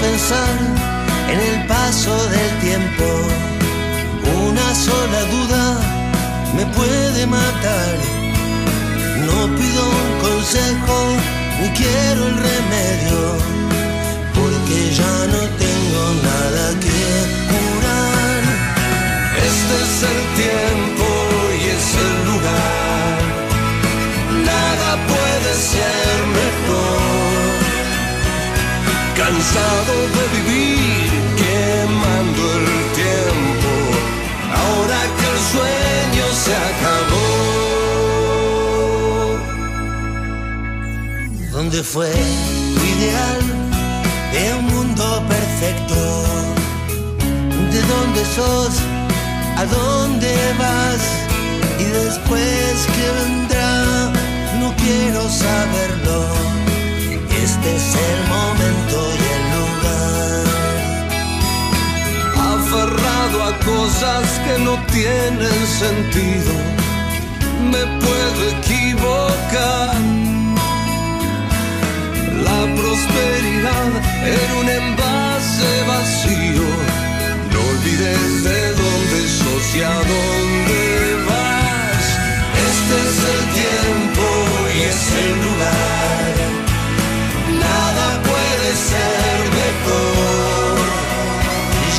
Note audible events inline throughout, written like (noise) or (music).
pensar en el paso del tiempo. Una sola duda me puede matar. No pido un consejo ni quiero el remedio, porque ya no tengo nada que curar. Este es el tiempo y es el lugar. Nada puede ser. cansado de vivir quemando el tiempo, ahora que el sueño se acabó. ¿Dónde fue tu ideal de un mundo perfecto? ¿De dónde sos? ¿A dónde vas? Y después que vendrá, no quiero saberlo este es el momento y el lugar. Aferrado a cosas que no tienen sentido, me puedo equivocar. La prosperidad en un envase vacío. No olvides de dónde sos y a dónde vas. Este es el tiempo y es el lugar ser mejor.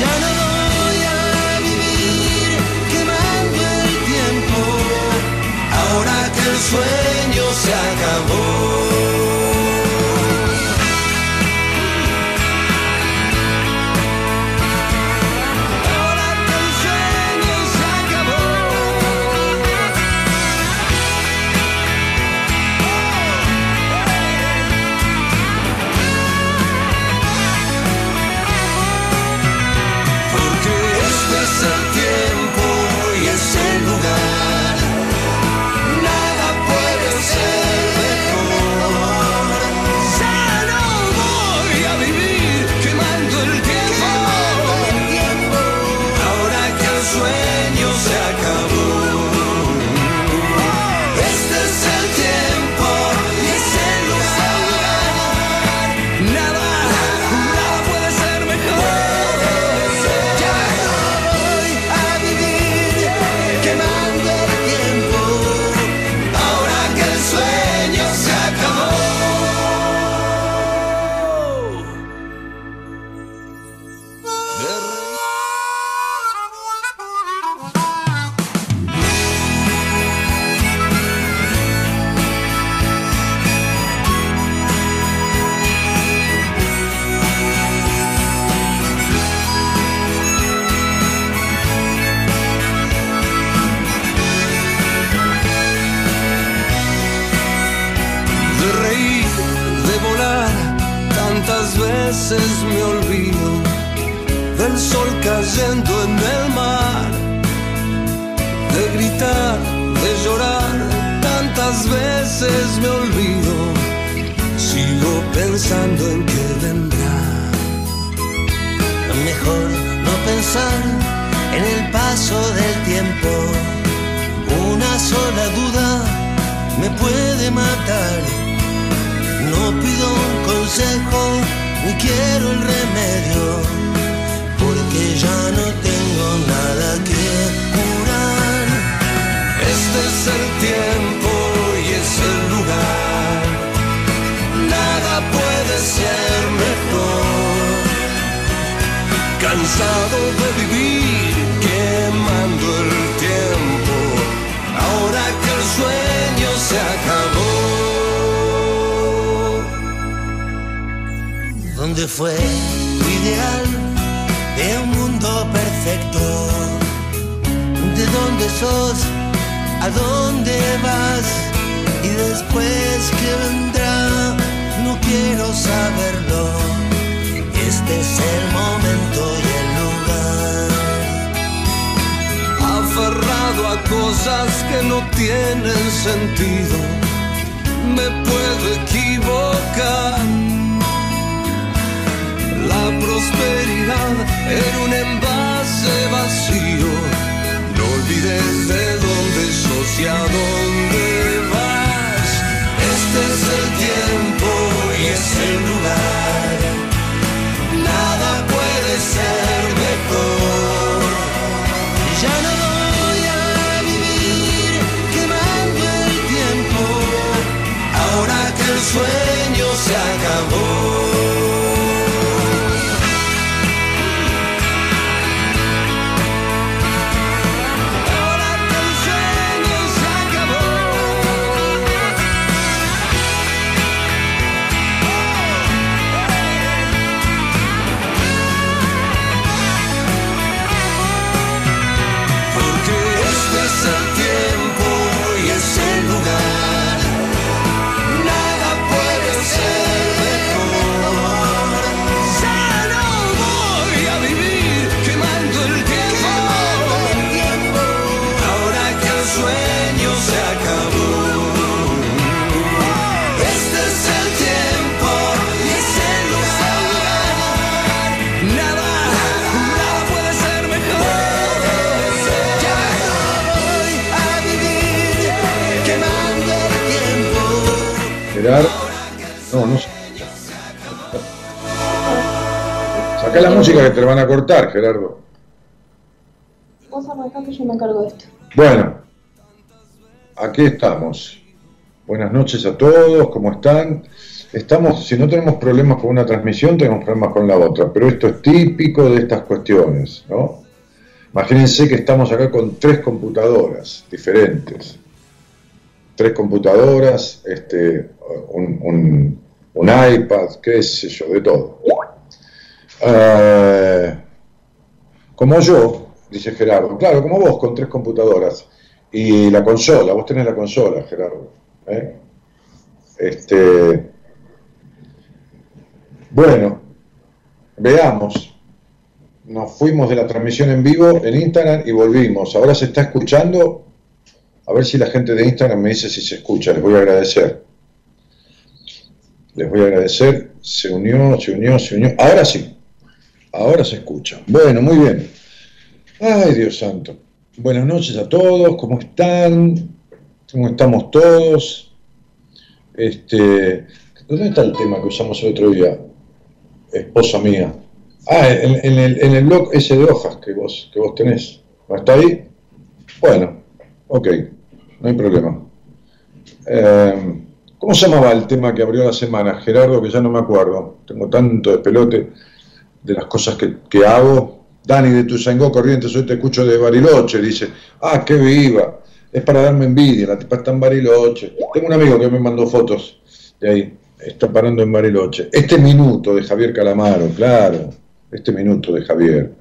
Ya no voy a vivir quemando el tiempo, ahora que el sueño se acabó. Te van a cortar, Gerardo. Vos arrancá que yo me encargo de esto. Bueno, aquí estamos. Buenas noches a todos, ¿cómo están? Estamos, si no tenemos problemas con una transmisión, tenemos problemas con la otra, pero esto es típico de estas cuestiones, ¿no? Imagínense que estamos acá con tres computadoras diferentes. Tres computadoras, este, un, un- un iPad, qué sé yo, de todo. Eh, como yo, dice Gerardo, claro, como vos, con tres computadoras. Y la consola, vos tenés la consola, Gerardo. ¿eh? Este, bueno, veamos. Nos fuimos de la transmisión en vivo en Instagram y volvimos. Ahora se está escuchando. A ver si la gente de Instagram me dice si se escucha. Les voy a agradecer. Les voy a agradecer. Se unió, se unió, se unió. Ahora sí. Ahora se escucha. Bueno, muy bien. Ay, Dios santo. Buenas noches a todos. ¿Cómo están? ¿Cómo estamos todos? Este, ¿Dónde está el tema que usamos el otro día? Esposa mía. Ah, en, el, en el blog ese de hojas que vos, que vos tenés. ¿No está ahí? Bueno, ok, no hay problema. Eh, ¿Cómo se llamaba el tema que abrió la semana, Gerardo? Que ya no me acuerdo. Tengo tanto de pelote de las cosas que, que hago. Dani de Tuzangó Corrientes, hoy te escucho de Bariloche, dice, ah, qué viva, es para darme envidia, la tipa está en Bariloche. Tengo un amigo que me mandó fotos de ahí, está parando en Bariloche. Este minuto de Javier Calamaro, claro, este minuto de Javier.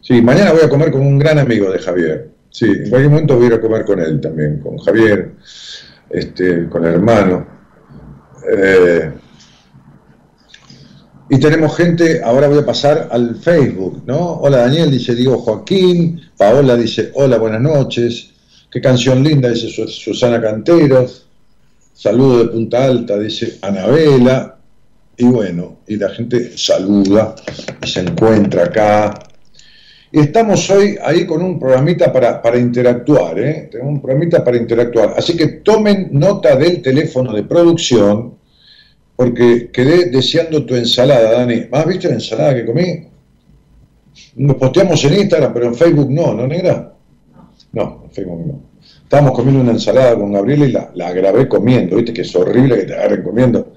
Sí, mañana voy a comer con un gran amigo de Javier. Sí, en cualquier momento voy a ir a comer con él también, con Javier, este, con el hermano. Eh, y tenemos gente, ahora voy a pasar al Facebook, ¿no? Hola Daniel, dice Diego Joaquín, Paola dice, hola, buenas noches, qué canción linda, dice Su- Susana Canteros, saludo de Punta Alta, dice Anabela, y bueno, y la gente saluda y se encuentra acá, Y estamos hoy ahí con un programita para, para interactuar, ¿eh? Tenemos un programita para interactuar. Así que tomen nota del teléfono de producción, porque quedé deseando tu ensalada, Dani. ¿Has visto la ensalada que comí? Nos posteamos en Instagram, pero en Facebook no, ¿no, negra? No, en Facebook no. Estábamos comiendo una ensalada con Gabriela y la, la grabé comiendo, ¿viste? Que es horrible que te agarren comiendo.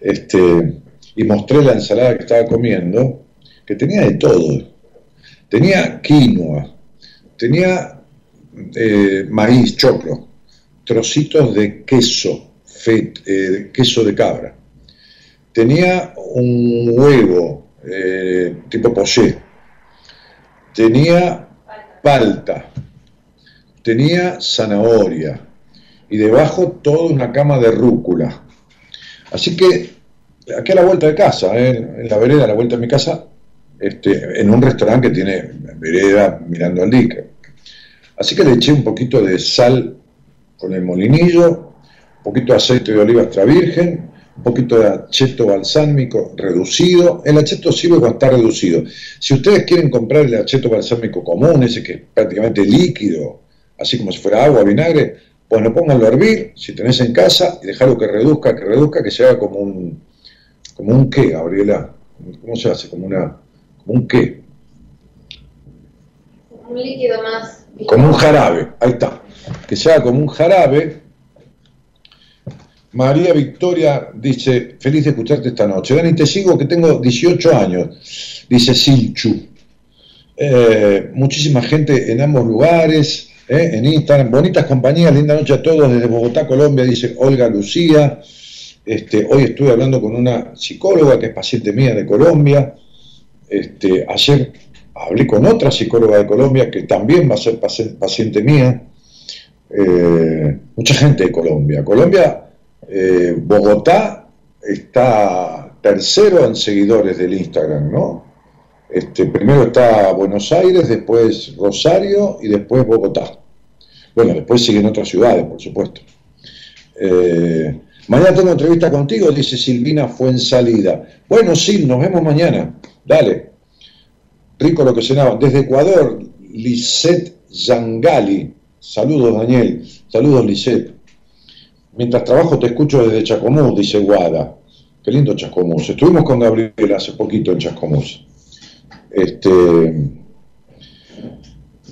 Este, y mostré la ensalada que estaba comiendo, que tenía de todo. Tenía quinoa, tenía eh, maíz, choclo, trocitos de queso, fet, eh, queso de cabra. Tenía un huevo eh, tipo poché. Tenía palta. Tenía zanahoria. Y debajo toda una cama de rúcula. Así que aquí a la vuelta de casa, ¿eh? en la vereda, a la vuelta de mi casa, este, en un restaurante que tiene vereda mirando al dique. Así que le eché un poquito de sal con el molinillo, un poquito de aceite de oliva extra virgen, un poquito de acheto balsámico reducido. El acheto sirve cuando está reducido. Si ustedes quieren comprar el acheto balsámico común, ese que es prácticamente líquido, así como si fuera agua, vinagre, pues no pónganlo a hervir, si tenés en casa, y dejarlo que reduzca, que reduzca, que se haga como un, como un qué, Gabriela. ¿Cómo se hace? Como una, como un qué. Un líquido más. Como un jarabe, ahí está. Que sea como un jarabe. María Victoria dice, feliz de escucharte esta noche. Dani, te sigo que tengo 18 años, dice Silchu. Eh, muchísima gente en ambos lugares, eh, en Instagram. Bonitas compañías, linda noche a todos desde Bogotá, Colombia, dice Olga Lucía. Este, hoy estuve hablando con una psicóloga que es paciente mía de Colombia. Este, ayer hablé con otra psicóloga de Colombia que también va a ser paci- paciente mía. Eh, mucha gente de Colombia. Colombia, eh, Bogotá está tercero en seguidores del Instagram, ¿no? Este, primero está Buenos Aires, después Rosario y después Bogotá. Bueno, después siguen otras ciudades, por supuesto. Eh, mañana tengo entrevista contigo, dice Silvina Fuensalida. Bueno, Sil, nos vemos mañana. Dale. Rico lo que cenaba. Desde Ecuador, Lisette Yangali. Saludos, Daniel. Saludos, Lisette. Mientras trabajo te escucho desde Chacomús, dice Guada. Qué lindo Chascomús. Estuvimos con Gabriel hace poquito en Chascomús. Este,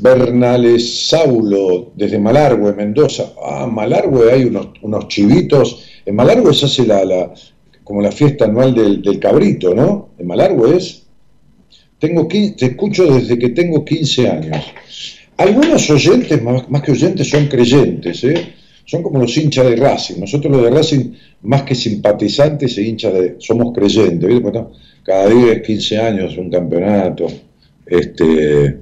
Bernales Saulo, desde Malargüe, Mendoza. Ah, Malargüe hay unos, unos chivitos. En Malargüe se hace la, la- como la fiesta anual del, del cabrito, ¿no? En Malargüe es. Tengo 15 te escucho desde que tengo 15 años. Algunos oyentes, más, más que oyentes, son creyentes, ¿eh? Son como los hinchas de Racing. Nosotros los de Racing, más que simpatizantes e hinchas de... Somos creyentes, cada 10, 15 años un campeonato. Este,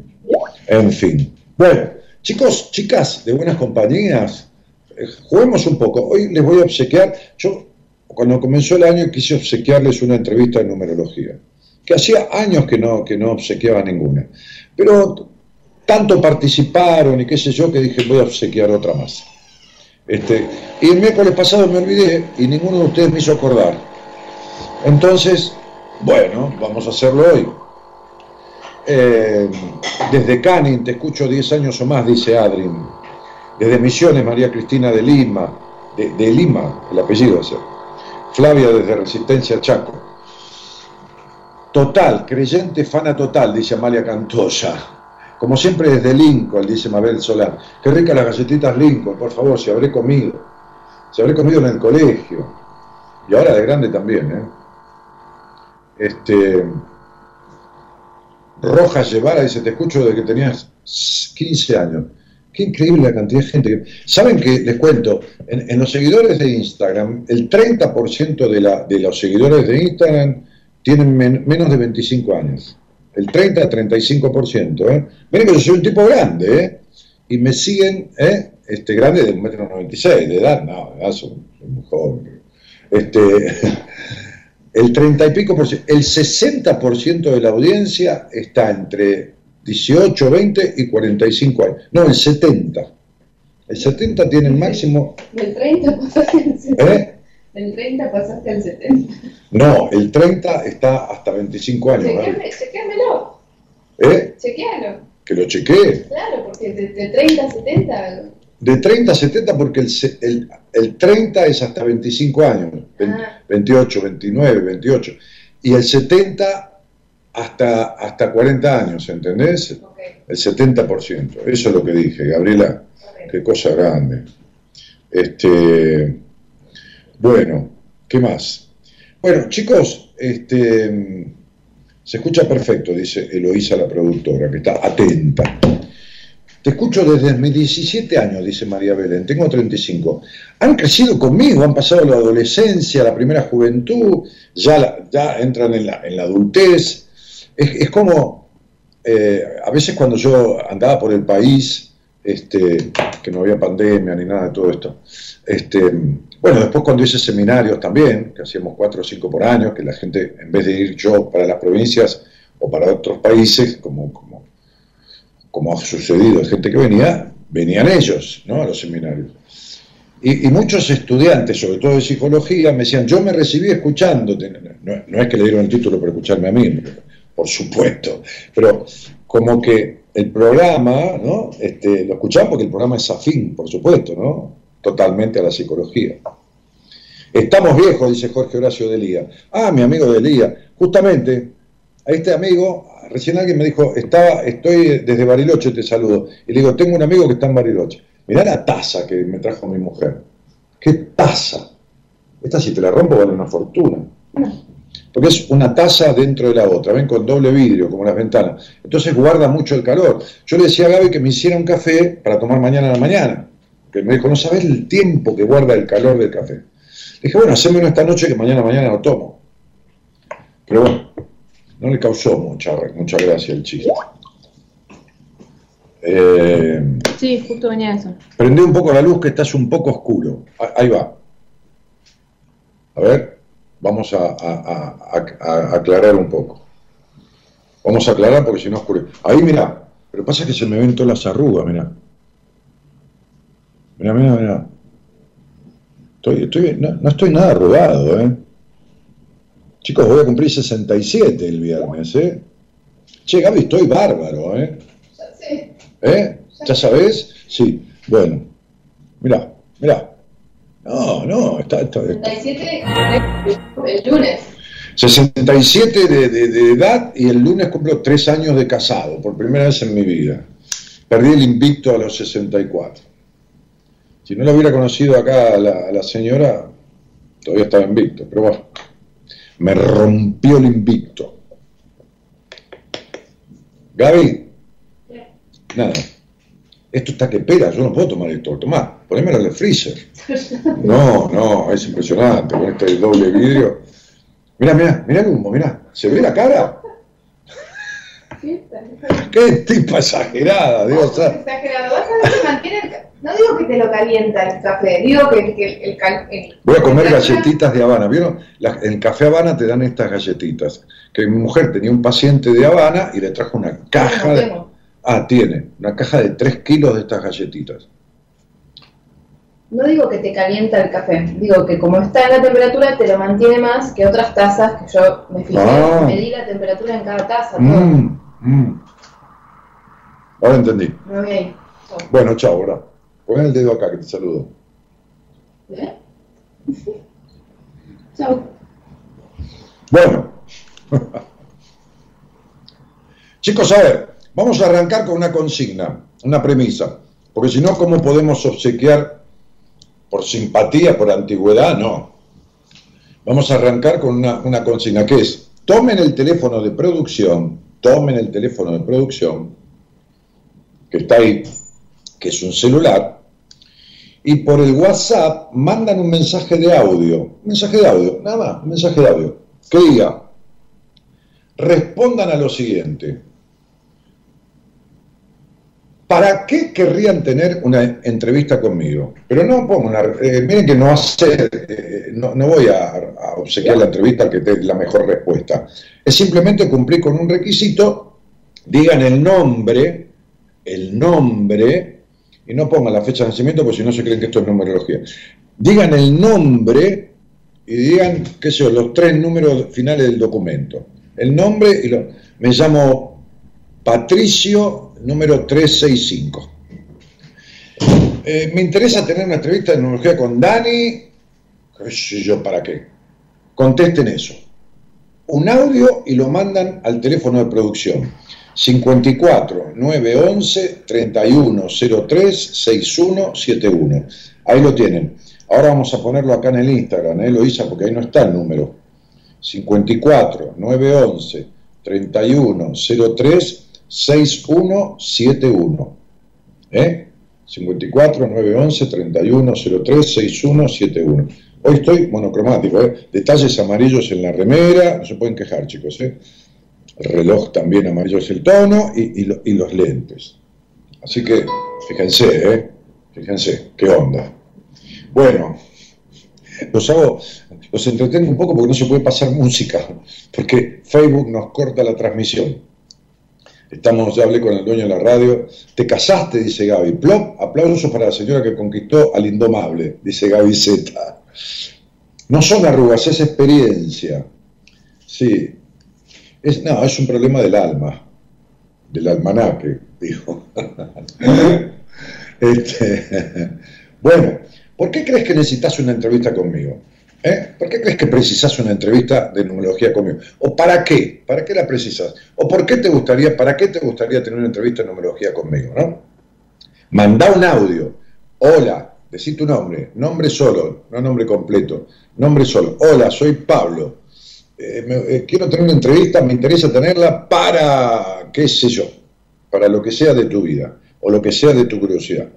en fin. Bueno, chicos, chicas de buenas compañías, eh, juguemos un poco. Hoy les voy a obsequiar, yo cuando comenzó el año quise obsequiarles una entrevista de numerología, que hacía años que no, que no obsequiaba ninguna. Pero tanto participaron y qué sé yo que dije voy a obsequiar otra más. Este, y el miércoles pasado me olvidé y ninguno de ustedes me hizo acordar. Entonces, bueno, vamos a hacerlo hoy. Eh, desde Canning te escucho 10 años o más, dice Adrin. Desde Misiones, María Cristina de Lima, de, Lima, el apellido. Flavia desde Resistencia Chaco. Total, creyente fana total, dice Amalia Cantoya. Como siempre desde Lincoln, dice Mabel Solán. Qué ricas las galletitas Lincoln, por favor, si habré comido. Si habré comido en el colegio. Y ahora de grande también, ¿eh? Este. Rojas Guevara dice, te escucho desde que tenías 15 años. Qué increíble la cantidad de gente. ¿Saben que Les cuento, en, en los seguidores de Instagram, el 30% de, la, de los seguidores de Instagram tienen men- menos de 25 años. El 30 a 35%. ¿eh? Miren que yo soy un tipo grande, ¿eh? Y me siguen, ¿eh? Este, grande de 1,96 m de edad, no, de edad soy, soy muy joven. Este, (laughs) el 30 y pico por ciento, el 60% de la audiencia está entre 18, 20 y 45 años. No, el 70. El 70 tiene el máximo. Del 30 pasaste al 70. ¿Eh? Del 30 pasaste al 70. No, el 30 está hasta 25 años. Chequeame, chequeamelo. ¿Eh? Chequealo. Que lo chequee. Claro, porque de, de 30 a 70. De 30 a 70 porque el, el, el 30 es hasta 25 años, Ah. 28, 29, 28. Y el 70 hasta, hasta 40 años, ¿entendés? Ok, El 70%. Eso es lo que dije, Gabriela. ok. Qué cosa grande. Este, bueno, ¿qué más? Bueno, chicos, este, se escucha perfecto, dice Eloísa, la productora, que está atenta. Te escucho desde mis 17 años, dice María Belén, tengo 35. Han crecido conmigo, han pasado la adolescencia, la primera juventud, ya, ya entran en la, adultez. Es, es como, eh, a veces cuando yo andaba por el país, este, que no había pandemia ni nada de todo esto, este, bueno, después cuando hice seminarios también, que hacíamos cuatro o cinco por año, que la gente, en vez de ir yo para las provincias o para otros países, como, ha sucedido, gente que venía, venían ellos, ¿no? A los seminarios. Y, muchos estudiantes, sobre todo de psicología, me decían, yo me recibí escuchándote. No, no es que le dieron el título para escucharme a mí, por supuesto, pero como que el programa, ¿no? Este, lo escuchaban porque el programa es afín, por supuesto, ¿no? Totalmente a la psicología. Estamos viejos, dice Jorge Horacio de Lía. Ah, mi amigo de Lía. Justamente, a este amigo, recién alguien me dijo, estaba, estoy desde Bariloche, te saludo. Y le digo, tengo un amigo que está en Bariloche. Mirá la taza que me trajo mi mujer. ¿Qué taza? Esta si te la rompo vale una fortuna. Porque es una taza dentro de la otra, ven con doble vidrio, como las ventanas. Entonces guarda mucho el calor. Yo le decía a Gaby que me hiciera un café para tomar mañana a la mañana. Que me dijo, no sabes el tiempo que guarda el calor del café. Le dije, bueno, haceme uno esta noche que mañana mañana lo tomo. Pero bueno, no le causó mucha, mucha gracia el chiste. Eh, Sí, justo venía eso. Prende un poco la luz que estás un poco oscuro. Ah, Ahí va. A ver, vamos a, a- a- a- a aclarar un poco. Vamos a aclarar porque si no oscurece. Ahí mira, pero pasa que se me ven todas las arrugas, mira. Mira, mira, mira. Estoy, estoy, no, no estoy nada arrugado, ¿eh? Chicos, voy a cumplir 67 el viernes, ¿eh? Che, Gaby, estoy bárbaro, ¿eh? Ya sé. ¿Eh? ¿Ya sabés? Sí. Bueno. Mirá, mirá. No, no, está, está- está- 37 el lunes. 67 de, de- de edad y el lunes cumplo tres años de casado, por primera vez en mi vida. Perdí el invicto a los 64. Si no lo hubiera conocido acá a la, a la señora, todavía estaba invicto, pero bueno, me rompió el invicto. Gaby, nada. Esto está que pera, yo no puedo tomar esto. Tomá, ponémelo en el freezer. No, no, es impresionante con este doble vidrio. Mira, mira, mira el humo, mira. ¿Se ve la cara? Qué tipa exagerada, Dios. Exagerado. Que mantiene No digo que te lo calienta el café, digo que, que el, el- Voy a comer galletitas de Habana. ¿Vieron? En Café Habana te dan estas galletitas. Que mi mujer tenía un paciente de Habana y le trajo una caja. De-. Ah, tiene. Una caja de 3 kilos de estas galletitas. No digo que te calienta el café, digo que como está en la temperatura te lo mantiene más que otras tazas que yo me fijé, Ah. medí la temperatura en cada taza. Mm, mm. Ahora entendí. Bueno, chao, ahora. Pon el dedo acá que te saludo. ¿Eh? Chau. Bueno. (laughs) Chicos, a ver, vamos a arrancar con una consigna, una premisa, porque si no, ¿cómo podemos obsequiar por simpatía, por antigüedad? No. Vamos a arrancar con una, una consigna que es, tomen el teléfono de producción, tomen el teléfono de producción, que está ahí, que es un celular, y por el WhatsApp mandan un mensaje de audio, un mensaje de audio, nada más, un mensaje de audio, que diga, respondan a lo siguiente. ¿Para qué querrían tener una entrevista conmigo? Pero no pongo una... eh, miren que no hace, eh, no, no voy a, a obsequiar la entrevista al que dé la mejor respuesta. Es simplemente cumplir con un requisito, digan el nombre, el nombre, y no pongan la fecha de nacimiento porque si no se creen que esto es numerología. Digan el nombre y digan, qué sé los tres números finales del documento. El nombre y lo... Me llamo Patricio, número 365. Eh, me interesa tener una entrevista de tecnología con Dani. ¿Qué sé yo para qué? Contesten eso. Un audio y lo mandan al teléfono de producción. 54 911 3103 6171. Ahí lo tienen. Ahora vamos a ponerlo acá en el Instagram, ¿eh, Loisa? Porque ahí no está el número. 54 911 3103 6171. ¿Eh? 54 911 3103 6171. Hoy estoy monocromático, ¿eh? Detalles amarillos en la remera, no se pueden quejar, chicos, ¿eh? El reloj también amarillo es el tono y, y lo- y los lentes. Así que, fíjense, ¿eh? Fíjense, qué onda. Bueno, los los entretengo un poco porque no se puede pasar música, porque Facebook nos corta la transmisión. Estamos, ya hablé con el dueño de la radio. Te casaste, dice Gaby. Plop, aplausos para la señora que conquistó al indomable, dice Gaby Z. No son arrugas, es experiencia. Sí. Es, no, es un problema del alma, del almanaque, (laughs) dijo. Este, bueno, ¿por qué crees que necesitas una entrevista conmigo? ¿Eh? ¿Por qué crees que precisas una entrevista de numerología conmigo? ¿O para qué? ¿Para qué la precisas? ¿O por qué te gustaría, para qué te gustaría tener una entrevista de numerología conmigo? ¿no? Mandá un audio. Hola, decí tu nombre, nombre solo, no nombre completo, nombre solo. Hola, soy Pablo. Eh, eh, quiero tener una entrevista, me interesa tenerla para, qué sé yo, para lo que sea de tu vida o lo que sea de tu curiosidad.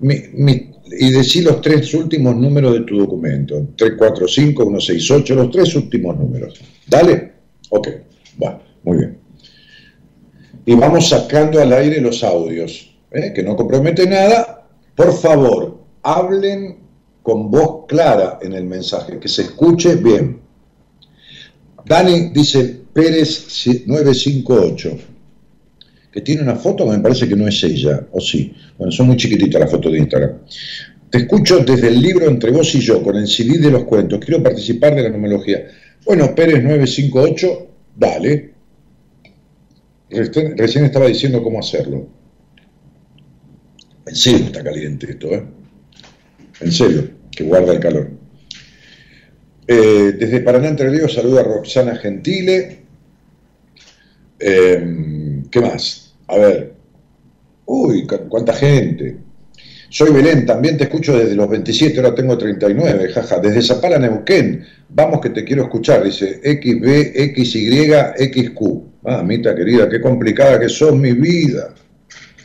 Y decí los tres últimos números de tu documento, 345, 168, los tres últimos números. ¿Dale? Ok, bueno, muy bien. Y vamos sacando al aire los audios, ¿eh? que no compromete nada. Por favor, hablen con voz clara en el mensaje, que se escuche bien. Dani dice Pérez 958, que tiene una foto que me parece que no es ella, o sí. Bueno, son muy chiquititas las fotos de Instagram. Te escucho desde el libro Entre vos y yo, con el CD de los cuentos. Quiero participar de la numerología. Bueno, Pérez 958, dale. Recién, recién estaba diciendo cómo hacerlo. En serio está caliente esto, ¿eh? En serio, que guarda el calor. Eh, desde Paraná Entre Ríos saluda a Roxana Gentile. Eh, ¿Qué más? A ver. Uy, cu- cuánta gente. Soy Belén, también te escucho desde los 27, ahora tengo 39, jaja. Desde Zapala, Neuquén, vamos que te quiero escuchar, dice XB, XY, XQ. Mamita querida, qué complicada que sos mi vida.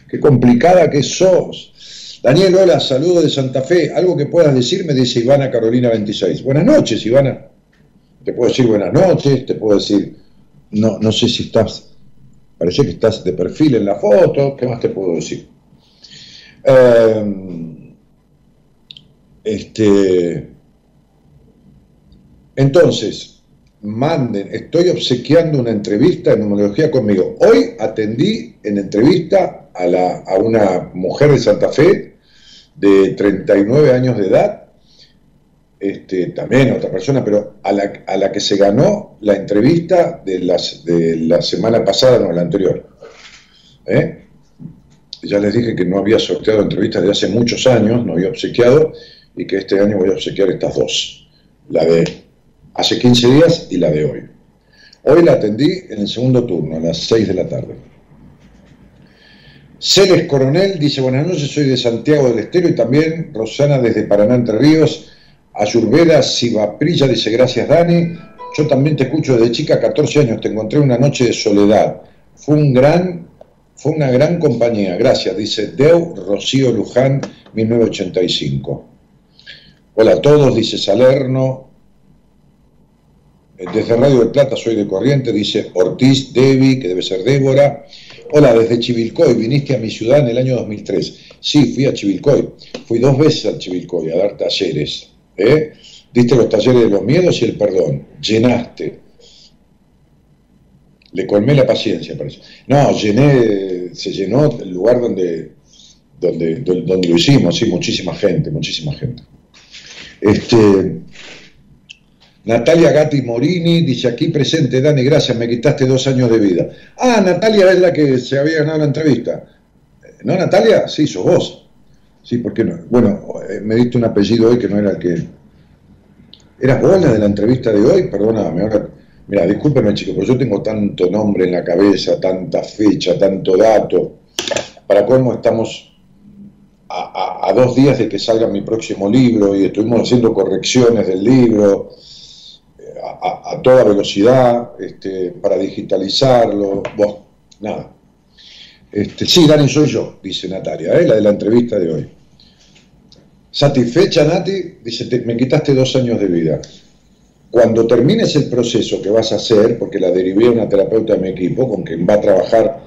Qué complicada que sos. Daniel, hola, saludo de Santa Fe. Algo que puedas decirme, dice Ivana Carolina 26. Buenas noches, Ivana. Te puedo decir buenas noches, te puedo decir, no, no sé si estás, parece que estás de perfil en la foto, ¿qué más te puedo decir? Eh, este, entonces, manden, estoy obsequiando una entrevista en numerología conmigo. Hoy atendí en entrevista a, una mujer de Santa Fe de 39 años de edad, este, también otra persona, pero a la, a la que se ganó la entrevista de, las, de la semana pasada, no, la anterior. ¿Eh? Ya les dije que no había sorteado entrevistas de hace muchos años, no había obsequiado, y que este año voy a obsequiar estas dos, la de hace 15 días y la de hoy. Hoy la atendí en el segundo turno, a las 6 de la tarde. Celes Coronel dice, buenas noches, soy de Santiago del Estero y también Rosana desde Paraná Entre Ríos. Ayurveda Sivaprilla dice, gracias Dani. Yo también te escucho desde chica, 14 años, te encontré una noche de soledad. Fue un gran, fue una gran compañía, gracias, dice Deu Rocío Luján, 1985. Hola a todos, dice Salerno. Eh, Desde Radio de Plata soy de Corriente, dice Ortiz Devi, que debe ser Débora. Hola, desde Chivilcoy, viniste a mi ciudad en el año 2003. Sí, fui a Chivilcoy. Fui dos veces a Chivilcoy a dar talleres. ¿eh? Diste los talleres de los miedos y el perdón. Llenaste. Le colmé la paciencia, parece. No, llené, se llenó el lugar donde, donde, donde, lo hicimos, sí, muchísima gente, muchísima gente. Este, Natalia Gatti Morini dice aquí presente, Dani, gracias, me quitaste dos años de vida. Ah, Natalia es la que se había ganado la entrevista. ¿No, Natalia? Sí, sos vos. Sí, ¿por qué no? Bueno, eh, me diste un apellido hoy que no era el que... ¿Eras vos la de la entrevista de hoy? Perdóname, ahora... Mira, discúlpeme chicos, pero yo tengo tanto nombre en la cabeza, tanta fecha, tanto dato. Para cómo estamos a, a- dos días de que salga mi próximo libro y estuvimos haciendo correcciones del libro eh, a, toda velocidad este, para digitalizarlo. Vos, nada. Este, sí, Dani, soy yo, dice Natalia, ¿eh? la de la entrevista de hoy. Satisfecha, Nati, dice, "Te- me quitaste dos años de vida. Cuando termines el proceso que vas a hacer, porque la derivé a una terapeuta de mi equipo, con quien va a trabajar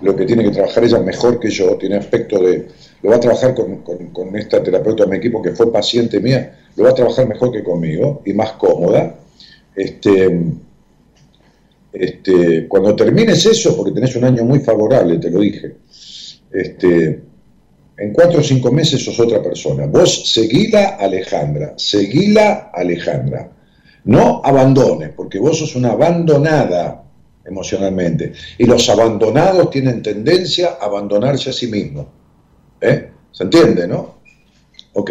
lo que tiene que trabajar ella mejor que yo, tiene aspecto de, lo va a trabajar con, con- con esta terapeuta de mi equipo que fue paciente mía, lo va a trabajar mejor que conmigo y más cómoda. Este, este, cuando termines eso, porque tenés un año muy favorable, te lo dije, este, en cuatro o cinco meses sos otra persona. Vos seguila Alejandra, seguila Alejandra. No abandones, porque vos sos una abandonada emocionalmente. Y los abandonados tienen tendencia a abandonarse a sí mismos. ¿Eh? ¿Se entiende, no? Ok.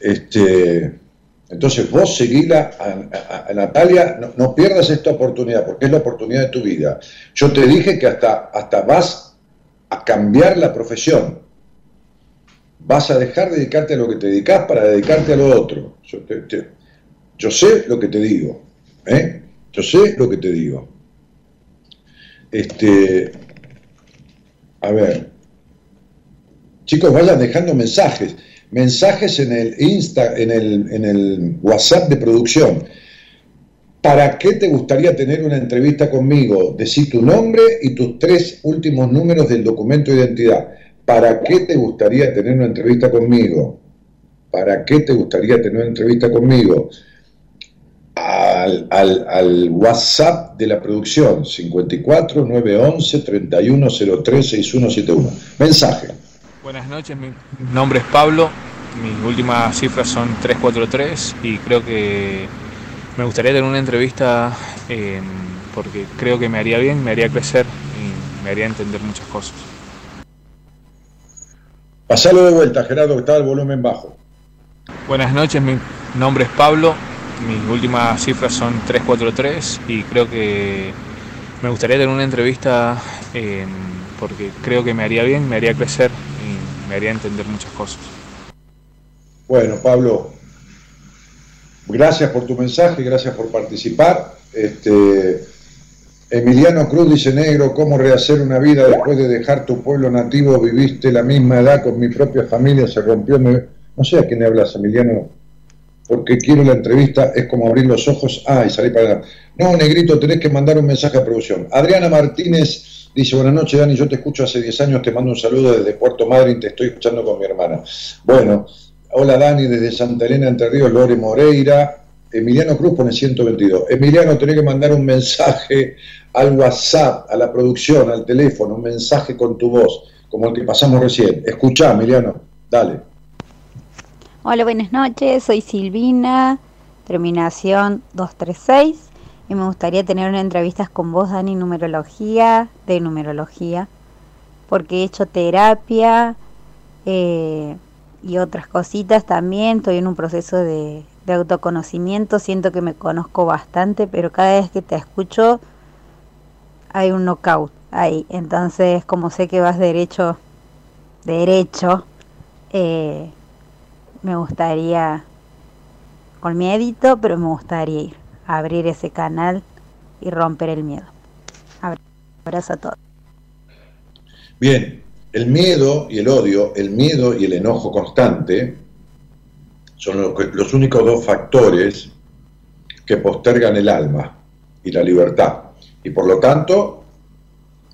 Este, entonces vos seguila a, Natalia, no, pierdas esta oportunidad, porque es la oportunidad de tu vida. Yo te dije que hasta, hasta vas a cambiar la profesión. Vas a dejar de dedicarte a lo que te dedicas para dedicarte a lo otro. Yo, yo sé lo que te digo. ¿eh? Yo sé lo que te digo. Este, a ver. Chicos, vayan dejando mensajes. Mensajes en el Insta, en el, en el WhatsApp de producción. ¿Para qué te gustaría tener una entrevista conmigo? Decí tu nombre y tus tres últimos números del documento de identidad. ¿Para qué te gustaría tener una entrevista conmigo? ¿Para qué te gustaría tener una entrevista conmigo? Al, al- al WhatsApp de la producción 54 911 3103 6171. Mensaje. Buenas noches, mi nombre es Pablo, mis últimas cifras son 343 y creo que me gustaría tener una entrevista eh, porque creo que me haría bien, me haría crecer y me haría entender muchas cosas. Pasalo de vuelta, Gerardo, que está el volumen bajo. Buenas noches, mi nombre es Pablo, mis últimas cifras son 343 y creo que me gustaría tener una entrevista eh, porque creo que me haría bien, me haría crecer y me haría entender muchas cosas. Bueno, Pablo, gracias por tu mensaje, gracias por participar. Este, Emiliano Cruz dice, negro, ¿cómo rehacer una vida después de dejar tu pueblo nativo? Viviste la misma edad con mi propia familia, se rompió. mi-". No sé a quién hablas, Emiliano, porque quiero la entrevista, es como abrir los ojos, ah, y salir para adelante. No, negrito, tenés que mandar un mensaje a producción. Adriana Martínez dice, buenas noches, Dani, yo te escucho hace 10 años, te mando un saludo desde Puerto Madryn, te estoy escuchando con mi hermana. Bueno, hola Dani, desde Santa Elena, Entre Ríos, Lore Moreira. Emiliano Cruz pone 122. Emiliano, tenés que mandar un mensaje al WhatsApp, a la producción, al teléfono, un mensaje con tu voz, como el que pasamos recién. Escuchá, Emiliano, dale. Hola, buenas noches, soy Silvina, terminación 236 y me gustaría tener una entrevista con vos, Dani, numerología, de numerología, porque he hecho terapia eh, y otras cositas también, estoy en un proceso de, autoconocimiento, siento que me conozco bastante, pero cada vez que te escucho hay un knockout ahí, entonces como sé que vas derecho, derecho, eh, me gustaría, con miedito, pero me gustaría ir, abrir ese canal y romper el miedo. Abra- Abrazo a todos. Bien, el miedo y el odio, el miedo y el enojo constante son los únicos dos factores que postergan el alma y la libertad. Y por lo tanto,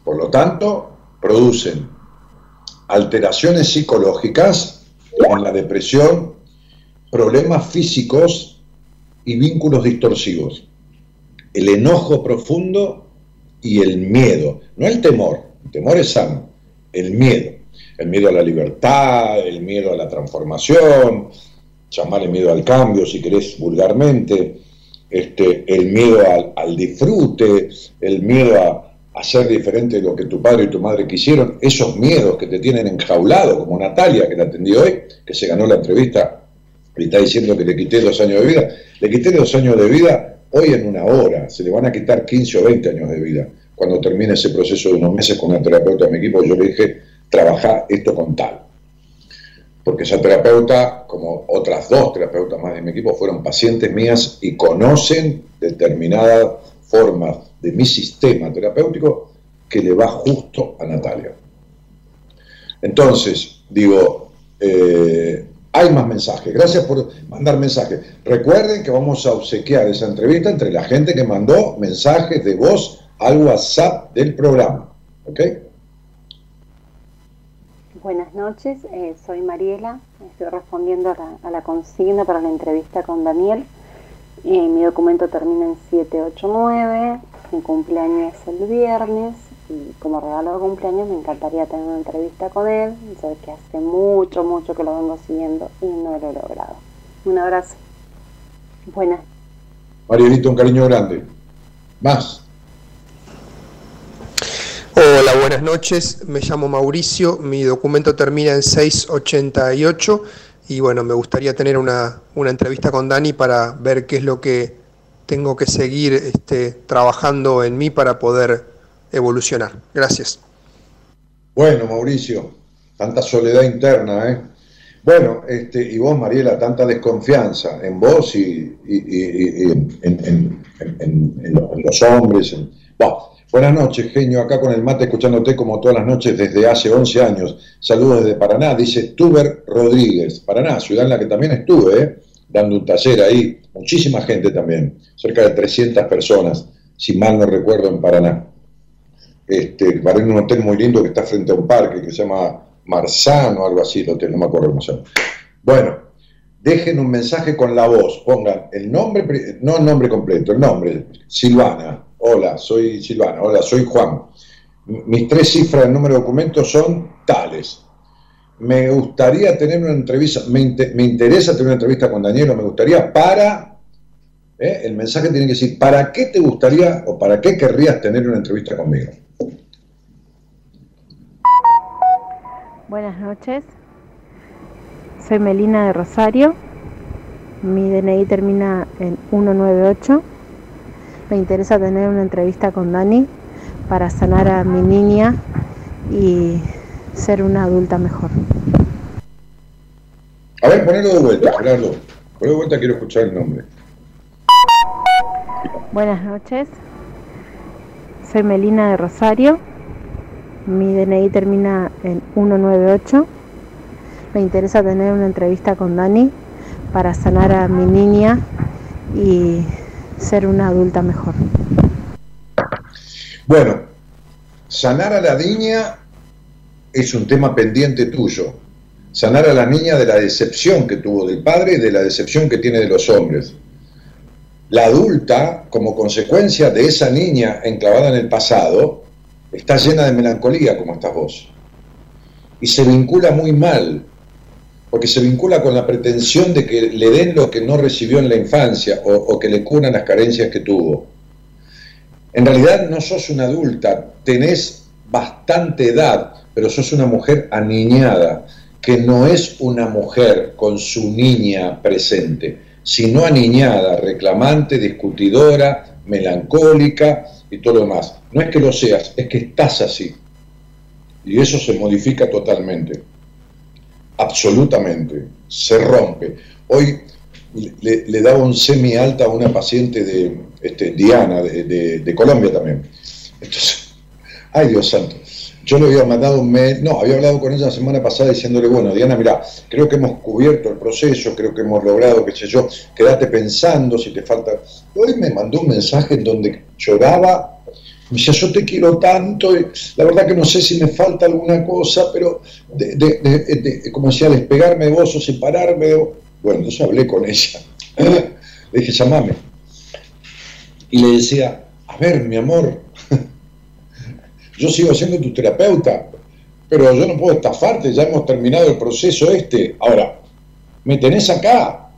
por lo tanto, producen alteraciones psicológicas en la depresión, problemas físicos y vínculos distorsivos. El enojo profundo y el miedo, no el temor, el temor es sano, el miedo, el miedo a la libertad, el miedo a la transformación, llamarle miedo al cambio si querés vulgarmente, este, el miedo al, al disfrute, el miedo a, a ser diferente de lo que tu padre y tu madre quisieron, esos miedos que te tienen enjaulado, como Natalia, que la atendió hoy, que se ganó la entrevista y está diciendo que le quité dos años de vida, le quité dos años de vida hoy en una hora, se le van a quitar 15 o 20 años de vida. Cuando termine ese proceso de unos meses con una terapeuta de mi equipo, yo le dije, trabajar esto con tal. Porque esa terapeuta, como otras dos terapeutas más de mi equipo, fueron pacientes mías y conocen determinadas formas de mi sistema terapéutico que le va justo a Natalia. Entonces, digo, eh, hay más mensajes. Gracias por mandar mensajes. Recuerden que vamos a obsequiar esa entrevista entre la gente que mandó mensajes de voz al WhatsApp del programa. ¿Ok? Buenas noches, eh, soy Mariela, estoy respondiendo a la, consigna para la entrevista con Daniel. Eh, mi documento termina en 789, mi cumpleaños es el viernes y como regalo de cumpleaños me encantaría tener una entrevista con él, ya que hace mucho, mucho que lo vengo siguiendo y no lo he logrado. Un abrazo. Buenas. Marielito, un cariño grande. Más. Hola, buenas noches. Me llamo Mauricio. Mi documento termina en 688 y bueno, me gustaría tener una, una entrevista con Dani para ver qué es lo que tengo que seguir este, trabajando en mí para poder evolucionar. Gracias. Bueno, Mauricio, tanta soledad interna, ¿eh? Bueno, este, y vos, Mariela, tanta desconfianza en vos y, en, en- en- en- en lo- en los hombres. Buenas noches, genio, acá con el mate escuchándote como todas las noches desde hace 11 años. Saludos desde Paraná, dice Tuber Rodríguez. Paraná, ciudad en la que también estuve, ¿eh? dando un taller ahí. Muchísima gente también, cerca de 300 personas, si mal no recuerdo, en Paraná este, ir a un hotel muy lindo que está frente a un parque que se llama Marzano o algo así, no me acuerdo cómo se llama. Bueno, dejen un mensaje con la voz, pongan el nombre, no el nombre completo, el nombre, Silvana, hola, soy Silvana, hola, soy Juan. Mis tres cifras del número de documento son tales. Me gustaría tener una entrevista, me, inte- me interesa tener una entrevista con Daniel, me gustaría para, ¿eh? el mensaje tiene que decir, ¿para qué te gustaría o para qué querrías tener una entrevista conmigo? Buenas noches. Soy Melina de Rosario. Mi DNI termina en 198. Me interesa tener una entrevista con Dani para sanar a mi niña y ser una adulta mejor. A ver, ponelo de vuelta, Gerardo. Ponelo de vuelta, quiero escuchar el nombre. Buenas noches. Soy Melina de Rosario. Mi DNI termina en 198. Me interesa tener una entrevista con Dani para sanar a mi niña y ser una adulta mejor. Bueno, sanar a la niña es un tema pendiente tuyo. Sanar a la niña de la decepción que tuvo del padre y de la decepción que tiene de los hombres. La adulta, como consecuencia de esa niña enclavada en el pasado, está llena de melancolía como estás vos. Y se vincula muy mal, porque se vincula con la pretensión de que le den lo que no recibió en la infancia o, que le curan las carencias que tuvo. En realidad no sos una adulta, tenés bastante edad, pero sos una mujer aniñada, que no es una mujer con su niña presente, sino aniñada, reclamante, discutidora, melancólica y todo lo demás. No es que lo seas, es que estás así. Y eso se modifica totalmente, absolutamente, se rompe. Hoy le, le daba un semi alta a una paciente de este, Diana, de, de- de Colombia también. Entonces, (laughs) ay Dios santo, yo le había mandado un mail, no, había hablado con ella la semana pasada diciéndole, bueno, Diana, mira, creo que hemos cubierto el proceso, creo que hemos logrado, qué sé yo, quédate pensando si te falta. Hoy me mandó un mensaje en donde lloraba, me decía, yo te quiero tanto, y la verdad que no sé si me falta alguna cosa, pero, de, de- de- de- como decía, despegarme de vos o separarme. Bueno, entonces hablé con ella. (laughs) Le dije, llamame. Y le decía, a ver, mi amor, yo sigo siendo tu terapeuta, pero yo no puedo estafarte, ya hemos terminado el proceso este. Ahora, me tenés acá,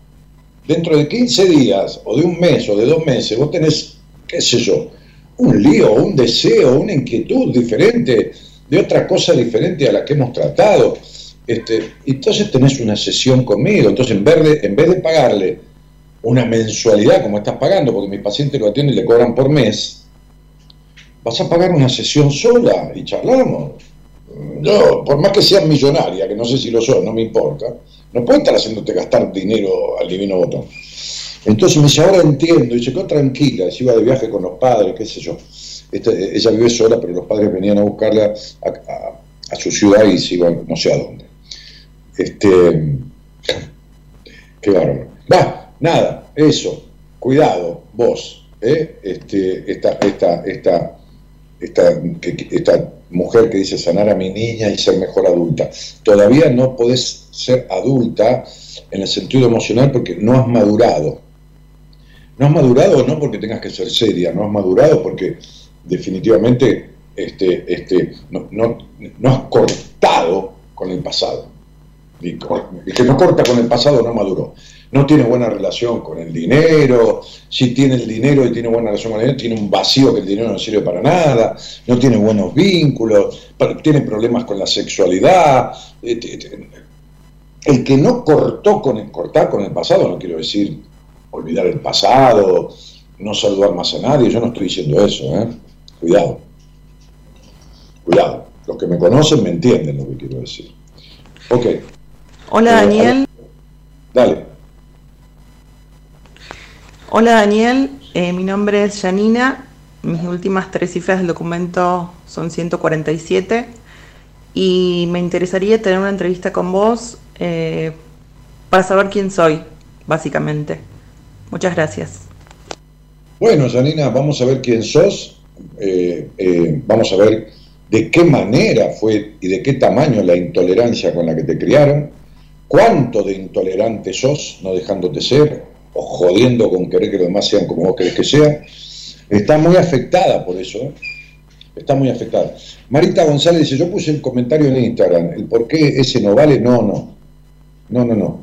dentro de 15 días, o de un mes, o de dos meses, vos tenés, qué sé yo, un lío, un deseo, una inquietud diferente, de otra cosa diferente a la que hemos tratado. Este, entonces tenés una sesión conmigo. Entonces, en vez, de, en vez de pagarle una mensualidad como estás pagando, porque mis pacientes lo atienden y le cobran por mes, vas a pagar una sesión sola y charlamos. No, por más que seas millonaria, que no sé si lo son, no me importa, no puedo estar haciéndote gastar dinero al divino botón. Entonces me dice, ahora entiendo, y se quedó tranquila, se iba de viaje con los padres, qué sé yo. Este, ella vive sola, pero los padres venían a buscarla a su ciudad y se iban no sé a dónde. Este, qué bárbaro. Va, nada, eso, cuidado, vos, ¿eh? este, esta, esta, esta, esta, esta mujer que dice sanar a mi niña y ser mejor adulta. Todavía no podés ser adulta en el sentido emocional porque no has madurado. No has madurado no porque tengas que ser seria, no has madurado porque definitivamente este, este, no, no, no has cortado con el pasado. El que no corta con el pasado no maduró. No tiene buena relación con el dinero. Si tiene el dinero y tiene buena relación con el dinero, tiene un vacío que el dinero no sirve para nada. No tiene buenos vínculos. Tiene problemas con la sexualidad. El que no cortó con el, cortar con el pasado, no quiero decir olvidar el pasado, no saludar más a nadie, yo no estoy diciendo eso, ¿eh? Cuidado. Cuidado. Los que me conocen me entienden lo que quiero decir. Ok. Hola Daniel. Dale. Hola Daniel, Eh, mi nombre es Janina. Mis últimas tres cifras del documento son 147 y me interesaría tener una entrevista con vos eh, para saber quién soy, básicamente. Muchas gracias. Bueno, Janina, vamos a ver quién sos, eh, vamos a ver de qué manera fue y de qué tamaño la intolerancia con la que te criaron, cuánto de intolerante sos, no dejándote ser, o jodiendo con querer que los demás sean como vos querés que sean, está muy afectada por eso. ¿eh? Está muy afectada. Marita González dice, yo puse el comentario en Instagram, el por qué ese no vale, no, no. No, no, no.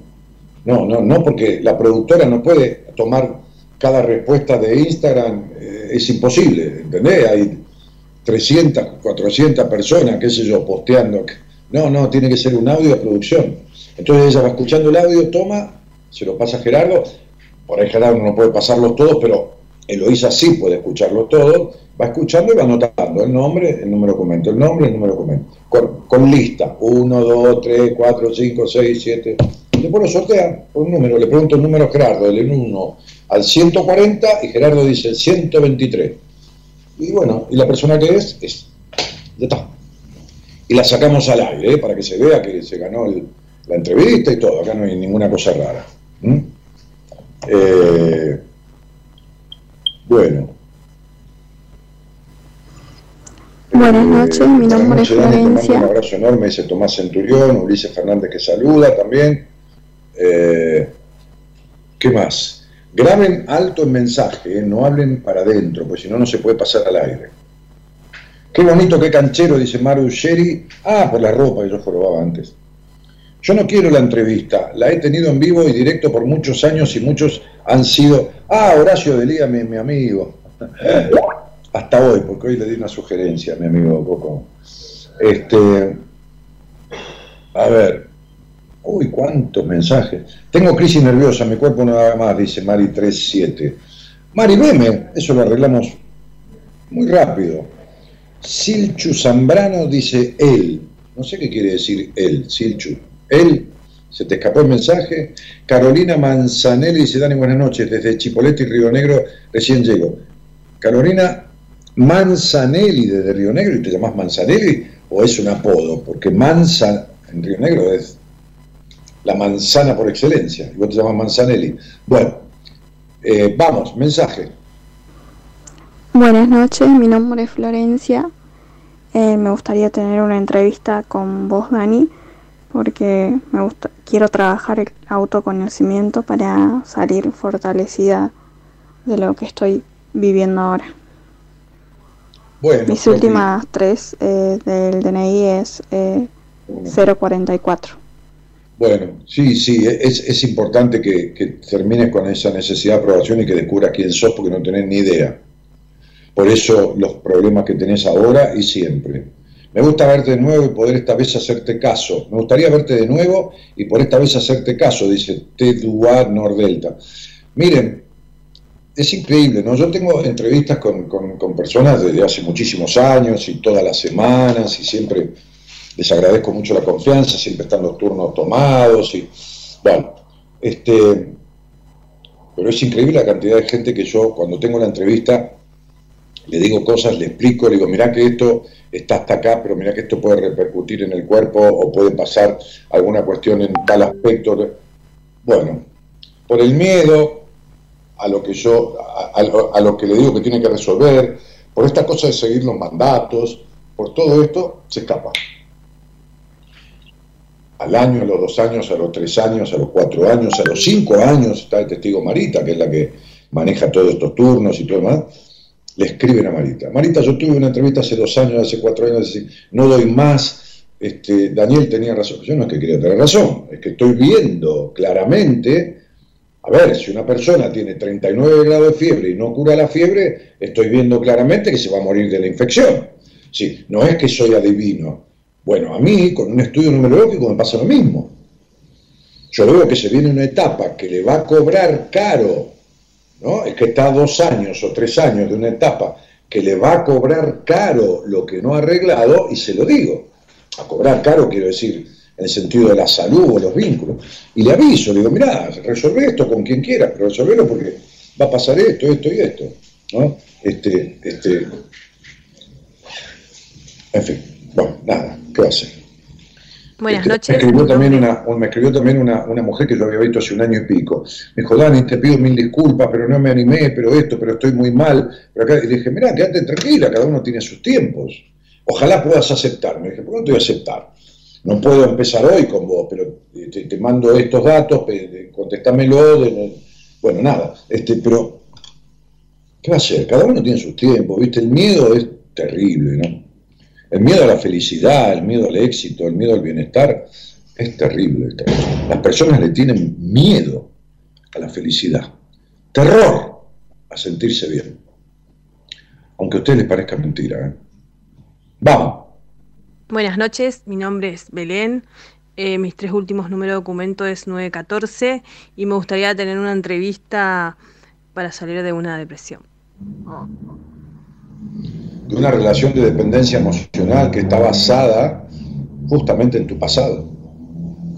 No, no, no, porque la productora no puede tomar cada respuesta de Instagram, eh, es imposible, ¿entendés? Hay 300, 400 personas, qué sé yo, posteando. No, no, tiene que ser un audio de producción. Entonces ella va escuchando el audio, toma, se lo pasa a Gerardo, por ahí Gerardo no puede pasarlos todos, pero Eloísa sí puede escucharlos todos, va escuchando y va anotando el nombre, el número comento, el nombre, el número comento, con, con lista, 1, 2, 3, 4, 5, 6, 7, después lo sortea por un número, le pregunto el número a Gerardo, del 1 al 140 y Gerardo dice el 123. Y bueno, y la persona que es, es, ya está. Y la sacamos al aire, ¿eh? para que se vea que se ganó la entrevista y todo, acá no hay ninguna cosa rara. ¿Mm? Eh, bueno. Buenas noches, mi nombre es noches, mando Florencia. Un abrazo enorme, dice Tomás Centurión, Ulises Fernández que saluda también. Eh, ¿Qué más? Graben alto el mensaje, ¿eh? no hablen para adentro, pues si no, no se puede pasar al aire. Qué bonito, qué canchero, dice Maru Sherry. Ah, por la ropa que yo jorobaba antes. Yo no quiero la entrevista, la he tenido en vivo y directo por muchos años y muchos han sido. Ah, Horacio Delía, mi, mi amigo. (laughs) Hasta hoy, porque hoy le di una sugerencia a mi amigo Coco. Este. A ver. Uy, cuántos mensajes. Tengo crisis nerviosa, mi cuerpo no da más, dice Mari 37. Mari, veme, eso lo arreglamos muy rápido. Silchu Zambrano dice él. No sé qué quiere decir él, Silchu. Él, se te escapó el mensaje. Carolina Manzanelli dice, Dani, buenas noches. Desde Chipolete y Río Negro recién llego. Carolina Manzanelli desde Río Negro, ¿y te llamas Manzanelli? ¿O es un apodo? Porque Manza en Río Negro es la manzana por excelencia. Y vos te llamas Manzanelli. Bueno, eh, vamos, mensaje. Buenas noches, mi nombre es Florencia. Eh, me gustaría tener una entrevista con vos, Dani, porque me gusta, quiero trabajar el autoconocimiento para salir fortalecida de lo que estoy viviendo ahora. Bueno, Mis últimas tres eh, del DNI es eh, 044. Bueno, sí, sí, es, es importante que, que termines con esa necesidad de aprobación y que descubras quién sos porque no tenés ni idea. Por eso los problemas que tenés ahora y siempre. Me gusta verte de nuevo y poder esta vez hacerte caso. Me gustaría verte de nuevo y por esta vez hacerte caso, dice T. Nordelta. Miren, es increíble, ¿no? Yo tengo entrevistas con, con- con personas desde hace muchísimos años y todas las semanas y siempre les agradezco mucho la confianza, siempre están los turnos tomados y bueno, este, pero es increíble la cantidad de gente que yo cuando tengo la entrevista le digo cosas, le explico, le digo, mirá que esto está hasta acá, pero mirá que esto puede repercutir en el cuerpo o puede pasar alguna cuestión en tal aspecto. Bueno, por el miedo a lo que yo, a, a lo- a lo que le digo que tiene que resolver, por esta cosa de seguir los mandatos, por todo esto, se escapa. Al año, a los dos años, a los tres años, a los cuatro años, a los cinco años, está el testigo Marita, que es la que maneja todos estos turnos y todo demás, le escriben a Marita. Marita, yo tuve una entrevista hace dos años, hace cuatro años, no doy más. Este, Daniel tenía razón. Yo no es que quería tener razón, es que estoy viendo claramente, a ver, si una persona tiene 39 grados de fiebre y no cura la fiebre, estoy viendo claramente que se va a morir de la infección. Sí, no es que soy adivino. Bueno, a mí, con un estudio numerológico, me pasa lo mismo. Yo veo que se viene una etapa que le va a cobrar caro ¿no? Es que está dos años o tres años de una etapa que le va a cobrar caro lo que no ha arreglado, y se lo digo. A cobrar caro quiero decir en el sentido de la salud o los vínculos. Y le aviso, le digo, mirá, resolve esto con quien quieras, pero resolvelo porque va a pasar esto, esto y esto. ¿no? Este, este, en fin, bueno, nada, ¿qué va a hacer? Buenas Este, noches. Me escribió también, una, me escribió también una, una mujer que yo había visto hace un año y pico. Me dijo, Dani, te pido mil disculpas, pero no me animé, pero esto, pero estoy muy mal. Pero acá, y le dije, mirá, quédate tranquila, cada uno tiene sus tiempos. Ojalá puedas aceptar. Me dije, ¿por qué no te voy a aceptar? No puedo empezar hoy con vos, pero eh, te, te mando estos datos, contéstamelo. de- bueno, nada, este, pero ¿qué va a hacer? Cada uno tiene sus tiempos, ¿viste? El miedo es terrible, ¿no? El miedo a la felicidad, el miedo al éxito, el miedo al bienestar, es terrible. Las personas le tienen miedo a la felicidad, terror a sentirse bien. Aunque a ustedes les parezca mentira. ¿eh? Vamos. Buenas noches, mi nombre es Belén. eh, mis tres últimos números de documento es 914 y me gustaría tener una entrevista para salir de una depresión. De una relación de dependencia emocional que está basada justamente en tu pasado,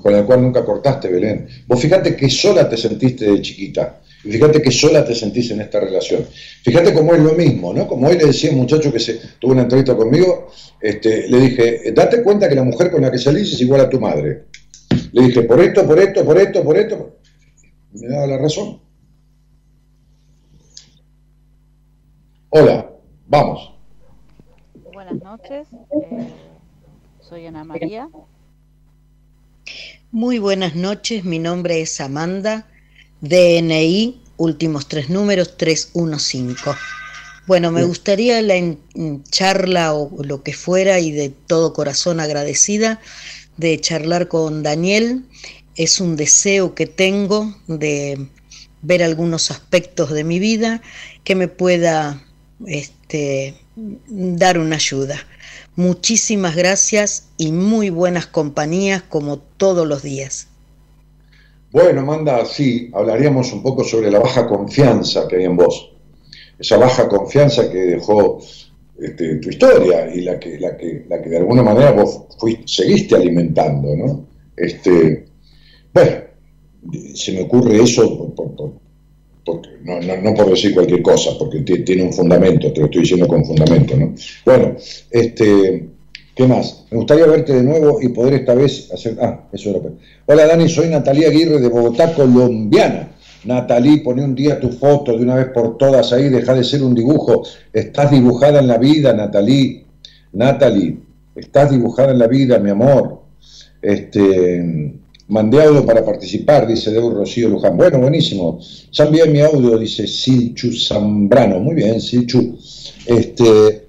con la cual nunca cortaste, Belén. Vos fíjate que sola te sentiste de chiquita. Y fíjate que sola te sentís en esta relación. Fíjate cómo es lo mismo, ¿no? Como hoy le decía un muchacho que se, tuvo una entrevista conmigo, este, le dije, date cuenta que la mujer con la que salís es igual a tu madre. Le dije, por esto, por esto, por esto, por esto. Me daba la razón. Hola, vamos. Noches, eh, soy Ana María. Muy buenas noches, mi nombre es Amanda, DNI, últimos tres números 315. Bueno, me gustaría la en- charla o lo que fuera y de todo corazón agradecida de charlar con Daniel. Es un deseo que tengo de ver algunos aspectos de mi vida que me pueda este, dar una ayuda. Muchísimas gracias y muy buenas compañías como todos los días. Bueno, Amanda, sí, hablaríamos un poco sobre la baja confianza que hay en vos. Esa baja confianza que dejó este, tu historia y la que, la, que, la que de alguna manera vos fuiste, seguiste alimentando, ¿no? Este, bueno, se me ocurre eso por- por- por- porque- no, no, no por decir cualquier cosa, porque ti- tiene un fundamento, te lo estoy diciendo con fundamento, ¿no? Bueno, este, ¿qué más? Me gustaría verte de nuevo y poder esta vez hacer... Ah, eso era... Hola Dani, soy Natalia Aguirre de Bogotá, colombiana. Natalie, poné un día tu foto de una vez por todas ahí, deja de ser un dibujo. Estás dibujada en la vida, Natalie. Natalie, estás dibujada en la vida, mi amor. Este, mandé audio para participar, dice Deu Rocío Luján. Bueno, buenísimo. Ya envié mi audio, dice Silchu Zambrano. Muy bien, Silchu. Este,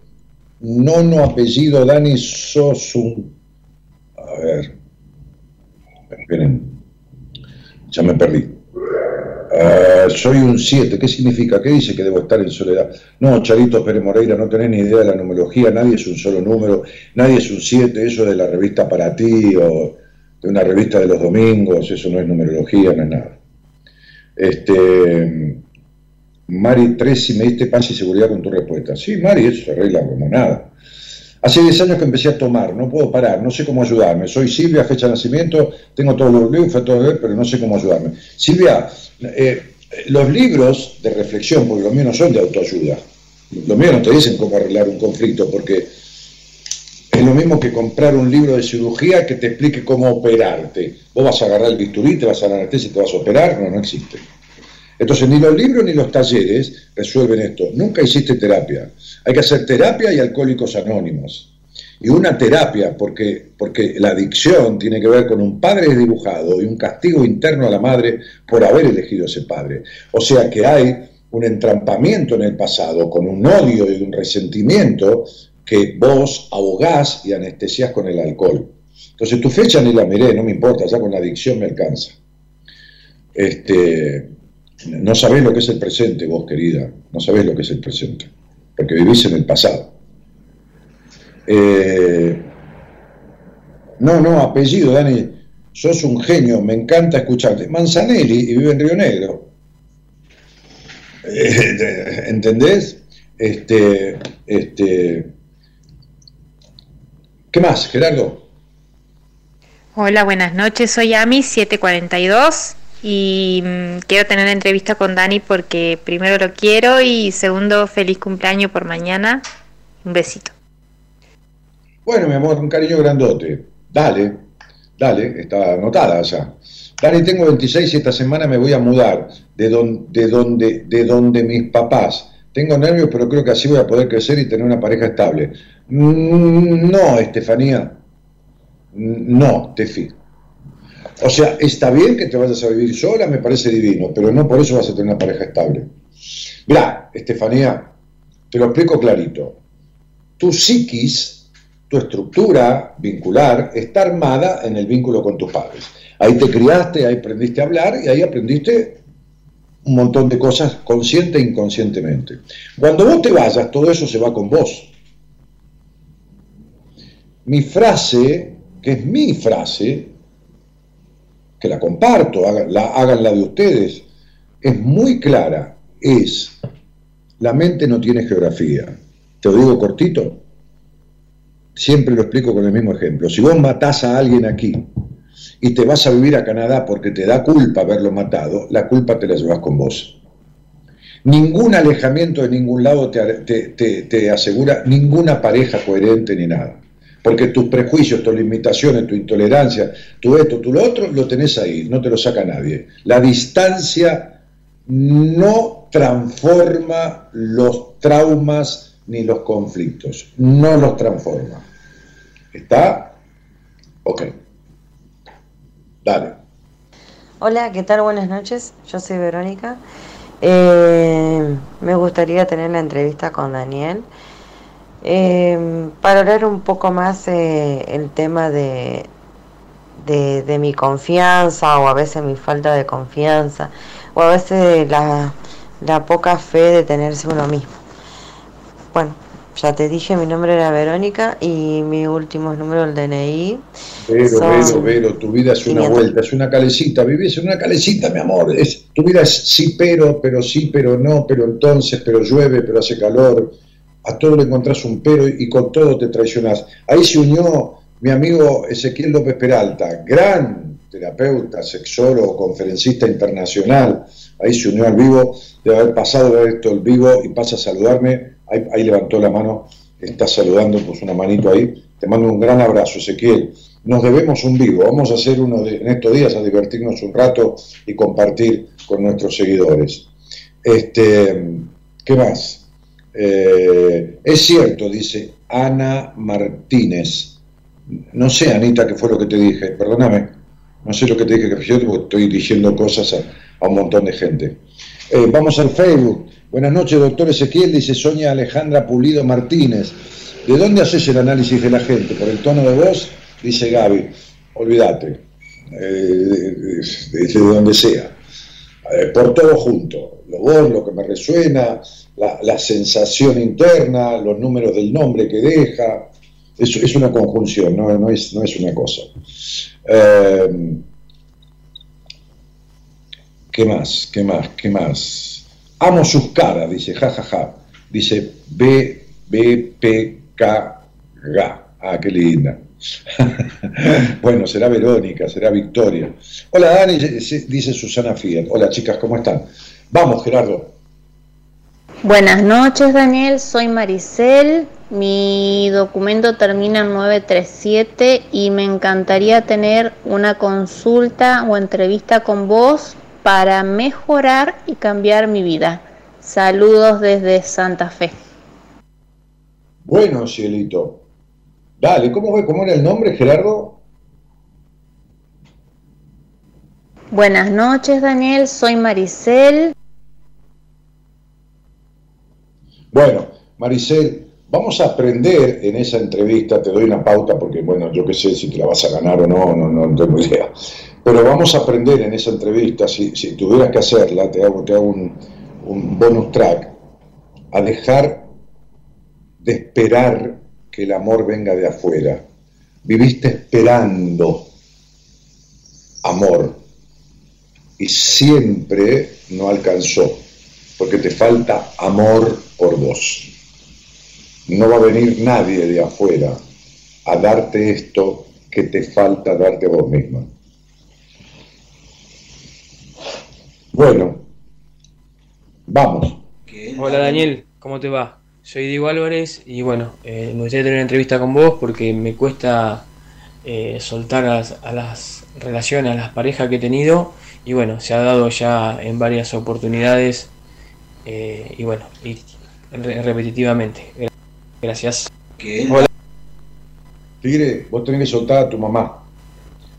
no, no, apellido Dani, sos un... A ver. Vienen. Ya me perdí. Ah, soy un 7, ¿qué significa? ¿Qué dice que debo estar en soledad? No, Charito Pérez Moreira, no tenés ni idea de la numerología, nadie es un solo número, nadie es un 7, eso de la revista para ti o de una revista de los domingos, eso no es numerología, no es nada. Este, Mari 3, si me diste paz y seguridad con tu respuesta. Sí, Mari, eso se arregla como nada. Hace 10 años que empecé a tomar, no puedo parar, no sé cómo ayudarme. Soy Silvia, fecha de nacimiento, tengo todos los libros, todo pero no sé cómo ayudarme. Silvia, eh, los libros de reflexión, porque los míos no son de autoayuda, los míos no te dicen cómo arreglar un conflicto, porque es lo mismo que comprar un libro de cirugía que te explique cómo operarte. Vos vas a agarrar el bisturí, te vas a la anestesia y te vas a operar, no, no existe. Entonces, ni los libros ni los talleres resuelven esto. Nunca hiciste terapia. Hay que hacer terapia y alcohólicos anónimos. Y una terapia, porque, porque la adicción tiene que ver con un padre dibujado y un castigo interno a la madre por haber elegido ese padre. O sea que hay un entrampamiento en el pasado, con un odio y un resentimiento que vos ahogás y anestesiás con el alcohol. Entonces tu fecha ni la miré, no me importa, ya con la adicción me alcanza. Este, no sabés lo que es el presente, vos querida, no sabés lo que es el presente, porque vivís en el pasado. Eh, no, no, apellido, Dani, sos un genio, me encanta escucharte. Manzanelli y vive en Río Negro. Eh, (laughs) ¿Entendés? Este, este, ¿Qué más, Gerardo? Hola, buenas noches. Soy Ami 742 y mm, quiero tener entrevista con Dani porque primero lo quiero y segundo feliz cumpleaños por mañana. Un besito. Bueno, mi amor, un cariño grandote. Dale, dale, está anotada ya. Dani, tengo 26 y esta semana me voy a mudar de, don- de, donde, de donde mis papás. Tengo nervios, pero creo que así voy a poder crecer y tener una pareja estable. Mm, No, Estefanía. No, Tefi. O sea, está bien que te vayas a vivir sola, me parece divino, pero no por eso vas a tener una pareja estable. Mirá, Estefanía, te lo explico clarito. Tu psiquis, tu estructura vincular, está armada en el vínculo con tus padres. Ahí te criaste, ahí aprendiste a hablar y ahí aprendiste un montón de cosas consciente e inconscientemente. Cuando vos te vayas, todo eso se va con vos. Mi frase, que es mi frase, que la comparto, hagan la, de ustedes, es muy clara, es, la mente no tiene geografía. Te lo digo cortito, siempre lo explico con el mismo ejemplo. Si vos matás a alguien aquí y te vas a vivir a Canadá porque te da culpa haberlo matado, la culpa te la llevas con vos. Ningún alejamiento de ningún lado te, te- te- asegura ninguna pareja coherente ni nada. Porque tus prejuicios, tus limitaciones, tu intolerancia, tu esto, tu lo otro, lo tenés ahí, no te lo saca nadie. La distancia no transforma los traumas ni los conflictos, no los transforma. ¿Está? Ok. Hola, ¿qué tal? Buenas noches. Yo soy Verónica. Eh, me gustaría tener la entrevista con Daniel eh, para hablar un poco más eh, el tema de, de, de mi confianza o a veces mi falta de confianza o a veces la, la poca fe de tenerse uno mismo. Bueno, ya te dije, mi nombre era Verónica y mi último número del DNI. Vero, son- Vero, Vero, tu vida es una 500. vuelta, es una calecita, vivís en una calecita, mi amor. Es, tu vida es sí, pero, pero sí, pero no, pero entonces, pero llueve, pero hace calor. A todo le encontrás un pero y con todo te traicionás. Ahí se unió mi amigo Ezequiel López Peralta, gran terapeuta, sexólogo, conferencista internacional. Ahí se unió al vivo, de haber pasado de esto el vivo y pasa a saludarme. Ahí, levantó la mano, está saludando, pues una manito ahí. Te mando un gran abrazo, Ezequiel. Nos debemos un vivo. Vamos a hacer uno de- en estos días a divertirnos un rato y compartir con nuestros seguidores. Este, ¿Qué más? Eh, es cierto, dice Ana Martínez. No sé, Anita, qué fue lo que te dije. Perdóname. No sé lo que te dije que porque estoy diciendo cosas a, a un montón de gente. Eh, vamos al Facebook. Buenas noches, doctor Ezequiel, dice Sonia Alejandra Pulido Martínez. ¿De dónde haces el análisis de la gente? ¿Por el tono de voz? Dice Gaby. Olvídate. eh, desde donde sea, por todo junto, lo vos, lo que me resuena, la, sensación interna, los números del nombre que deja, es, es una conjunción, no, no, es, no es una cosa. Eh, ¿Qué más? ¿Qué más? ¿Qué más? Amo sus caras, dice, jajaja. Dice B, B, P, K, G. Ah, qué linda. (laughs) bueno, será Verónica, será Victoria. Hola Dani, dice Susana Fiat. Hola chicas, ¿cómo están? Vamos, Gerardo. Buenas noches, Daniel. Soy Maricel. Mi documento termina en 937 y me encantaría tener una consulta o entrevista con vos para mejorar y cambiar mi vida. Saludos desde Santa Fe. Bueno, cielito. Dale, ¿cómo, fue? ¿cómo era el nombre, Gerardo? Buenas noches, Daniel. Soy Maricel. Bueno, Maricel, vamos a aprender en esa entrevista, te doy una pauta porque, bueno, yo qué sé si te la vas a ganar o no, no, tengo idea. Pero vamos a aprender en esa entrevista, si, tuvieras que hacerla, te hago, te un, un bonus track, a dejar de esperar que el amor venga de afuera. Viviste esperando amor y siempre no alcanzó, porque te falta amor por vos. No va a venir nadie de afuera a darte esto que te falta darte a vos misma. Bueno, vamos. Hola Daniel, ¿cómo te va? Soy Diego Álvarez y bueno, eh, me gustaría tener una entrevista con vos porque me cuesta eh, soltar a las, a las relaciones, a las parejas que he tenido y bueno, se ha dado ya en varias oportunidades eh, y bueno, y re- repetitivamente. Gracias. Hola. Tigre, vos tenés que soltar a tu mamá.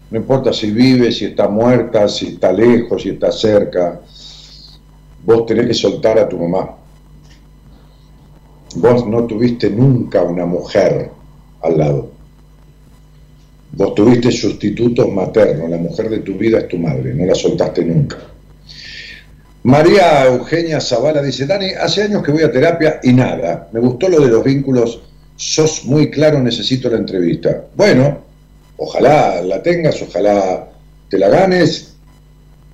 No importa si vive, si está muerta, si está lejos, si está cerca. Vos tenés que soltar a tu mamá. Vos no tuviste nunca una mujer al lado. Vos tuviste sustitutos maternos. La mujer de tu vida es tu madre. No la soltaste nunca. María Eugenia Zavala dice, Dani, hace años que voy a terapia y nada. Me gustó lo de los vínculos. Sos muy claro, necesito la entrevista. Bueno, ojalá la tengas, ojalá te la ganes,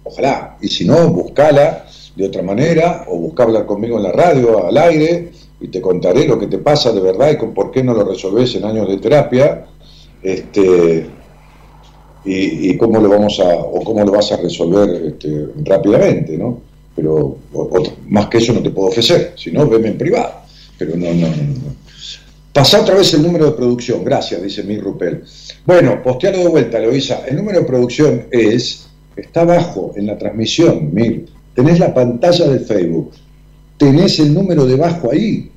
ojalá. Y si no, buscala de otra manera o busca hablar conmigo en la radio, al aire, y te contaré lo que te pasa de verdad y con por qué no lo resolvés en años de terapia. Este, y, y cómo lo vamos a, o cómo lo vas a resolver este, rápidamente, ¿no? Pero más que eso no te puedo ofrecer, si no, veme en privado. Pero no, no, no, no. Pasá otra vez el número de producción, gracias, dice mi Rupel. Bueno, postealo de vuelta, Eloisa. El número de producción es, está abajo en la transmisión, Mir. Tenés la pantalla del Facebook, tenés el número debajo ahí,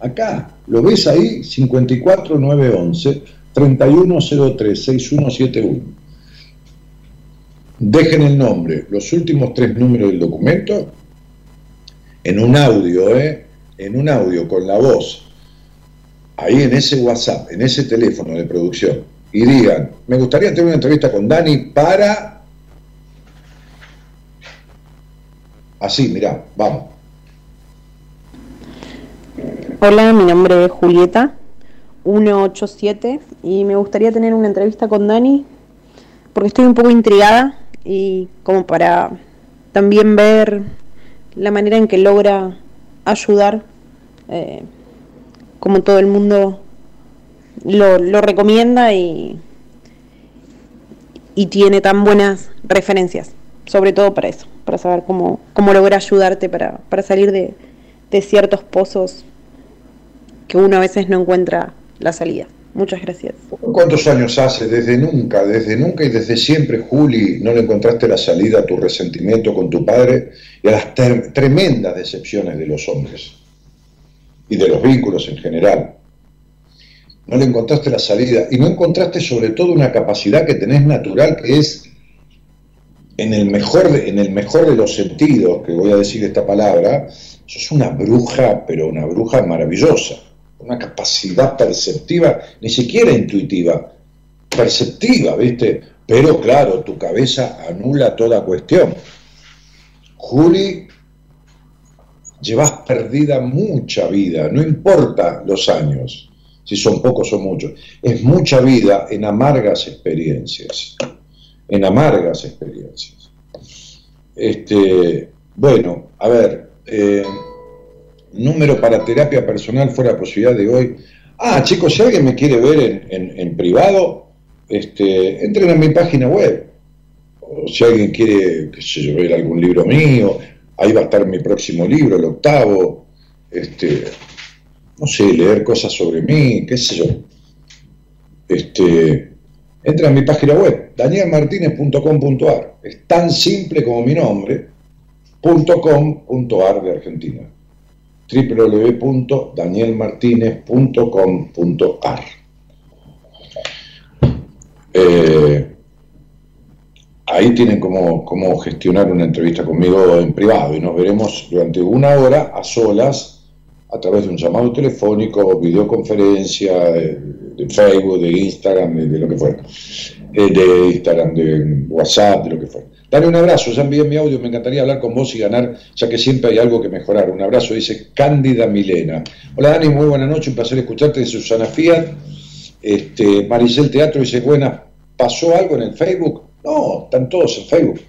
acá, lo ves ahí, 54911 3103 6171. Dejen el nombre, los últimos tres números del documento, en un audio, ¿eh? En un audio con la voz, ahí en ese WhatsApp, en ese teléfono de producción, y digan, me gustaría tener una entrevista con Dani para... Así, mirá, vamos. Hola, mi nombre es Julieta, 187, y me gustaría tener una entrevista con Dani, porque estoy un poco intrigada y como para también ver la manera en que logra ayudar, eh, como todo el mundo lo, lo recomienda y, y tiene tan buenas referencias, sobre todo para eso, para saber cómo, cómo logra ayudarte para, para salir de, de ciertos pozos que uno a veces no encuentra la salida. Muchas gracias. ¿Cuántos años hace? Desde nunca, desde nunca y desde siempre, Juli, no le encontraste la salida a tu resentimiento con tu padre y a las tremendas decepciones de los hombres y de los vínculos en general. No le encontraste la salida y no encontraste sobre todo una capacidad que tenés natural que es en el mejor de, en el mejor de los sentidos, que voy a decir esta palabra, sos una bruja, pero una bruja maravillosa, una capacidad perceptiva, ni siquiera intuitiva, perceptiva, ¿viste? Pero claro, tu cabeza anula toda cuestión. Juli, llevas perdida mucha vida, no importa los años, si son pocos o muchos, es mucha vida en amargas experiencias, en amargas experiencias. Este, bueno, a ver, eh, número para terapia personal fuera posibilidad de hoy. Ah, chicos, si alguien me quiere ver en privado, este, entren a mi página web. O si alguien quiere, qué sé yo, ver algún libro mío, ahí va a estar mi próximo libro, el octavo. Este, no sé, leer cosas sobre mí, qué sé yo. Este, entra a mi página web, danielmartinez.com.ar. Es tan simple como mi nombre, .com.ar de Argentina www.danielmartinez.com.ar Eh, ahí tienen cómo, cómo gestionar una entrevista conmigo en privado y nos veremos durante una hora a solas a través de un llamado telefónico, videoconferencia, de, de Facebook, de Instagram, de, lo que fuera, Eh, de Instagram, de WhatsApp, de lo que fuera. Dale un abrazo, ya envié mi audio, me encantaría hablar con vos y ganar, ya que siempre hay algo que mejorar. Un abrazo, dice Cándida Milena. Hola Dani, muy buena noche, un placer escucharte de Susana Fiat. Este, Maricel Teatro dice, buena, ¿pasó algo en el Facebook? No, están todos en Facebook.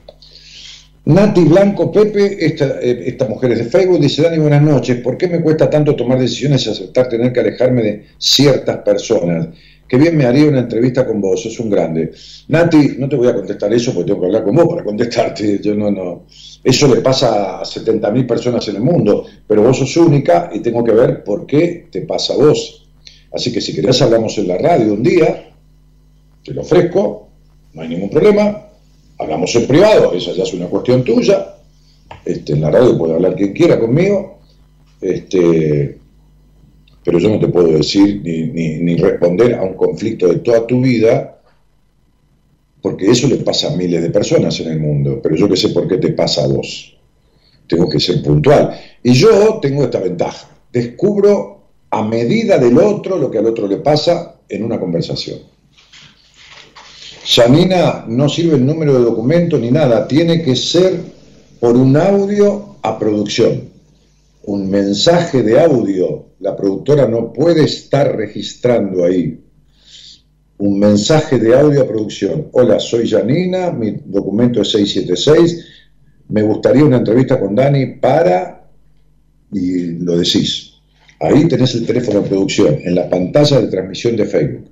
Nati Blanco Pepe, esta, eh, esta mujer es de Facebook, dice, Dani, buenas noches, ¿por qué me cuesta tanto tomar decisiones y aceptar tener que alejarme de ciertas personas? Qué bien me haría una entrevista con vos, sos un grande. Nati, no te voy a contestar eso porque tengo que hablar con vos para contestarte. (laughs) Yo no, no. Eso le pasa a 70.000 personas en el mundo, pero vos sos única y tengo que ver por qué te pasa a vos. Así que si querés hablamos en la radio un día, te lo ofrezco, no hay ningún problema, hablamos en privado, esa ya es una cuestión tuya, este, en la radio puede hablar quien quiera conmigo, este, pero yo no te puedo decir ni, ni- ni responder a un conflicto de toda tu vida, porque eso le pasa a miles de personas en el mundo, pero yo que sé por qué te pasa a vos. Tengo que ser puntual. Y yo tengo esta ventaja, descubro a medida del otro lo que al otro le pasa en una conversación. Janina, no sirve el número de documento ni nada, tiene que ser por un audio a producción. Un mensaje de audio, la productora no puede estar registrando ahí. Un mensaje de audio a producción. Hola, soy Janina, mi documento es 676, me gustaría una entrevista con Dani para... y lo decís. Ahí tenés el teléfono de producción, en la pantalla de transmisión de Facebook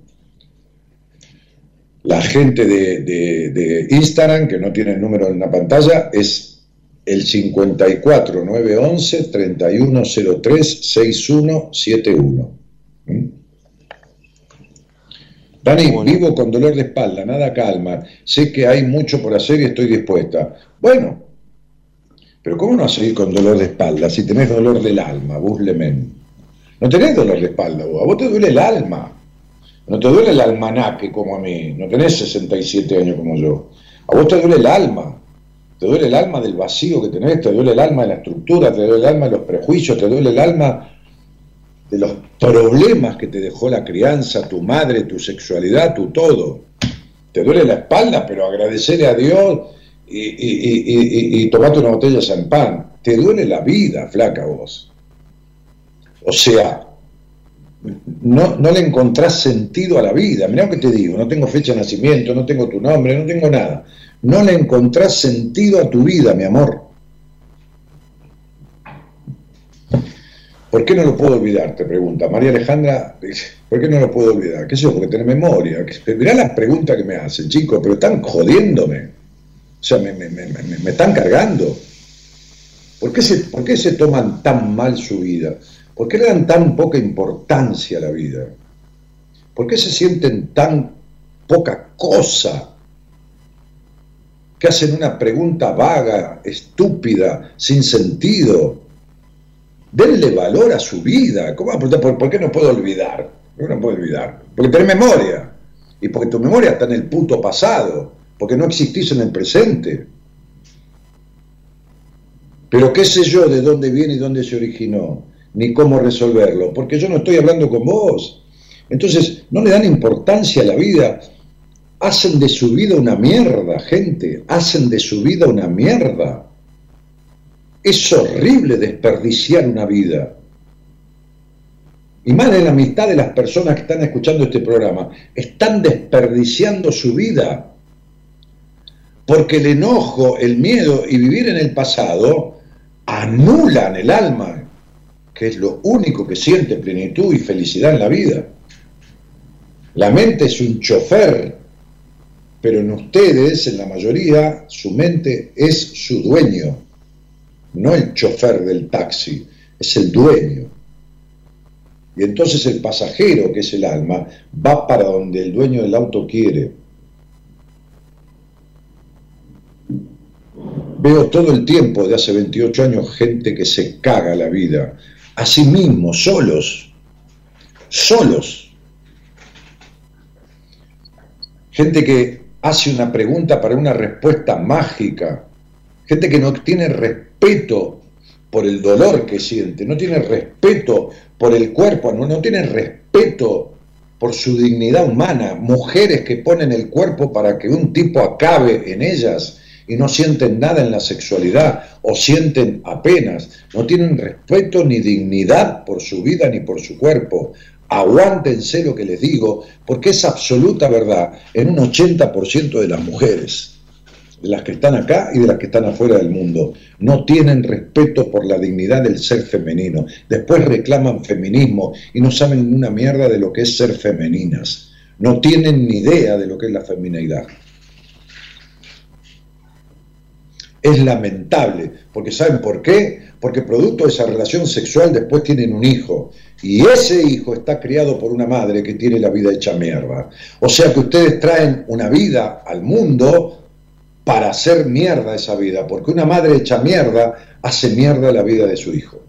la gente de, de- de Instagram, que no tiene el número en la pantalla, es el 54 911 3103 6171. ¿Mm? Dani, vivo con dolor de espalda, nada calma. Sé que hay mucho por hacer y estoy dispuesta. Bueno, pero ¿cómo no vas a ir con dolor de espalda si tenés dolor del alma, Buslemen? No tenés dolor de espalda vos, a vos te duele el alma. No te duele el almanaque como a mí, no tenés 67 años como yo. A vos te duele el alma, te duele el alma del vacío que tenés, te duele el alma de la estructura, te duele el alma de los prejuicios, te duele el alma de los problemas que te dejó la crianza, tu madre, tu sexualidad, tu todo. Te duele la espalda, pero agradecerle a Dios y, y, tomate una botella de champán. Te duele la vida, flaca vos. O sea, no, no le encontrás sentido a la vida. Mirá lo que te digo, no tengo fecha de nacimiento, no tengo tu nombre, no tengo nada. No le encontrás sentido a tu vida, mi amor. ¿Por qué no lo puedo olvidar? Te pregunta. María Alejandra, ¿por qué no lo puedo olvidar? ¿Qué sé yo? Porque tenés memoria. Mirá las preguntas que me hacen, chicos, pero están jodiéndome. O sea, me, me- me- me- me están cargando. ¿Por qué, se, ¿Por qué se toman tan mal su vida? ¿Por qué le dan tan poca importancia a la vida? ¿Por qué se sienten tan poca cosa? Que hacen una pregunta vaga, estúpida, sin sentido. Denle valor a su vida. ¿Cómo ¿por, por qué no puedo olvidar? ¿Por qué no puedo olvidar? Porque tenés memoria. Y porque tu memoria está en el puto pasado. Porque no existís en el presente. Pero qué sé yo de dónde viene y dónde se originó, ni cómo resolverlo, porque yo no estoy hablando con vos. Entonces, no le dan importancia a la vida. hacen de su vida una mierda, gente, hacen de su vida una mierda. Es horrible desperdiciar una vida. Y más de la mitad de las personas que están escuchando este programa están desperdiciando su vida. Porque el enojo, el miedo y vivir en el pasado anulan el alma, que es lo único que siente plenitud y felicidad en la vida. La mente es un chofer, pero en ustedes, en la mayoría, su mente es su dueño, no el chofer del taxi, es el dueño. Y entonces el pasajero, que es el alma, va para donde el dueño del auto quiere. Veo todo el tiempo, de hace 28 años, gente que se caga la vida, a sí mismos, solos, solos. Gente que hace una pregunta para una respuesta mágica, gente que no tiene respeto por el dolor que siente, no tiene respeto por el cuerpo, no, no tiene respeto por su dignidad humana, mujeres que ponen el cuerpo para que un tipo acabe en ellas y no sienten nada en la sexualidad o sienten apenas, no tienen respeto ni dignidad por su vida ni por su cuerpo. Aguántense lo que les digo, porque es absoluta verdad en un 80% de las mujeres, de las que están acá y de las que están afuera del mundo. No tienen respeto por la dignidad del ser femenino. Después reclaman feminismo y no saben una mierda de lo que es ser femeninas. No tienen ni idea de lo que es la feminidad. Es lamentable, porque ¿saben por qué? Porque producto de esa relación sexual después tienen un hijo, y ese hijo está criado por una madre que tiene la vida hecha mierda. O sea que ustedes traen una vida al mundo para hacer mierda esa vida, porque una madre hecha mierda hace mierda la vida de su hijo.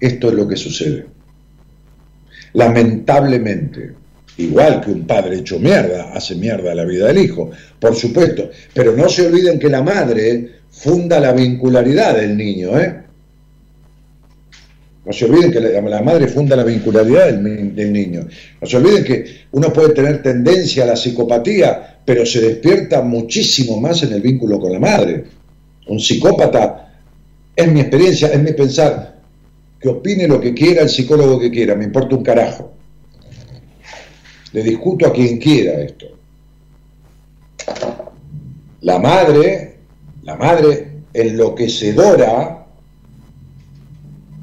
Esto es lo que sucede. Lamentablemente, igual que un padre hecho mierda hace mierda la vida del hijo, por supuesto, pero no se olviden que la madre funda la vincularidad del niño, ¿eh? No se olviden que la, madre funda la vincularidad del, del niño. No se olviden que uno puede tener tendencia a la psicopatía, pero se despierta muchísimo más en el vínculo con la madre. Un psicópata, es mi experiencia, es mi pensar, que opine lo que quiera el psicólogo que quiera, me importa un carajo. Le discuto a quien quiera esto. La madre, la madre enloquecedora,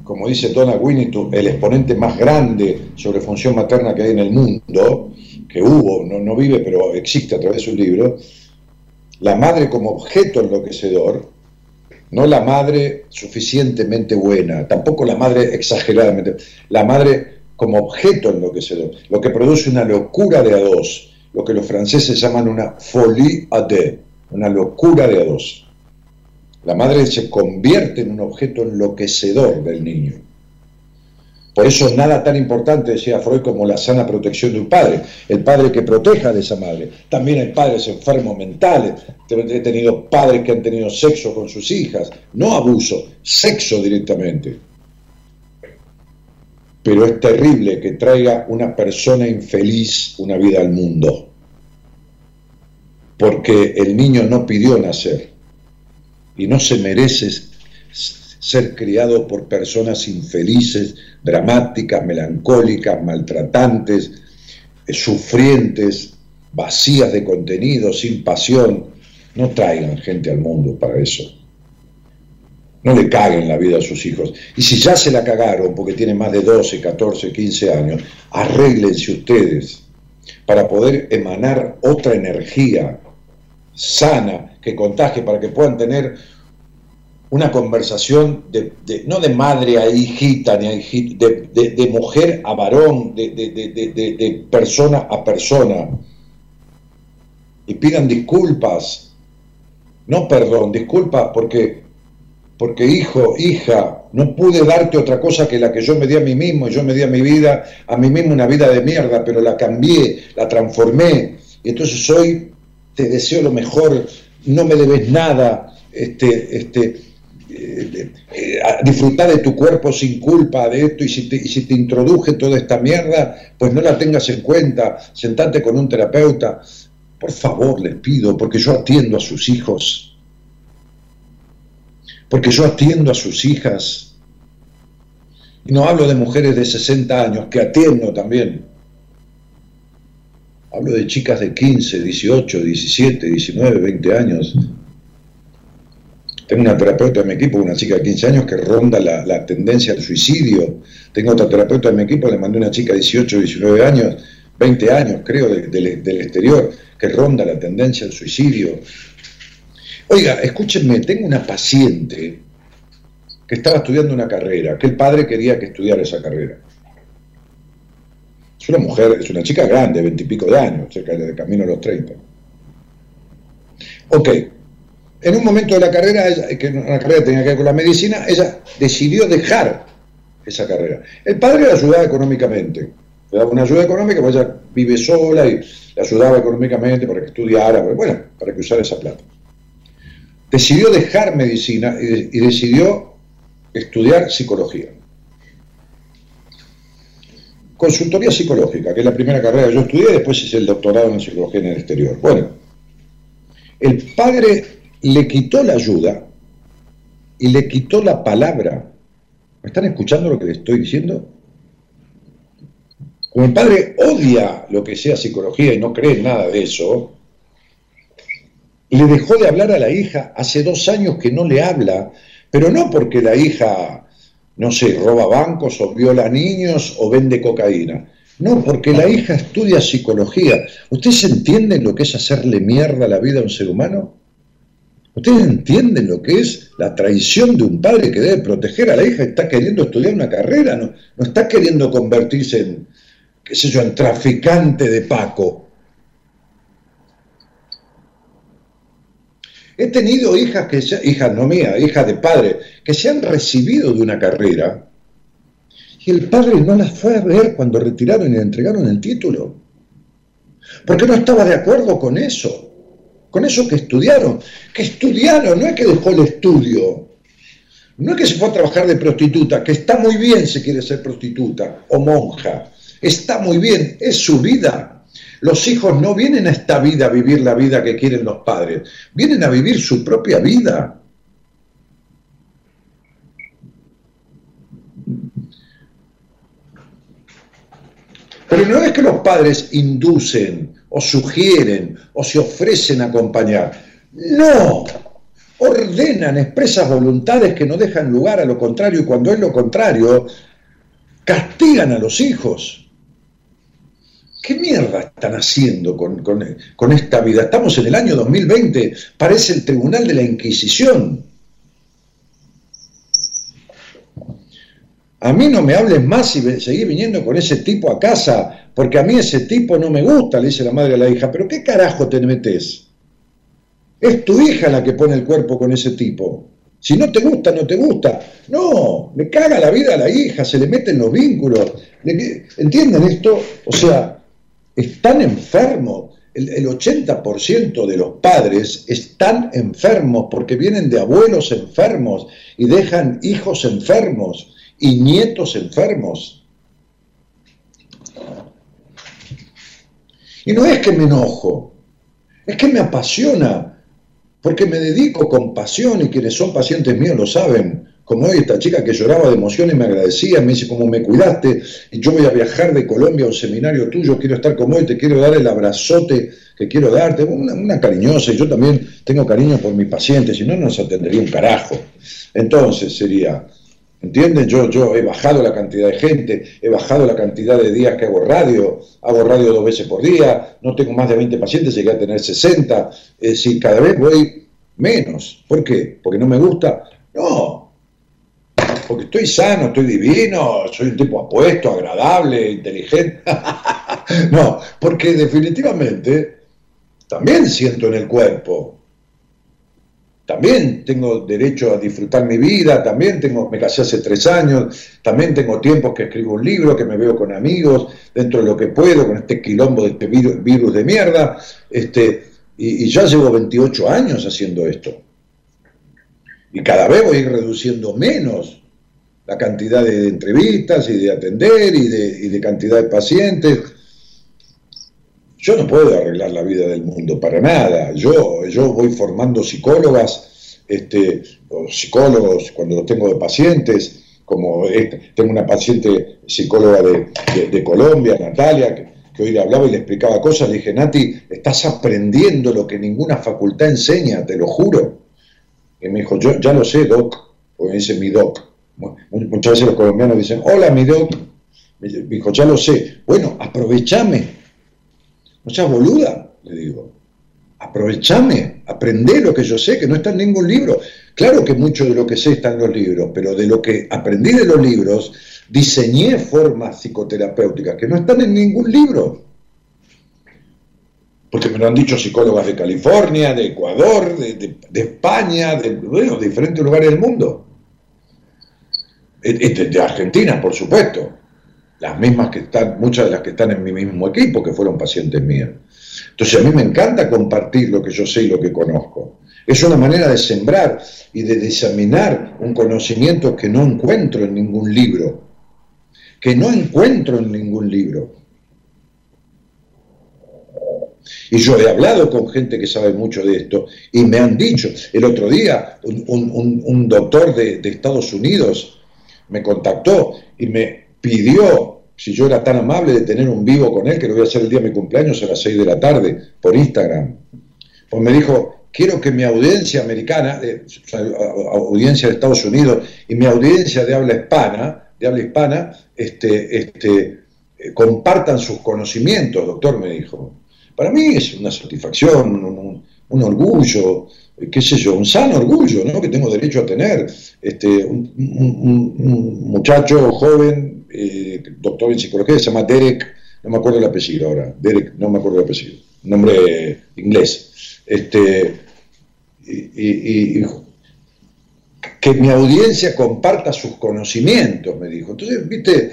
como dice Donna Winnetou, el exponente más grande sobre función materna que hay en el mundo, que hubo, no, no vive, pero existe a través de su libro, la madre como objeto enloquecedor, no la madre suficientemente buena, tampoco la madre exageradamente, la madre como objeto enloquecedor, lo que produce una locura de a dos, lo que los franceses llaman una folie à deux, una locura de a dos. La madre se convierte en un objeto enloquecedor del niño. Por eso nada tan importante, decía Freud, como la sana protección de un padre. El padre que proteja de esa madre. También hay padres enfermos mentales. He tenido padres que han tenido sexo con sus hijas. No abuso, sexo directamente. Pero es terrible que traiga una persona infeliz una vida al mundo. Porque el niño no pidió nacer. Y no se merece ser criado por personas infelices, dramáticas, melancólicas, maltratantes, eh, sufrientes, vacías de contenido, sin pasión. No traigan gente al mundo para eso. No le caguen la vida a sus hijos. Y si ya se la cagaron porque tienen más de 12, 14, 15 años, arréglense ustedes para poder emanar otra energía sana que contagie para que puedan tener una conversación de, no de madre a hijita, ni de, de- mujer a varón, de persona a persona. Y pidan disculpas, no perdón, disculpas porque, porque hijo, hija, no pude darte otra cosa que la que yo me di a mí mismo, y yo me di a mi vida, a mí mismo una vida de mierda, pero la cambié, la transformé, y entonces hoy te deseo lo mejor, no me debes nada, este, este, eh, eh, disfrutar de tu cuerpo sin culpa de esto y si, te, y si te introduje toda esta mierda, pues no la tengas en cuenta, sentate con un terapeuta. Por favor, les pido, porque yo atiendo a sus hijos, porque yo atiendo a sus hijas. Y no hablo de mujeres de 60 años, que atiendo también. Hablo de chicas de 15, 18, 17, 19, 20 años. Tengo una terapeuta en mi equipo, una chica de 15 años que ronda la, tendencia al suicidio. Tengo otra terapeuta en mi equipo, le mandé una chica de 18, 19 años, 20 años creo, de- de- del exterior, que ronda la tendencia al suicidio. Oiga, escúchenme, tengo una paciente que estaba estudiando una carrera, que el padre quería que estudiara esa carrera. Es una mujer, es una chica grande, veintipico de años, cerca de camino a los 30. Ok, en un momento de la carrera, que una carrera tenía que ver con la medicina, ella decidió dejar esa carrera. El padre la ayudaba económicamente, le daba una ayuda económica, pues ella vive sola y le ayudaba económicamente para que estudiara, bueno, para que usara esa plata. Decidió dejar medicina y, de- y decidió estudiar psicología. Consultoría psicológica, que es la primera carrera que yo estudié, después hice el doctorado en psicología en el exterior. Bueno, el padre le quitó la ayuda y le quitó la palabra. ¿Me están escuchando lo que les estoy diciendo? Como el padre odia lo que sea psicología y no cree en nada de eso, le dejó de hablar a la hija hace dos años que no le habla, pero no porque la hija, no sé, roba bancos o viola niños o vende cocaína. No, porque la hija estudia psicología. ¿Ustedes entienden lo que es hacerle mierda a la vida a un ser humano? ¿Ustedes entienden lo que es la traición de un padre que debe proteger a la hija? Está queriendo estudiar una carrera, no, no está queriendo convertirse en, qué sé yo, en traficante de Paco. He tenido hijas que se- hijas no mías, hijas de padres, que se han recibido de una carrera y el padre no las fue a ver cuando retiraron y le entregaron el título. Porque no estaba de acuerdo con eso, con eso que estudiaron. Que estudiaron, no es que dejó el estudio, no es que se fue a trabajar de prostituta, que está muy bien si quiere ser prostituta o monja, está muy bien, es su vida. Los hijos no vienen a esta vida a vivir la vida que quieren los padres, vienen a vivir su propia vida. Pero no es que los padres inducen o sugieren o se ofrecen a acompañar. No, ordenan expresas voluntades que no dejan lugar a lo contrario y cuando es lo contrario, castigan a los hijos. ¿Qué mierda están haciendo con, con- con esta vida? Estamos en el año 2020, parece el tribunal de la Inquisición. A mí no me hables más y ve- seguí viniendo con ese tipo a casa, porque a mí ese tipo no me gusta, le dice la madre a la hija. ¿Pero qué carajo te metes? Es tu hija la que pone el cuerpo con ese tipo. Si no te gusta, no te gusta. No, le caga la vida a la hija, se le meten los vínculos. ¿Entienden esto? O sea, están enfermos. El, el 80% de los padres están enfermos porque vienen de abuelos enfermos y dejan hijos enfermos y nietos enfermos. Y no es que me enojo, es que me apasiona, porque me dedico con pasión y quienes son pacientes míos lo saben. Como hoy esta chica que lloraba de emoción y me agradecía, me dice, como me cuidaste, y yo voy a viajar de Colombia a un seminario tuyo, quiero estar como hoy, te quiero dar el abrazote que quiero darte, una, cariñosa, y yo también tengo cariño por mis pacientes, si no, no nos atendería un carajo. Entonces sería, ¿Entienden? Yo, yo he bajado la cantidad de gente, he bajado la cantidad de días que hago radio, hago radio dos veces por día, no tengo más de 20 pacientes, llegué a tener 60, es decir, cada vez voy menos. ¿Por qué? ¿Porque no me gusta? No, porque estoy sano, estoy divino, soy un tipo apuesto, agradable, inteligente. (laughs) no, porque definitivamente también siento en el cuerpo, también tengo derecho a disfrutar mi vida, también tengo, me casé hace tres años, también tengo tiempos que escribo un libro, que me veo con amigos, dentro de lo que puedo, con este quilombo de este virus, de mierda, este, y, y ya llevo 28 años haciendo esto. Y cada vez voy a ir reduciendo menos la cantidad de entrevistas y de atender y de, y de cantidad de pacientes. Yo no puedo arreglar la vida del mundo para nada. Yo, yo voy formando psicólogas, este, psicólogos cuando los tengo de pacientes, como tengo una paciente psicóloga de, de- Colombia, Natalia, que, hoy le hablaba y le explicaba cosas, le dije, Nati, estás aprendiendo lo que ninguna facultad enseña, te lo juro. Y me dijo, yo ya lo sé, doc, me dice mi doc. Mu- Muchas veces los colombianos dicen, hola, mi doc. Me dijo, ya lo sé. Bueno, aprovechame. No seas boluda, le digo. Aprovechame, aprendé lo que yo sé, que no está en ningún libro. Claro que mucho de lo que sé está en los libros, pero de lo que aprendí de los libros, diseñé formas psicoterapéuticas que no están en ningún libro. Porque me lo han dicho psicólogas de California, de Ecuador, de, España, de diferentes lugares del mundo. De, Argentina, por supuesto. Las mismas que están, muchas de las que están en mi mismo equipo, que fueron pacientes mías. Entonces a mí me encanta compartir lo que yo sé y lo que conozco. Es una manera de sembrar y de diseminar un conocimiento que no encuentro en ningún libro. Que no encuentro en ningún libro. Y yo he hablado con gente que sabe mucho de esto y me han dicho, el otro día un, doctor de Estados Unidos me contactó y me pidió, si yo era tan amable, de tener un vivo con él, que lo voy a hacer el día de mi cumpleaños a las 6 de la tarde por Instagram. Pues me dijo, quiero que mi audiencia americana, audiencia de Estados Unidos y mi audiencia de habla hispana, de habla hispana, este, este, eh, compartan sus conocimientos, doctor, me dijo. Para mí es una satisfacción, un, orgullo, qué sé yo, un sano orgullo, ¿no? Que tengo derecho a tener. Este, un, muchacho joven, eh, doctor en psicología, se llama Derek, no me acuerdo el apellido ahora, Derek, no me acuerdo el apellido, nombre inglés. Este, y- que mi audiencia comparta sus conocimientos, me dijo. Entonces, viste,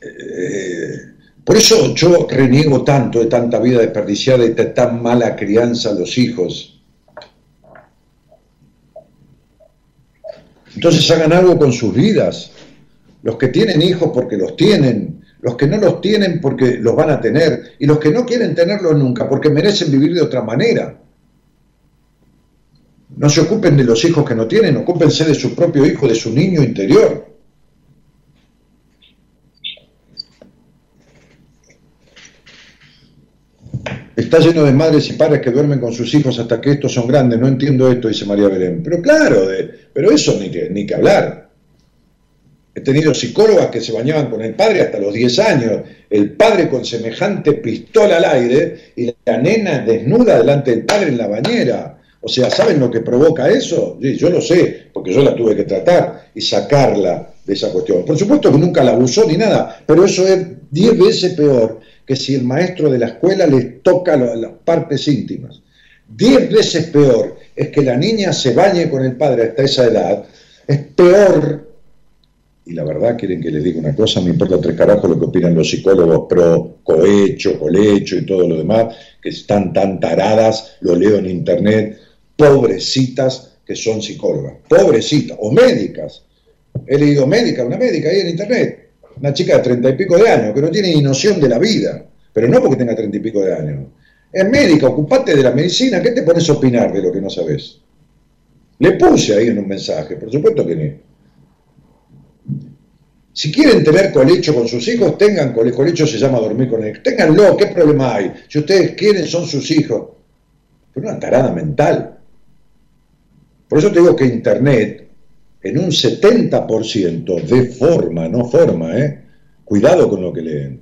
eh, por eso yo reniego tanto de tanta vida desperdiciada y de tan mala crianza a los hijos. Entonces hagan algo con sus vidas. Los que tienen hijos porque los tienen, los que no los tienen porque los van a tener, y los que no quieren tenerlos nunca porque merecen vivir de otra manera. No se ocupen de los hijos que no tienen, ocúpense de su propio hijo, de su niño interior. Está lleno de madres y padres que duermen con sus hijos hasta que estos son grandes. No entiendo esto, dice María Belén. Pero claro, de- pero eso ni que, ni que hablar. He tenido psicólogas que se bañaban con el padre hasta los 10 años. El padre con semejante pistola al aire y la nena desnuda delante del padre en la bañera. O sea, ¿saben lo que provoca eso? Yo lo sé, porque yo la tuve que tratar y sacarla de esa cuestión. Por supuesto que nunca la abusó ni nada, pero eso es 10 veces peor que si el maestro de la escuela le toca las partes íntimas. 10 veces peor es que la niña se bañe con el padre hasta esa edad. Es peor y la verdad, quieren que les diga una cosa, me importa tres carajos lo que opinan los psicólogos pro cohecho, colecho y todo lo demás, que están tan taradas, lo leo en internet, pobrecitas que son psicólogas, pobrecitas, o médicas. He leído médica, una médica ahí en internet, una chica de treinta y pico de años, que no tiene ni noción de la vida, pero no porque tenga treinta y pico de años. Es médica, ocupate de la medicina, ¿qué te pones a opinar de lo que no sabes? Le puse ahí en un mensaje, por supuesto que no. Si quieren tener colecho con sus hijos, tengan colecho. Colecho se llama dormir con ellos. Ténganlo, ¿qué problema hay? Si ustedes quieren, son sus hijos. Pero una tarada mental. Por eso te digo que Internet, en un 70% de forma, no forma, ¿eh? Cuidado con lo que leen.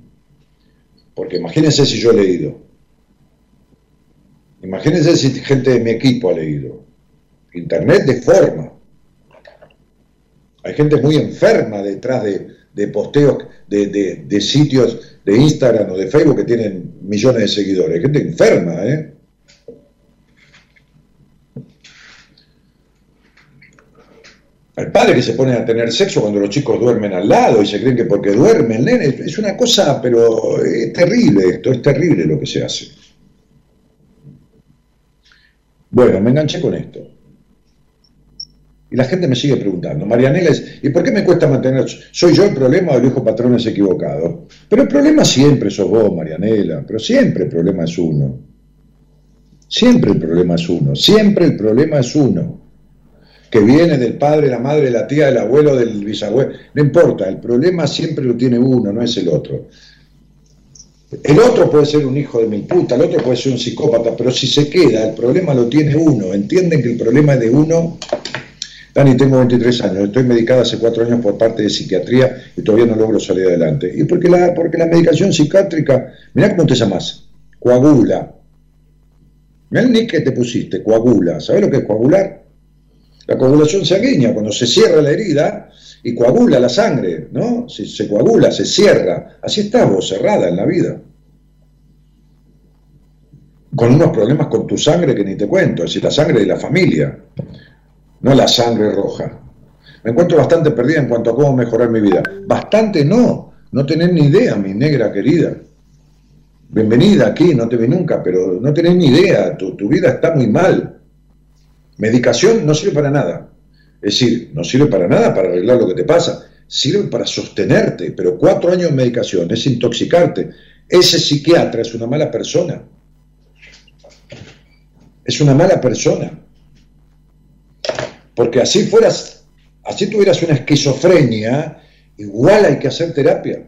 Porque imagínense si yo he leído. Imagínense si gente de mi equipo ha leído. Internet de forma. Hay gente muy enferma detrás de, de posteos, de, de- sitios de Instagram o de Facebook que tienen millones de seguidores. Hay gente enferma, ¿eh? Al padre que se pone a tener sexo cuando los chicos duermen al lado y se creen que porque duermen, es una cosa, pero es terrible esto, es terrible lo que se hace. Bueno, me enganché con esto. Y la gente me sigue preguntando, Marianela, ¿y por qué me cuesta mantener? ¿Soy yo el problema o el hijo patrón es equivocado? Pero el problema siempre sos vos, Marianela, pero siempre el problema es uno. Siempre el problema es uno, siempre el problema es uno. Que viene del padre, la madre, la tía, del abuelo, del bisabuelo, no importa, el problema siempre lo tiene uno, no es el otro. El otro puede ser un hijo de mil puta, el otro puede ser un psicópata, pero si se queda, el problema lo tiene uno. ¿Entienden que el problema es de uno? Dani, tengo 23 años, estoy medicada hace 4 años por parte de psiquiatría y todavía no logro salir adelante. Y porque la, porque la medicación psiquiátrica, mirá cómo te llamas, coagula. Mirá el nick que te pusiste, coagula. ¿Sabes lo que es coagular? La coagulación sanguínea, cuando se cierra la herida y coagula la sangre, ¿no? Se, se coagula, se cierra. Así estás vos, cerrada en la vida. Con unos problemas con tu sangre que ni te cuento, es decir, la sangre de la familia no la sangre roja. Me encuentro bastante perdida en cuanto a cómo mejorar mi vida. Bastante no, no tenés ni idea, mi negra querida. Bienvenida aquí, no te vi nunca, pero no tenés ni idea, tu, tu vida está muy mal. Medicación no sirve para nada. Es decir, no sirve para nada para arreglar lo que te pasa, sirve para sostenerte, pero cuatro años de medicación es intoxicarte. Ese psiquiatra es una mala persona. Es una mala persona. Porque así fueras, así tuvieras una esquizofrenia, igual hay que hacer terapia.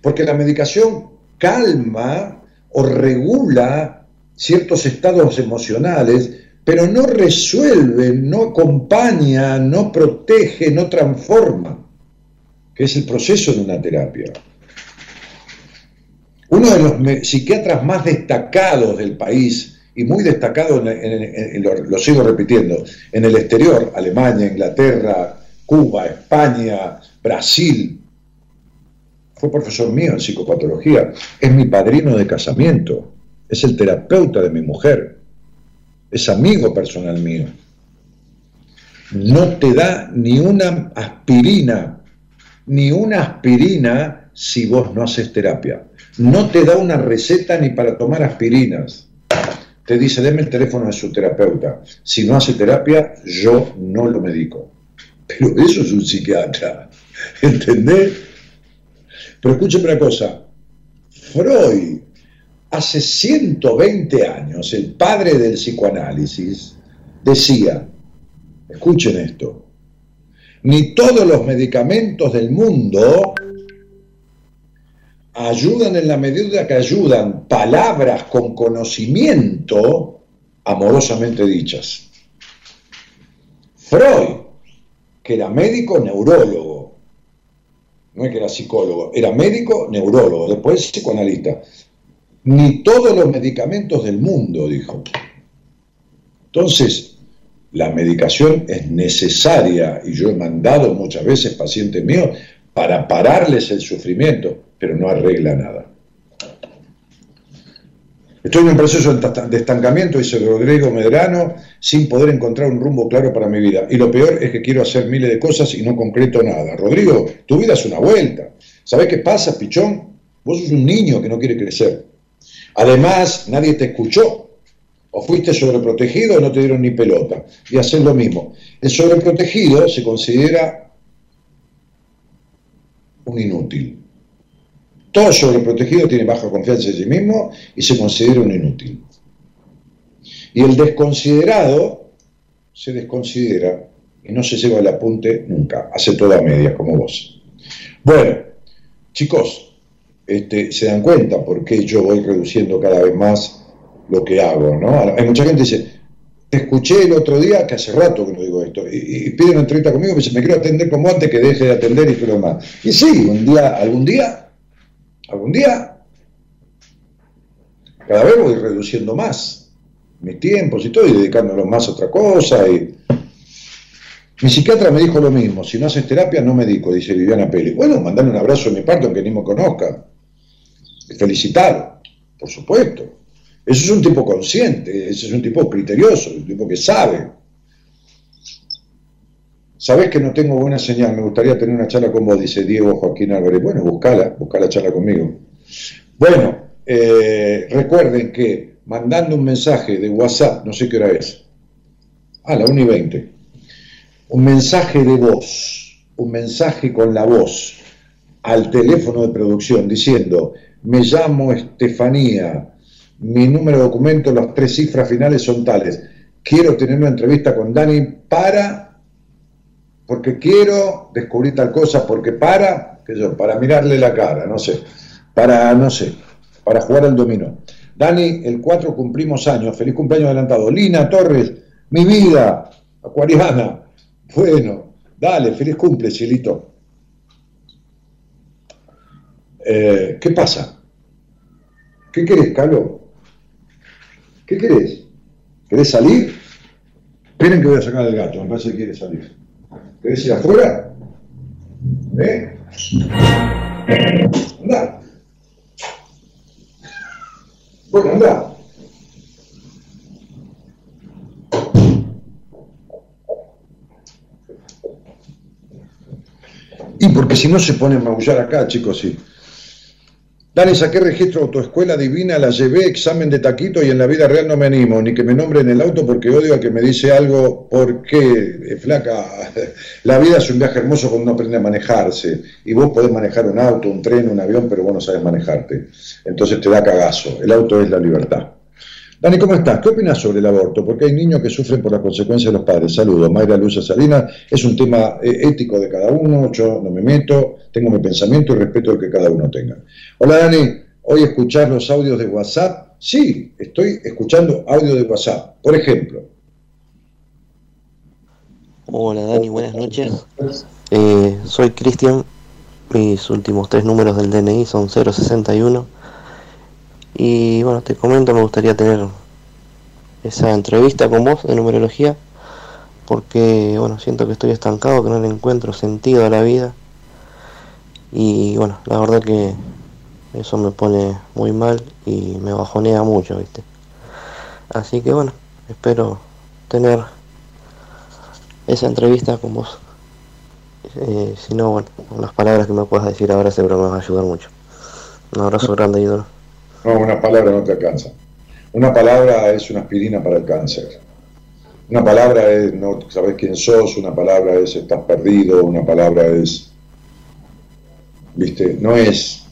Porque la medicación calma o regula ciertos estados emocionales, pero no resuelve, no acompaña, no protege, no transforma, que es el proceso de una terapia. Uno de los psiquiatras más destacados del país, y muy destacado, en, lo, sigo repitiendo, en el exterior, Alemania, Inglaterra, Cuba, España, Brasil. Fue profesor mío en psicopatología, es mi padrino de casamiento, es el terapeuta de mi mujer, es amigo personal mío. No te da ni una aspirina, ni una aspirina si vos no haces terapia. No te da una receta ni para tomar aspirinas te dice, deme el teléfono de su terapeuta. Si no hace terapia, yo no lo medico. Pero eso es un psiquiatra, (laughs) ¿entendés? Pero escúcheme una cosa, Freud, hace 120 años, el padre del psicoanálisis, decía, escuchen esto, ni todos los medicamentos del mundo ayudan en la medida que ayudan palabras con conocimiento amorosamente dichas. Freud, que era médico neurólogo, no es que era psicólogo, era médico neurólogo, después psicoanalista. Ni todos los medicamentos del mundo, dijo. Entonces, la medicación es necesaria y yo he mandado muchas veces pacientes míos para pararles el sufrimiento, pero no arregla nada. Estoy en un proceso de estancamiento, dice Rodrigo Medrano, sin poder encontrar un rumbo claro para mi vida. Y lo peor es que quiero hacer miles de cosas y no concreto nada. Rodrigo, tu vida es una vuelta. ¿Sabes qué pasa, pichón? Vos sos un niño que no quiere crecer. Además, nadie te escuchó. O fuiste sobreprotegido o no te dieron ni pelota. Y hacer lo mismo. El sobreprotegido se considera un inútil. Todo sobreprotegido tiene baja confianza en sí mismo y se considera un inútil. Y el desconsiderado se desconsidera y no se lleva el apunte nunca, hace toda media como vos. Bueno, chicos, este, se dan cuenta por qué yo voy reduciendo cada vez más lo que hago, ¿no? Hay mucha gente que dice, escuché el otro día, que hace rato que no digo esto, y, y pide una entrevista conmigo, me dice, me quiero atender como antes, que deje de atender y todo demás. Y sí, un día, algún día, algún día, cada vez voy reduciendo más mis tiempos y todo, y dedicándolo más a otra cosa. Y... Mi psiquiatra me dijo lo mismo, si no haces terapia no medico, dice Viviana Peli. Bueno, mandale un abrazo de mi parte, aunque ni me conozca. Felicitar, por supuesto. Eso es un tipo consciente, ese es un tipo criterioso, un tipo que sabe. Sabés que no tengo buena señal, me gustaría tener una charla con vos, dice Diego Joaquín Álvarez. Bueno, buscala, busca la charla conmigo. Bueno, eh, recuerden que mandando un mensaje de WhatsApp, no sé qué hora es, Ah, la 1 y 20. Un mensaje de voz, un mensaje con la voz al teléfono de producción diciendo, me llamo Estefanía, mi número de documento, las tres cifras finales son tales. Quiero tener una entrevista con Dani para, porque quiero descubrir tal cosa, porque para, que yo, para mirarle la cara, no sé, para, no sé, para jugar al dominó. Dani, el 4 cumplimos años, feliz cumpleaños adelantado. Lina Torres, mi vida, acuariana, bueno, dale, feliz cumple, cielito. Eh, ¿Qué pasa? ¿Qué querés, Carlos? ¿Qué querés? ¿Querés salir? Esperen que voy a sacar el gato, me parece que quiere salir. ¿Querés ir afuera? ¿Eh? Anda. Bueno, anda. Y porque si no se pone a maullar acá, chicos, sí. Dani, saqué registro autoescuela divina, la llevé, examen de taquito y en la vida real no me animo, ni que me nombre en el auto porque odio a que me dice algo, porque, eh, flaca, (laughs) la vida es un viaje hermoso cuando uno aprende a manejarse. Y vos podés manejar un auto, un tren, un avión, pero vos no sabes manejarte. Entonces te da cagazo. El auto es la libertad. Dani, ¿cómo estás? ¿Qué opinas sobre el aborto? Porque hay niños que sufren por las consecuencias de los padres. Saludos, Mayra Luisa Salinas. Es un tema eh, ético de cada uno, yo no me meto, tengo mi pensamiento y respeto el que cada uno tenga. Hola Dani, ¿hoy escuchar los audios de WhatsApp? Sí, estoy escuchando audio de WhatsApp. Por ejemplo, Hola Dani, buenas noches. Eh, soy Cristian, mis últimos tres números del DNI son 061. Y bueno, te comento, me gustaría tener esa entrevista con vos de numerología, porque bueno, siento que estoy estancado, que no le encuentro sentido a la vida. Y bueno, la verdad que eso me pone muy mal y me bajonea mucho, ¿viste? Así que bueno, espero tener esa entrevista con vos. Eh, si no, bueno, las palabras que me puedas decir ahora seguro me va a ayudar mucho. Un abrazo grande, ídolo. No, una palabra no te alcanza. Una palabra es una aspirina para el cáncer. Una palabra es no sabes quién sos, una palabra es estás perdido, una palabra es, viste, no es,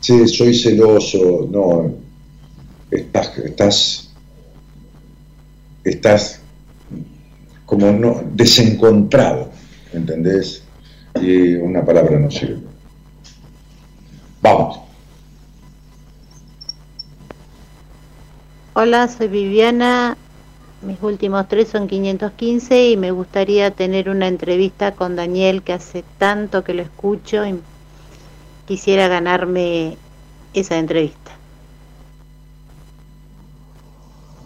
sí, soy celoso, no, estás, estás, estás como no, desencontrado, ¿entendés? Y una palabra no sirve. Vamos. Hola, soy Viviana. Mis últimos tres son 515 y me gustaría tener una entrevista con Daniel que hace tanto que lo escucho y quisiera ganarme esa entrevista.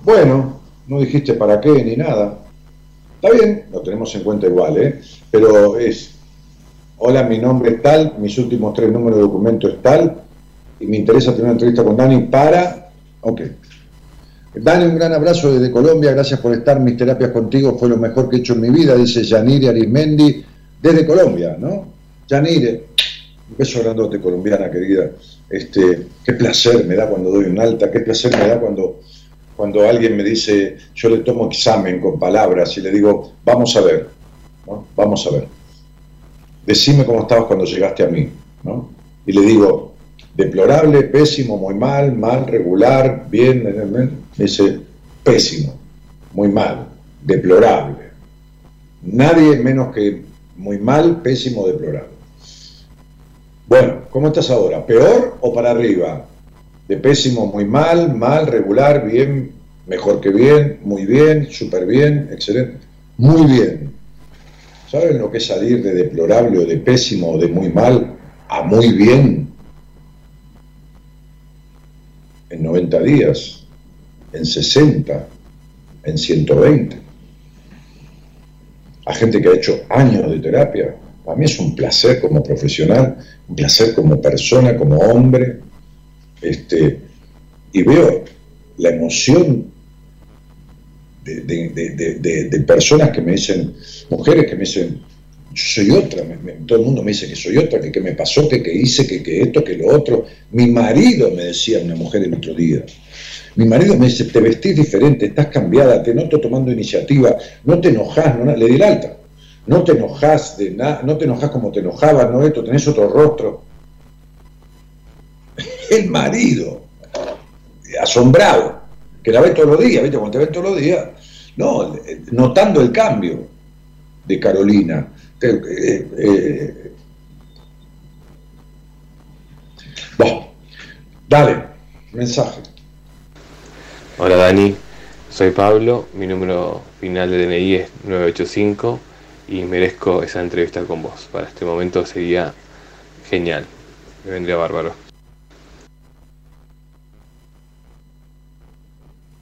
Bueno, no dijiste para qué ni nada. Está bien, lo tenemos en cuenta igual, ¿eh? Pero es, hola, mi nombre es tal, mis últimos tres números de documento es tal, y me interesa tener una entrevista con Dani para... Ok. Dani, un gran abrazo desde Colombia, gracias por estar, mis terapias contigo fue lo mejor que he hecho en mi vida, dice Yanire Arismendi, desde Colombia, ¿no? Yanire, un beso grandote colombiana, querida. Este, qué placer me da cuando doy un alta, qué placer me da cuando, cuando alguien me dice, yo le tomo examen con palabras y le digo, vamos a ver. Vamos a ver. Decime cómo estabas cuando llegaste a mí, ¿no? Y le digo, deplorable, pésimo, muy mal, mal, regular, bien. Me dice, pésimo, muy mal, deplorable. Nadie menos que muy mal, pésimo, deplorable. Bueno, ¿cómo estás ahora? ¿Peor o para arriba? De pésimo, muy mal, mal, regular, bien, mejor que bien, muy bien, súper bien, excelente. Muy bien. ¿Saben lo que es salir de deplorable o de pésimo o de muy mal a muy bien? En 90 días, en 60, en 120. A gente que ha hecho años de terapia. Para mí es un placer como profesional, un placer como persona, como hombre. Este, y veo la emoción de, de- personas que me dicen, mujeres que me dicen, soy otra, todo el mundo me dice que soy otra, que qué me pasó, que qué hice, que, que esto, que lo otro. Mi marido me decía una mujer el otro día, Mi marido me dice, te vestís diferente, estás cambiada, te noto tomando iniciativa, no te enojas, no, le di el alta. No te enojas de nada, no te enojas como te enojabas, no esto, tenés otro rostro. (laughs) El marido, asombrado, que la ve todos los días, ¿viste? Cuando te ve todos los días, no, eh, notando el cambio de Carolina. Eh, eh, bueno, dale, mensaje. Hola Dani, soy Pablo, mi número final de DNI es 985 y merezco esa entrevista con vos. Para este momento sería genial, me vendría bárbaro.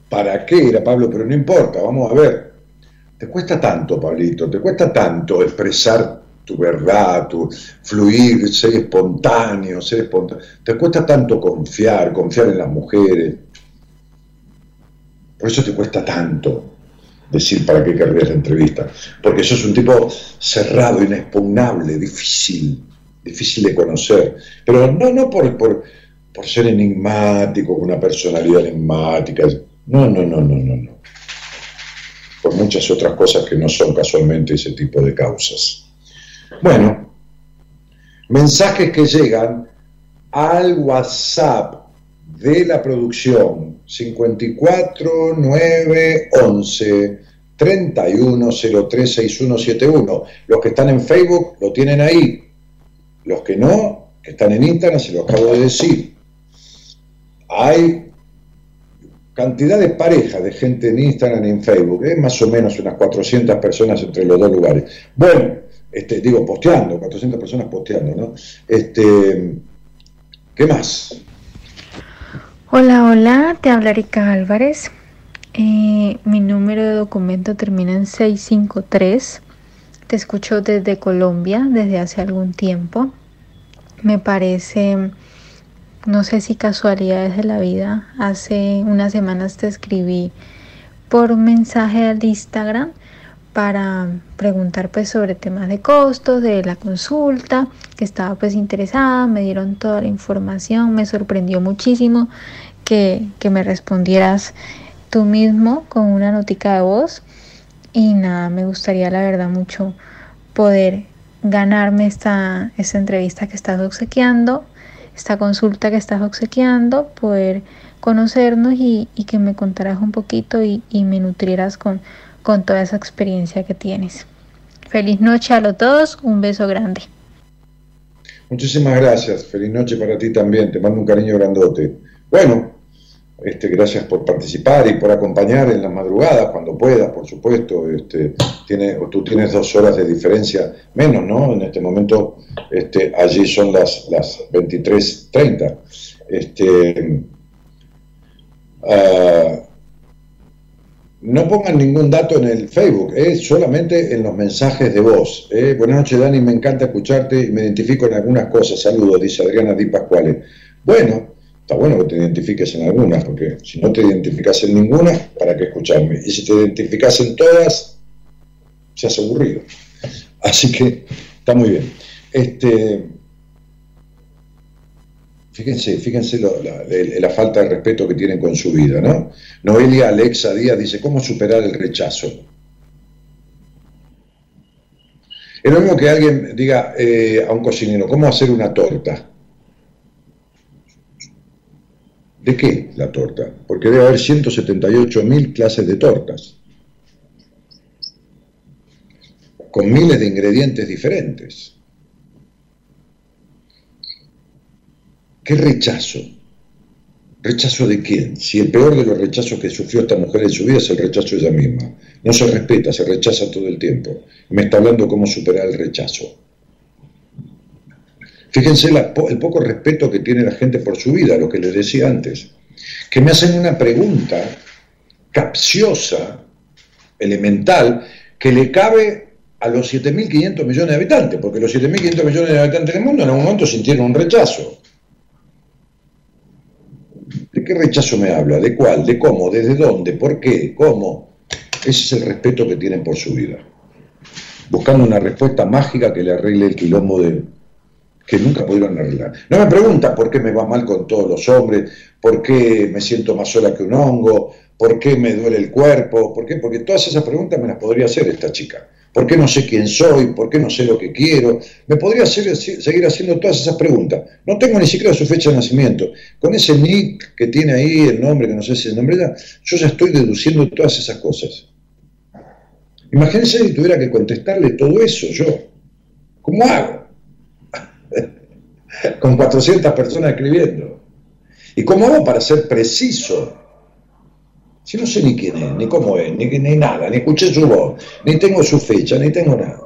¿Para qué era Pablo? Pero no importa, vamos a ver. Te cuesta tanto, Pablito, te cuesta tanto expresar tu verdad, tu fluir, ser espontáneo, ser espontáneo. Te cuesta tanto confiar, confiar en las mujeres. Por eso te cuesta tanto decir para qué querrías la entrevista. Porque sos un tipo cerrado, inexpugnable, difícil, difícil de conocer. Pero no, no por, por, por ser enigmático, con una personalidad enigmática. No, no, no, no, no, no. Por muchas otras cosas que no son casualmente ese tipo de causas. Bueno, mensajes que llegan al WhatsApp de la producción 54 9 11 31 03 6171. Los que están en Facebook lo tienen ahí. Los que no, que están en Instagram, se lo acabo de decir. Hay cantidad de parejas de gente en Instagram y en Facebook, ¿eh? más o menos unas 400 personas entre los dos lugares. Bueno, este, digo, posteando, 400 personas posteando, ¿no? Este, ¿Qué más? Hola, hola, te habla Erika Álvarez. Eh, mi número de documento termina en 653. Te escucho desde Colombia desde hace algún tiempo. Me parece, no sé si casualidades de la vida, hace unas semanas te escribí por mensaje al Instagram para preguntar pues sobre temas de costos de la consulta, que estaba pues interesada, me dieron toda la información, me sorprendió muchísimo que, que me respondieras tú mismo con una notica de voz. Y nada, me gustaría la verdad mucho poder ganarme esta, esta entrevista que estás obsequiando, esta consulta que estás obsequiando, poder conocernos y, que me contaras un poquito y, y me nutrieras con, con toda esa experiencia que tienes. Feliz noche a los todos, un beso grande. Muchísimas gracias, feliz noche para ti también, te mando un cariño grandote. Bueno, este, gracias por participar y por acompañar en las madrugadas cuando puedas, por supuesto. Este, tiene, tú tienes dos horas de diferencia menos, ¿no? En este momento, este, allí son las, las 23.30. Este, ah, no pongan ningún dato en el Facebook, ¿eh? solamente en los mensajes de voz. ¿eh? Buenas noches, Dani, me encanta escucharte y me identifico en algunas cosas. Saludos, dice Adriana Di Pascuale. Bueno, está bueno que te identifiques en algunas, porque si no te identificas en ninguna, ¿para qué escucharme? Y si te identificas en todas, se hace aburrido. (laughs) Así que está muy bien. Este, Fíjense, fíjense la falta de respeto que tienen con su vida, ¿no? Noelia Alexa Díaz dice, ¿cómo superar el rechazo? Es lo mismo que alguien diga eh, a un cocinero, ¿cómo hacer una torta? ¿De qué la torta? Porque debe haber 178.000 clases de tortas, con miles de ingredientes diferentes. ¿Qué rechazo? ¿Rechazo de quién? Si el peor de los rechazos que sufrió esta mujer en su vida es el rechazo de ella misma. No se respeta, se rechaza todo el tiempo. Me está hablando cómo superar el rechazo. Fíjense el poco respeto que tiene la gente por su vida, lo que les decía antes. Que me hacen una pregunta capciosa, elemental, que le cabe a los 7.500 millones de habitantes, porque los 7.500 millones de habitantes del mundo en algún momento sintieron un rechazo. ¿De qué rechazo me habla? ¿De cuál? ¿De cómo? ¿Desde dónde? ¿Por qué? ¿Cómo? Ese es el respeto que tienen por su vida. Buscando una respuesta mágica que le arregle el quilombo de, que nunca pudieron arreglar. No me pregunta por qué me va mal con todos los hombres, por qué me siento más sola que un hongo, por qué me duele el cuerpo, por qué, porque todas esas preguntas me las podría hacer esta chica. ¿Por qué no sé quién soy? ¿Por qué no sé lo que quiero? Me podría seguir haciendo todas esas preguntas. No tengo ni siquiera su fecha de nacimiento. Con ese nick que tiene ahí, el nombre, que no sé si el nombre, yo ya estoy deduciendo todas esas cosas. Imagínense si tuviera que contestarle todo eso yo. ¿Cómo hago? (laughs) Con 400 personas escribiendo. ¿Y cómo hago para ser preciso? Si no sé ni quién es, ni cómo es, ni, ni nada, ni escuché su voz, ni tengo su fecha, ni tengo nada.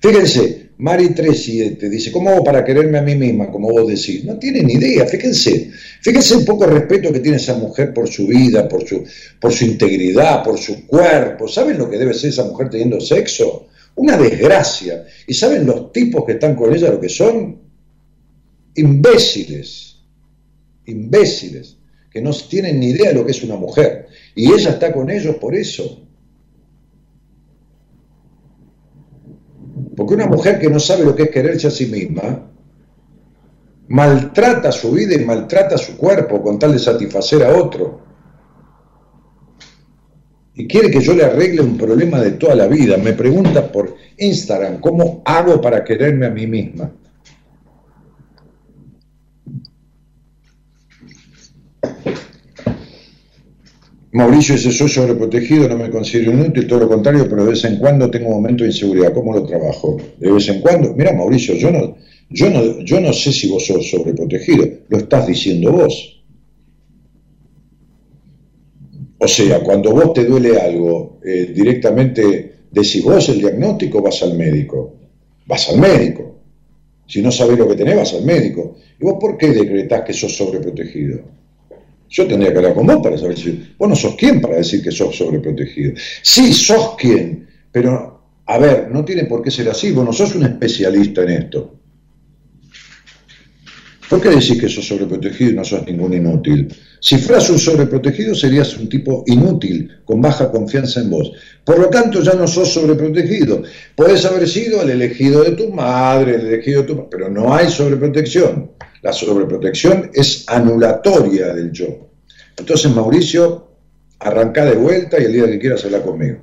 Fíjense, Mari 37 dice, ¿cómo hago para quererme a mí misma, como vos decís? No tiene ni idea, fíjense, fíjense un poco el respeto que tiene esa mujer por su vida, por su, por su integridad, por su cuerpo. ¿Saben lo que debe ser esa mujer teniendo sexo? Una desgracia. ¿Y saben los tipos que están con ella lo que son? Imbéciles. Imbéciles que no tienen ni idea de lo que es una mujer. Y ella está con ellos por eso. Porque una mujer que no sabe lo que es quererse a sí misma, maltrata su vida y maltrata su cuerpo con tal de satisfacer a otro. Y quiere que yo le arregle un problema de toda la vida. Me pregunta por Instagram, ¿cómo hago para quererme a mí misma? Mauricio dice, soy sobreprotegido, no me considero inútil, todo lo contrario, pero de vez en cuando tengo momentos de inseguridad. ¿Cómo lo trabajo? De vez en cuando. Mira, Mauricio, yo no, yo no, yo no sé si vos sos sobreprotegido, lo estás diciendo vos. O sea, cuando vos te duele algo, eh, directamente decís vos el diagnóstico, vas al médico. Vas al médico. Si no sabés lo que tenés, vas al médico. ¿Y vos por qué decretás que sos sobreprotegido? Yo tendría que hablar con vos para saber si vos no sos quién para decir que sos sobreprotegido. Sí, sos quien, pero a ver, no tiene por qué ser así, vos no sos un especialista en esto. ¿Por qué decís que sos sobreprotegido y no sos ningún inútil? Si fueras un sobreprotegido serías un tipo inútil, con baja confianza en vos. Por lo tanto, ya no sos sobreprotegido. Podés haber sido el elegido de tu madre, el elegido de tu... Pero no hay sobreprotección. La sobreprotección es anulatoria del yo. Entonces, Mauricio, arranca de vuelta y el día que quieras hablar conmigo.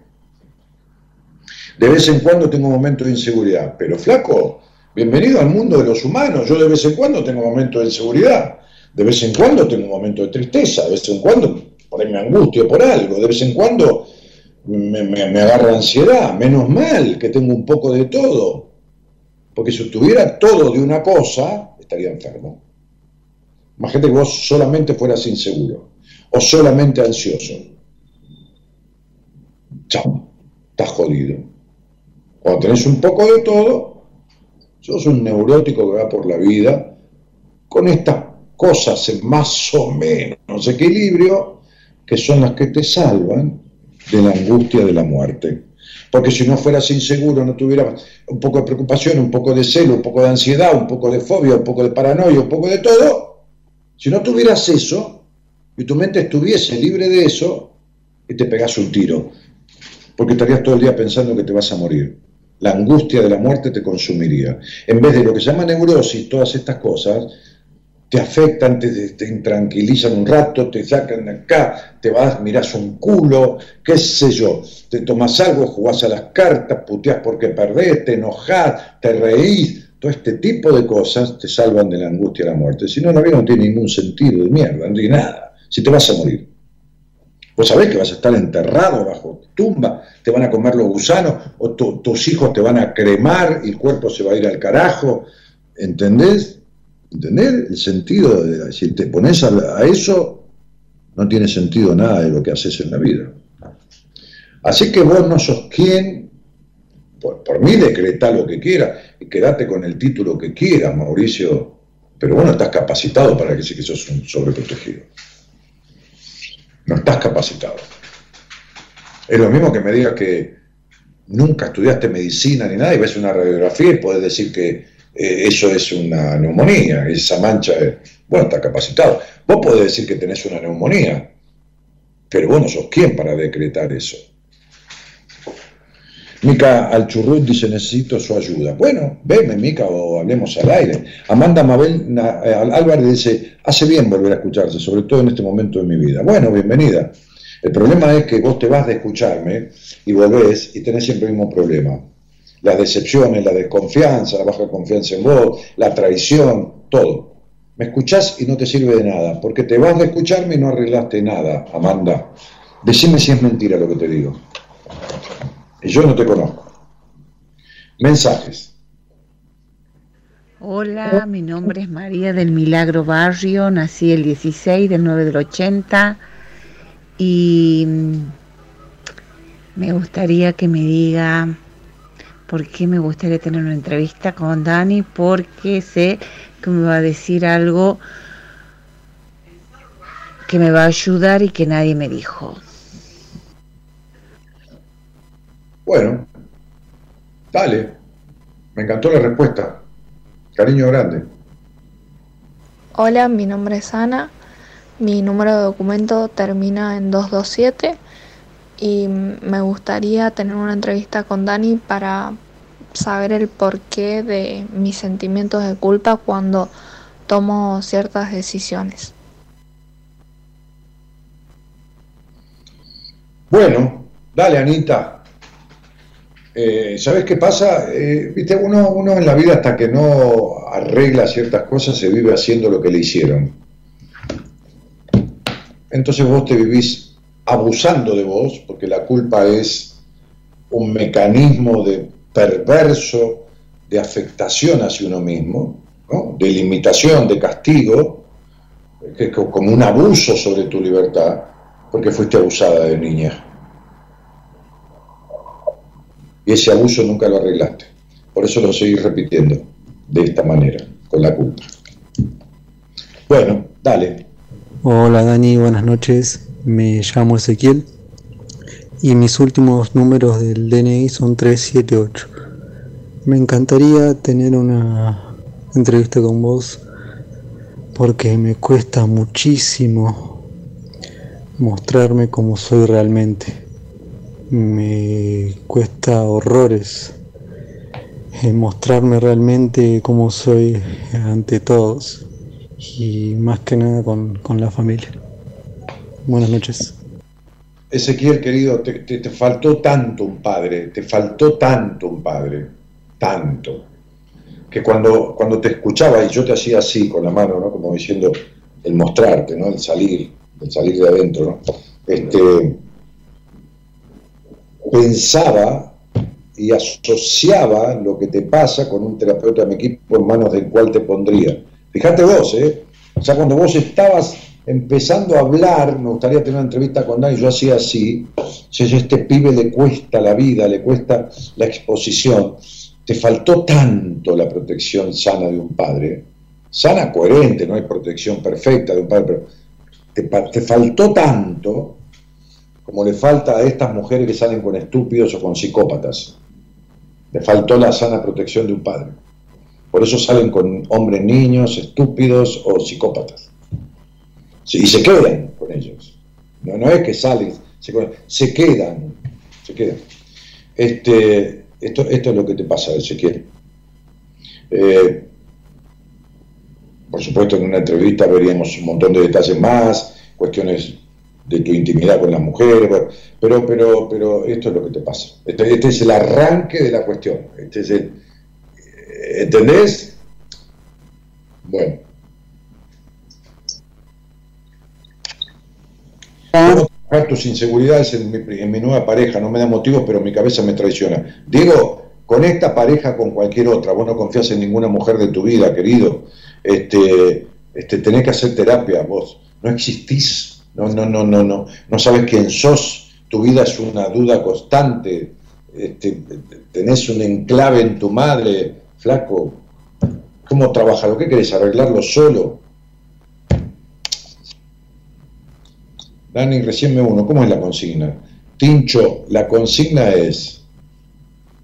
De vez en cuando tengo momentos de inseguridad, pero flaco, bienvenido al mundo de los humanos. Yo de vez en cuando tengo momentos de inseguridad, de vez en cuando tengo un momento de tristeza, de vez en cuando por ahí me angustio por algo, de vez en cuando me, me agarra ansiedad. Menos mal que tengo un poco de todo. Porque si tuviera todo de una cosa, estaría enfermo. Imagínate que vos solamente fueras inseguro o solamente ansioso. Chao, estás jodido. Cuando tenés un poco de todo, sos un neurótico que va por la vida con estas cosas en más o menos equilibrio que son las que te salvan de la angustia de la muerte. Porque si no fueras inseguro, no tuvieras un poco de preocupación, un poco de celo, un poco de ansiedad, un poco de fobia, un poco de paranoia, un poco de todo, si no tuvieras eso y tu mente estuviese libre de eso, y te pegas un tiro, porque estarías todo el día pensando que te vas a morir. La angustia de la muerte te consumiría. En vez de lo que se llama neurosis, todas estas cosas, te afectan, te, te, intranquilizan un rato, te sacan de acá, te vas, mirás un culo, qué sé yo, te tomas algo, jugás a las cartas, puteás porque perdés, te enojás, te reís, todo este tipo de cosas te salvan de la angustia de la muerte. Si no, la vida no tiene ningún sentido de mierda, no tiene nada, si te vas a morir. Vos sabés que vas a estar enterrado bajo tumba, te van a comer los gusanos, o tus hijos te van a cremar y el cuerpo se va a ir al carajo, ¿entendés? ¿Entender? El sentido, de, si te pones a, eso, no tiene sentido nada de lo que haces en la vida. Así que vos no sos quien, por, mí decreta lo que quiera y quédate con el título que quieras, Mauricio, pero vos no estás capacitado para decir que sos un sobreprotegido. No estás capacitado. Es lo mismo que me digas que nunca estudiaste medicina ni nada y ves una radiografía y puedes decir que eh, eso es una neumonía, esa mancha, bueno, está capacitado. Vos podés decir que tenés una neumonía, pero vos no sos quién para decretar eso. Mica Alchurrut dice, necesito su ayuda. Bueno, veme, Mica, o hablemos al aire. Amanda Mabel eh, Álvarez dice, hace bien volver a escucharse, sobre todo en este momento de mi vida. Bueno, bienvenida. El problema es que vos te vas de escucharme y volvés y tenés siempre el mismo problema. Las decepciones, la desconfianza, la baja confianza en vos, la traición, todo. Me escuchás y no te sirve de nada, porque te vas de escucharme y no arreglaste nada, Amanda. Decime si es mentira lo que te digo. Y yo no te conozco. Mensajes. Hola, mi nombre es María del Milagro Barrio, nací el 16 del 9 del 80 y mm, me gustaría que me diga por qué me gustaría tener una entrevista con Dani, porque sé que me va a decir algo que me va a ayudar y que nadie me dijo. Bueno, dale. Me encantó la respuesta. Cariño grande. Hola, mi nombre es Ana. Mi número de documento termina en 227 y me gustaría tener una entrevista con Dani para saber el porqué de mis sentimientos de culpa cuando tomo ciertas decisiones. Bueno, dale Anita, eh, ¿Sabes qué pasa? Eh, viste, uno, uno en la vida hasta que no arregla ciertas cosas se vive haciendo lo que le hicieron. Entonces vos te vivís abusando de vos, porque la culpa es un mecanismo de perverso de afectación hacia uno mismo, de limitación, de castigo, es como un abuso sobre tu libertad, porque fuiste abusada de niña y ese abuso nunca lo arreglaste. Por eso lo seguís repitiendo de esta manera, con la culpa. Bueno, dale. Hola Dani, buenas noches. Me llamo Ezequiel y mis últimos números del DNI son 378. Me encantaría tener una entrevista con vos porque me cuesta muchísimo mostrarme como soy realmente me cuesta horrores eh, mostrarme realmente como soy ante todos y más que nada con, la familia. Buenas noches. Ezequiel, querido, te, te, faltó tanto un padre, te faltó tanto un padre, tanto, que cuando, cuando te escuchaba y yo te hacía así con la mano, ¿no? Como diciendo el mostrarte, ¿no? El salir, el salir de adentro, ¿no? Este, pensaba y asociaba lo que te pasa con un terapeuta de mi equipo en manos del cual te pondría. Fíjate vos, ¿eh? O sea, cuando vos estabas empezando a hablar, me gustaría tener una entrevista con Dani, yo hacía así, si este pibe le cuesta la vida, le cuesta la exposición, te faltó tanto la protección sana de un padre, sana, coherente, no hay protección perfecta de un padre, pero te faltó tanto como le falta a estas mujeres que salen con estúpidos o con psicópatas. Le faltó la sana protección de un padre. Por eso salen con hombres niños, estúpidos o psicópatas. Y se quedan con ellos. No, no es que salen, se, quedan. Se quedan. Este, esto, esto es lo que te pasa, Ezequiel. Eh, por supuesto, en una entrevista veríamos un montón de detalles más, cuestiones de tu intimidad con las mujeres, pero, pero, pero esto es lo que te pasa. Este, este es el arranque de la cuestión. Este es el, ¿Entendés? Bueno. Tus inseguridades en mi, en mi nueva pareja, no me da motivos, pero mi cabeza me traiciona. Digo, con esta pareja, con cualquier otra, vos no confías en ninguna mujer de tu vida, querido. Este, este, tenés que hacer terapia, vos. No existís no, no, no, no, no, no sabes quién sos, tu vida es una duda constante, este, tenés un enclave en tu madre, flaco, ¿cómo trabaja? ¿Lo que querés? ¿Arreglarlo solo? Dani, recién me uno, ¿cómo es la consigna? Tincho, la consigna es,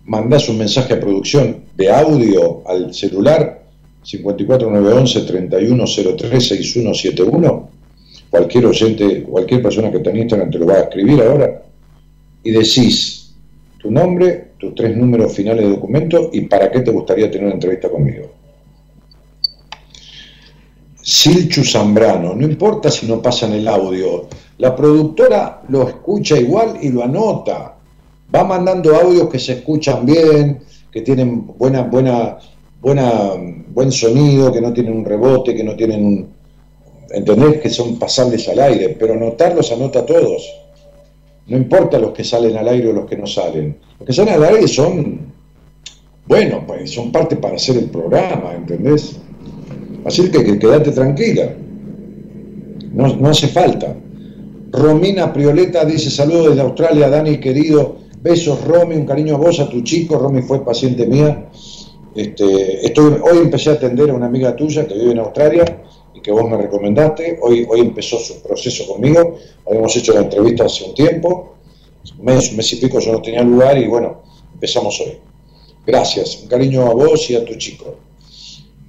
mandás un mensaje a producción de audio al celular 54911 3103 6171 cualquier oyente, cualquier persona que en Instagram te lo va a escribir ahora, y decís tu nombre tus tres números finales de documento y para qué te gustaría tener una entrevista conmigo. Silchu Zambrano, no importa si no pasan el audio, la productora lo escucha igual y lo anota. Va mandando audios que se escuchan bien, que tienen buena, buena, buena, buen sonido, que no tienen un rebote, que no tienen un. ¿Entendés? Que son pasables al aire, pero anotarlos anota a todos. No importa los que salen al aire o los que no salen. Los que salen al aire son, bueno, pues son parte para hacer el programa, ¿entendés? Así que, que quédate tranquila. No, no hace falta. Romina Prioleta dice saludos desde Australia, Dani querido. Besos, Romy, un cariño a vos, a tu chico. Romy fue paciente mía. Este, hoy empecé a atender a una amiga tuya que vive en Australia y que vos me recomendaste. Hoy, hoy empezó su proceso conmigo. Habíamos hecho la entrevista hace un tiempo. Un mes, y pico yo no tenía lugar y bueno, empezamos hoy. Gracias. Un cariño a vos y a tu chico.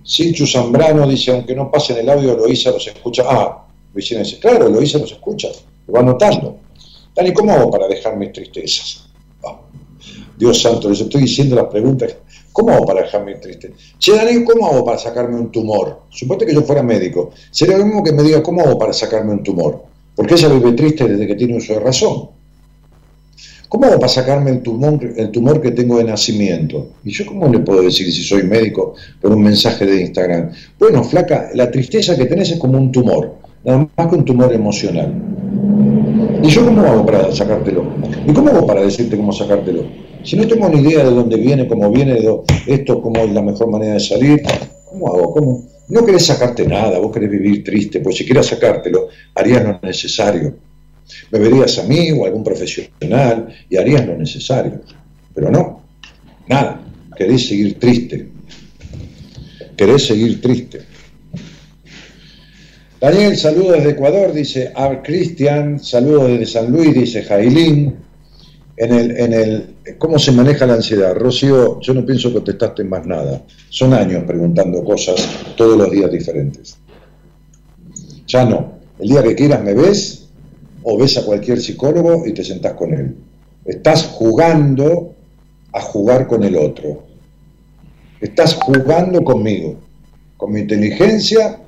Sinchu Zambrano dice, aunque no pasen el audio, Loisa los escucha. Ah, Luisina dice, claro, Loisa los escucha, va notando. Dani, ¿cómo hago para dejar mis tristezas? Ah, Dios santo, les estoy diciendo las preguntas. ¿Cómo hago para dejar mis tristezas? Che, Dani, ¿cómo hago para sacarme un tumor? Suponte que yo fuera médico. Sería lo mismo que me diga, ¿cómo hago para sacarme un tumor? Porque ella vive triste desde que tiene uso de razón. ¿Cómo hago para sacarme el tumor, el tumor que tengo de nacimiento? ¿Y yo cómo le puedo decir si soy médico por un mensaje de Instagram? Bueno, flaca, la tristeza que tenés es como un tumor, nada más que un tumor emocional. ¿Y yo cómo hago para sacártelo? ¿Y cómo hago para decirte cómo sacártelo? Si no tengo ni idea de dónde viene, cómo viene, esto, cómo es la mejor manera de salir, ¿cómo hago? ¿Cómo? No querés sacarte nada, vos querés vivir triste, pues si quieras sacártelo, harías lo necesario me verías a mí o a algún profesional y harías lo necesario. Pero no, nada, querés seguir triste. Querés seguir triste. Daniel, saludos desde Ecuador, dice Ar Cristian, saludos desde San Luis, dice Jailín. En el, en el, ¿Cómo se maneja la ansiedad? Rocío, yo no pienso que contestaste más nada. Son años preguntando cosas todos los días diferentes. Ya no. El día que quieras me ves o ves a cualquier psicólogo y te sentás con él. Estás jugando a jugar con el otro. Estás jugando conmigo, con mi inteligencia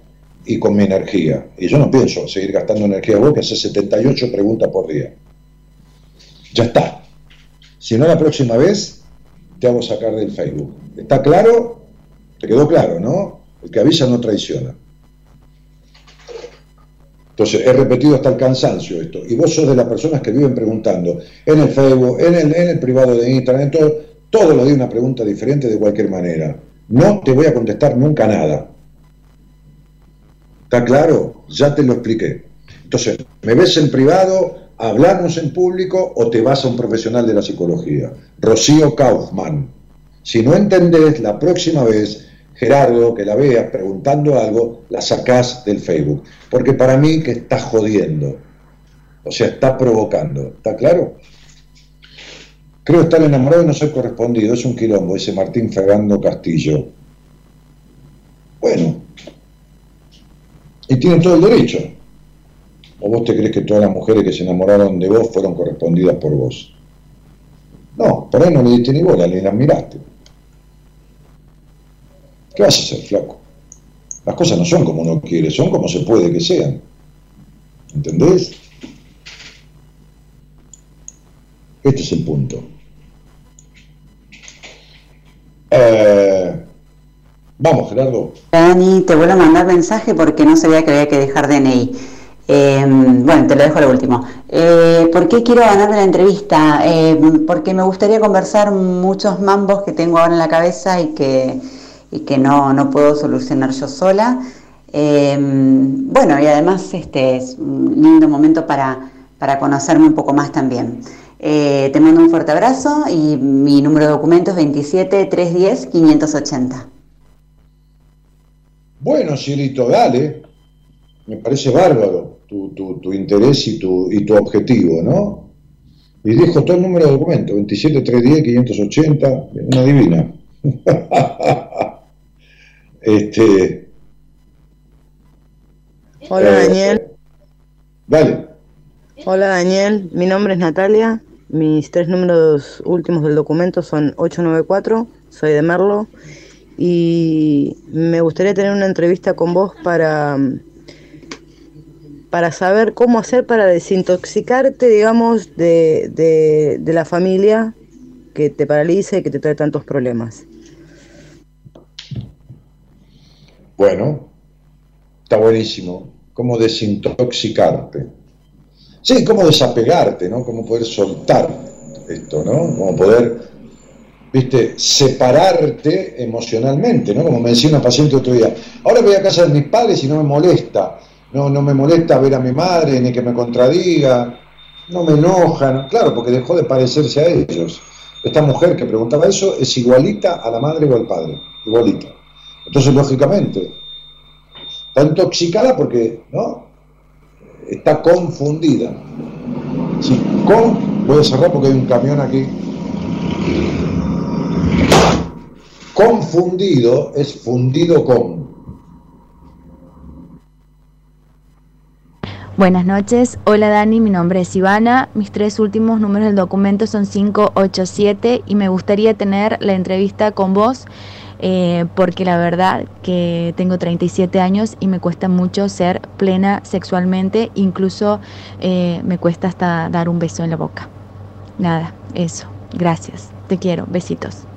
y con mi energía. Y yo no pienso seguir gastando energía vos que haces 78 preguntas por día. Ya está. Si no, la próxima vez te hago sacar del Facebook. ¿Está claro? ¿Te quedó claro, no? El que avisa no traiciona. Entonces, he repetido hasta el cansancio esto. Y vos sos de las personas que viven preguntando en el Facebook, en el, en el privado de Instagram, en todo, todo lo di una pregunta diferente de cualquier manera. No te voy a contestar nunca nada. ¿Está claro? Ya te lo expliqué. Entonces, me ves en privado, hablamos en público o te vas a un profesional de la psicología. Rocío Kaufman. Si no entendés, la próxima vez Gerardo, que la veas preguntando algo, la sacás del Facebook. Porque para mí que está jodiendo. O sea, está provocando. ¿Está claro? Creo estar enamorado y no soy correspondido. Es un quilombo, ese Martín Fernando Castillo. Bueno. Y tiene todo el derecho. ¿O vos te crees que todas las mujeres que se enamoraron de vos fueron correspondidas por vos? No, por ahí no le diste ni bola, ni las miraste. ¿Qué vas a hacer, flaco? Las cosas no son como uno quiere, son como se puede que sean. ¿Entendés? Este es el punto. Eh, vamos, Gerardo. Dani, te vuelvo a mandar mensaje porque no sabía que había que dejar DNI. Eh, bueno, te lo dejo lo último. Eh, ¿Por qué quiero ganarme la entrevista? Eh, porque me gustaría conversar muchos mambos que tengo ahora en la cabeza y que y que no, no puedo solucionar yo sola. Em, bueno, y además este es un lindo momento para, para conocerme un poco más también. Eh, te mando un fuerte abrazo y mi número de documento es 27 310 580. Bueno, Cirito, dale. Me parece bárbaro tu, tu, tu interés y tu, y tu objetivo, ¿no? Y dejo todo el número de documento, 27 310 580, una divina. (laughs) Este, Hola eh, Daniel. Dale. Hola Daniel, mi nombre es Natalia mis tres números últimos del documento son 894, soy de Merlo, y me gustaría tener una entrevista con vos para, para saber cómo hacer para desintoxicarte, digamos, de, de, de la familia que te paraliza y que te trae tantos problemas. Bueno, está buenísimo. ¿Cómo desintoxicarte? Sí, cómo desapegarte, ¿no? Cómo poder soltar esto, ¿no? Cómo poder, viste, separarte emocionalmente, ¿no? Como me decía una paciente otro día, ahora voy a casa de mis padres y no me molesta, no, no me molesta ver a mi madre ni que me contradiga, no me enojan, claro, porque dejó de parecerse a ellos. Esta mujer que preguntaba eso es igualita a la madre o al padre, igualita. Entonces, lógicamente, está intoxicada porque, ¿no? Está confundida. Sí, con, voy a cerrar porque hay un camión aquí. Confundido es fundido con. Buenas noches, hola Dani, mi nombre es Ivana, mis tres últimos números del documento son 587 y me gustaría tener la entrevista con vos eh, porque la verdad que tengo 37 años y me cuesta mucho ser plena sexualmente, incluso eh, me cuesta hasta dar un beso en la boca. Nada, eso, gracias, te quiero, besitos.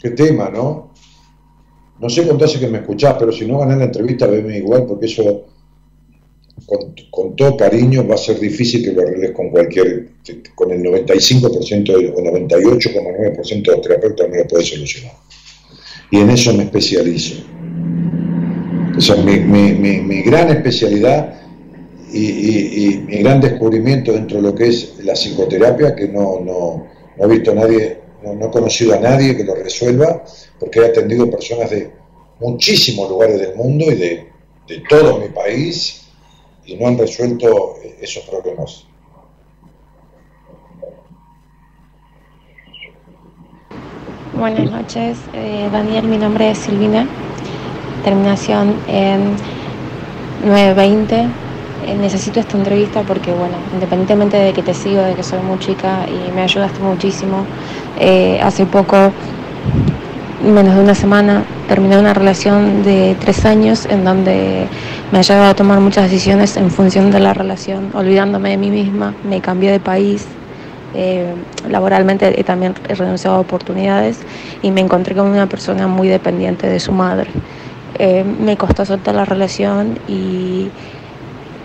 Qué tema, ¿no? No sé cuánto hace que me escuchás, pero si no ganas la entrevista, veme igual, porque eso, con, todo cariño, va a ser difícil que lo arregles con cualquier, con el 95% o 98,9% de los terapeutas no lo puedes solucionar. Y en eso me especializo. Esa es mi, mi, mi, gran especialidad y, mi gran descubrimiento dentro de lo que es la psicoterapia, que no, no, no he visto a nadie, no, he conocido a nadie que lo resuelva porque he atendido personas de muchísimos lugares del mundo y de, de todo mi país y no han resuelto esos problemas. Buenas noches, eh, Daniel, mi nombre es Silvina, terminación en 920. Eh, necesito esta entrevista porque, bueno, independientemente de que te sigo, de que soy muy chica y me ayudaste muchísimo, eh, hace poco menos de una semana terminé una relación de tres años en donde me ha llevado a tomar muchas decisiones en función de la relación, olvidándome de mí misma, me cambié de país, eh, laboralmente también he renunciado a oportunidades y me encontré con una persona muy dependiente de su madre. Eh, me costó soltar la relación y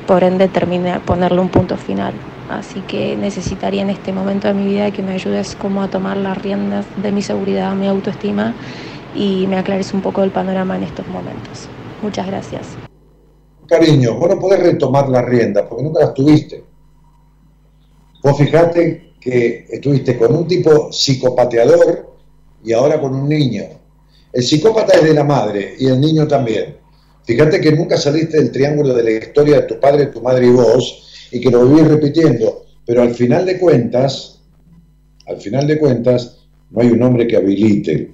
por ende terminé ponerle un punto final. Así que necesitaría en este momento de mi vida que me ayudes como a tomar las riendas de mi seguridad, mi autoestima y me aclares un poco el panorama en estos momentos. Muchas gracias. Cariño, vos no podés retomar las riendas porque nunca las tuviste. Vos fijate que estuviste con un tipo psicopateador y ahora con un niño. El psicópata es de la madre y el niño también. Fíjate que nunca saliste del triángulo de la historia de tu padre, tu madre y vos, y que lo vivís repitiendo, pero al final de cuentas, al final de cuentas, no hay un hombre que habilite.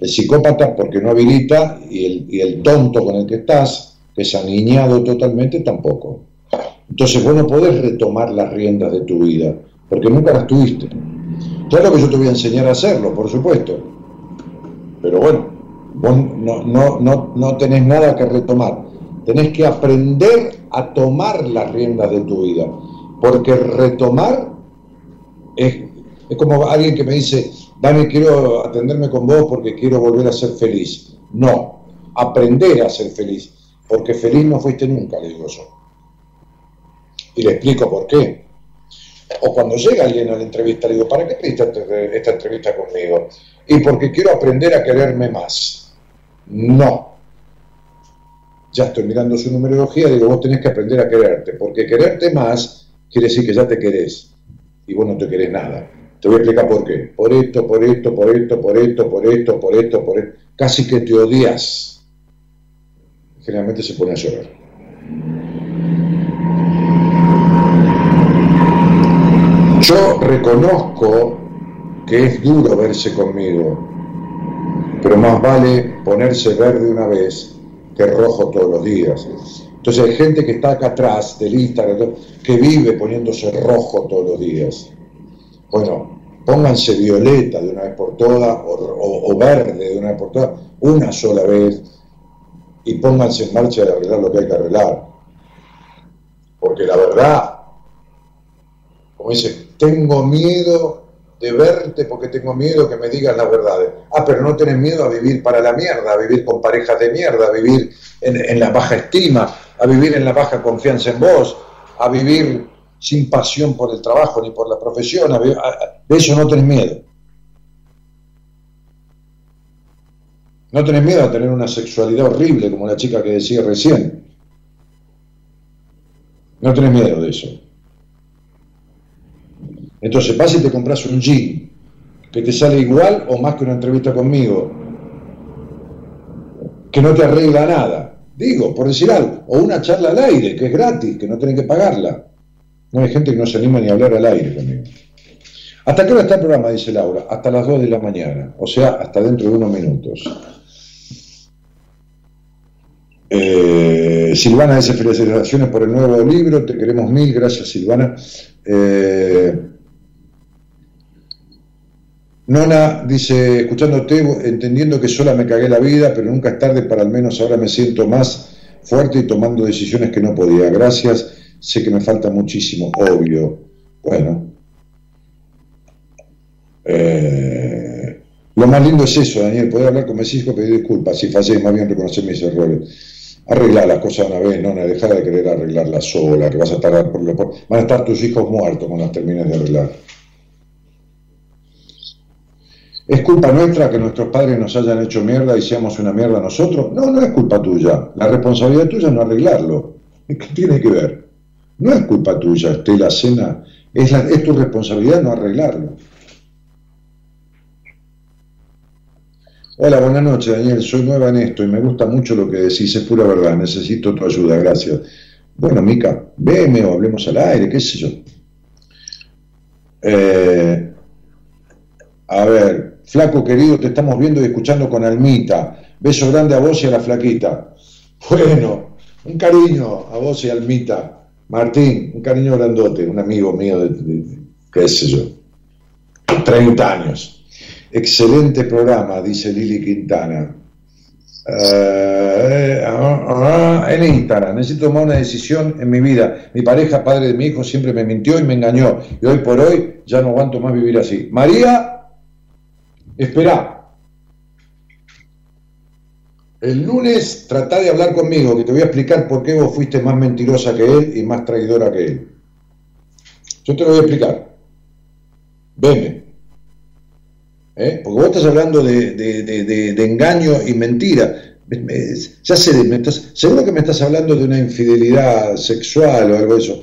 El psicópata porque no habilita y el, y el tonto con el que estás, que es aniñado totalmente, tampoco. Entonces vos no podés retomar las riendas de tu vida, porque nunca las tuviste. Claro que yo te voy a enseñar a hacerlo, por supuesto, pero bueno, vos no, no, no, no tenés nada que retomar. Tenés que aprender a tomar las riendas de tu vida, porque retomar es, es como alguien que me dice, Dani, quiero atenderme con vos porque quiero volver a ser feliz. No, aprender a ser feliz, porque feliz no fuiste nunca, le digo yo. Y le explico por qué. O cuando llega alguien a la entrevista, le digo, ¿para qué pediste esta entrevista conmigo? Y porque quiero aprender a quererme más. No. Ya estoy mirando su numerología, digo, vos tenés que aprender a quererte, porque quererte más quiere decir que ya te querés y vos no te querés nada. Te voy a explicar por qué. Por esto, por esto, por esto, por esto, por esto, por esto, por esto. Casi que te odias. Generalmente se pone a llorar. Yo reconozco que es duro verse conmigo, pero más vale ponerse verde una vez que rojo todos los días. Entonces hay gente que está acá atrás del Instagram, que vive poniéndose rojo todos los días. Bueno, pónganse violeta de una vez por todas o, verde de una vez por todas, una sola vez, y pónganse en marcha de arreglar lo que hay que arreglar. Porque la verdad, como dice, tengo miedo de verte porque tengo miedo que me digas las verdades. Ah, pero no tenés miedo a vivir para la mierda, a vivir con parejas de mierda, a vivir en, la baja estima, a vivir en la baja confianza en vos, a vivir sin pasión por el trabajo ni por la profesión. de eso no tenés miedo. No tenés miedo a tener una sexualidad horrible como la chica que decía recién. No tenés miedo de eso. Entonces vas y te compras un jean que te sale igual o más que una entrevista conmigo, que no te arregla nada. Digo, por decir algo, o una charla al aire, que es gratis, que no tienen que pagarla. No hay gente que no se anima ni a hablar al aire conmigo. ¿Hasta qué hora está el programa? Dice Laura. Hasta las 2 de la mañana, o sea, hasta dentro de unos minutos. Eh, Silvana dice felicitaciones por el nuevo libro, te queremos mil, gracias Silvana. Eh, Nona dice, escuchándote, entendiendo que sola me cagué la vida, pero nunca es tarde para al menos ahora me siento más fuerte y tomando decisiones que no podía. Gracias, sé que me falta muchísimo, obvio. Bueno. Eh, lo más lindo es eso, Daniel, poder hablar con mis hijos, pedir disculpas, si fallé, más bien reconocer mis errores. Arreglar las cosas una vez, no, dejar de querer arreglarlas sola, que vas a estar por, van a estar tus hijos muertos cuando las termines de arreglar. ¿Es culpa nuestra que nuestros padres nos hayan hecho mierda y seamos una mierda nosotros? No, no es culpa tuya. La responsabilidad tuya es no arreglarlo. ¿Qué tiene que ver? No es culpa tuya, Estela Cena. Es, es tu responsabilidad no arreglarlo. Hola, buenas noches, Daniel. Soy nueva en esto y me gusta mucho lo que decís. Es pura verdad. Necesito tu ayuda. Gracias. Bueno, Mica, veme o hablemos al aire, qué sé yo. Eh, a ver, Flaco querido, te estamos viendo y escuchando con Almita. Beso grande a vos y a la flaquita. Bueno, un cariño a vos y a Almita. Martín, un cariño grandote, un amigo mío de, qué sé yo, 30 años. Excelente programa, dice Lili Quintana. Ah, en Instagram, necesito tomar una decisión en mi vida. Mi pareja, padre de mi hijo, siempre me mintió y me engañó. Y hoy por hoy ya no aguanto más vivir así. María Espera. El lunes trata de hablar conmigo, que te voy a explicar por qué vos fuiste más mentirosa que él y más traidora que él. Yo te lo voy a explicar. Veme. ¿Eh? Porque vos estás hablando de, engaño y mentira. Ya sé, me estás, seguro que me estás hablando de una infidelidad sexual o algo de eso,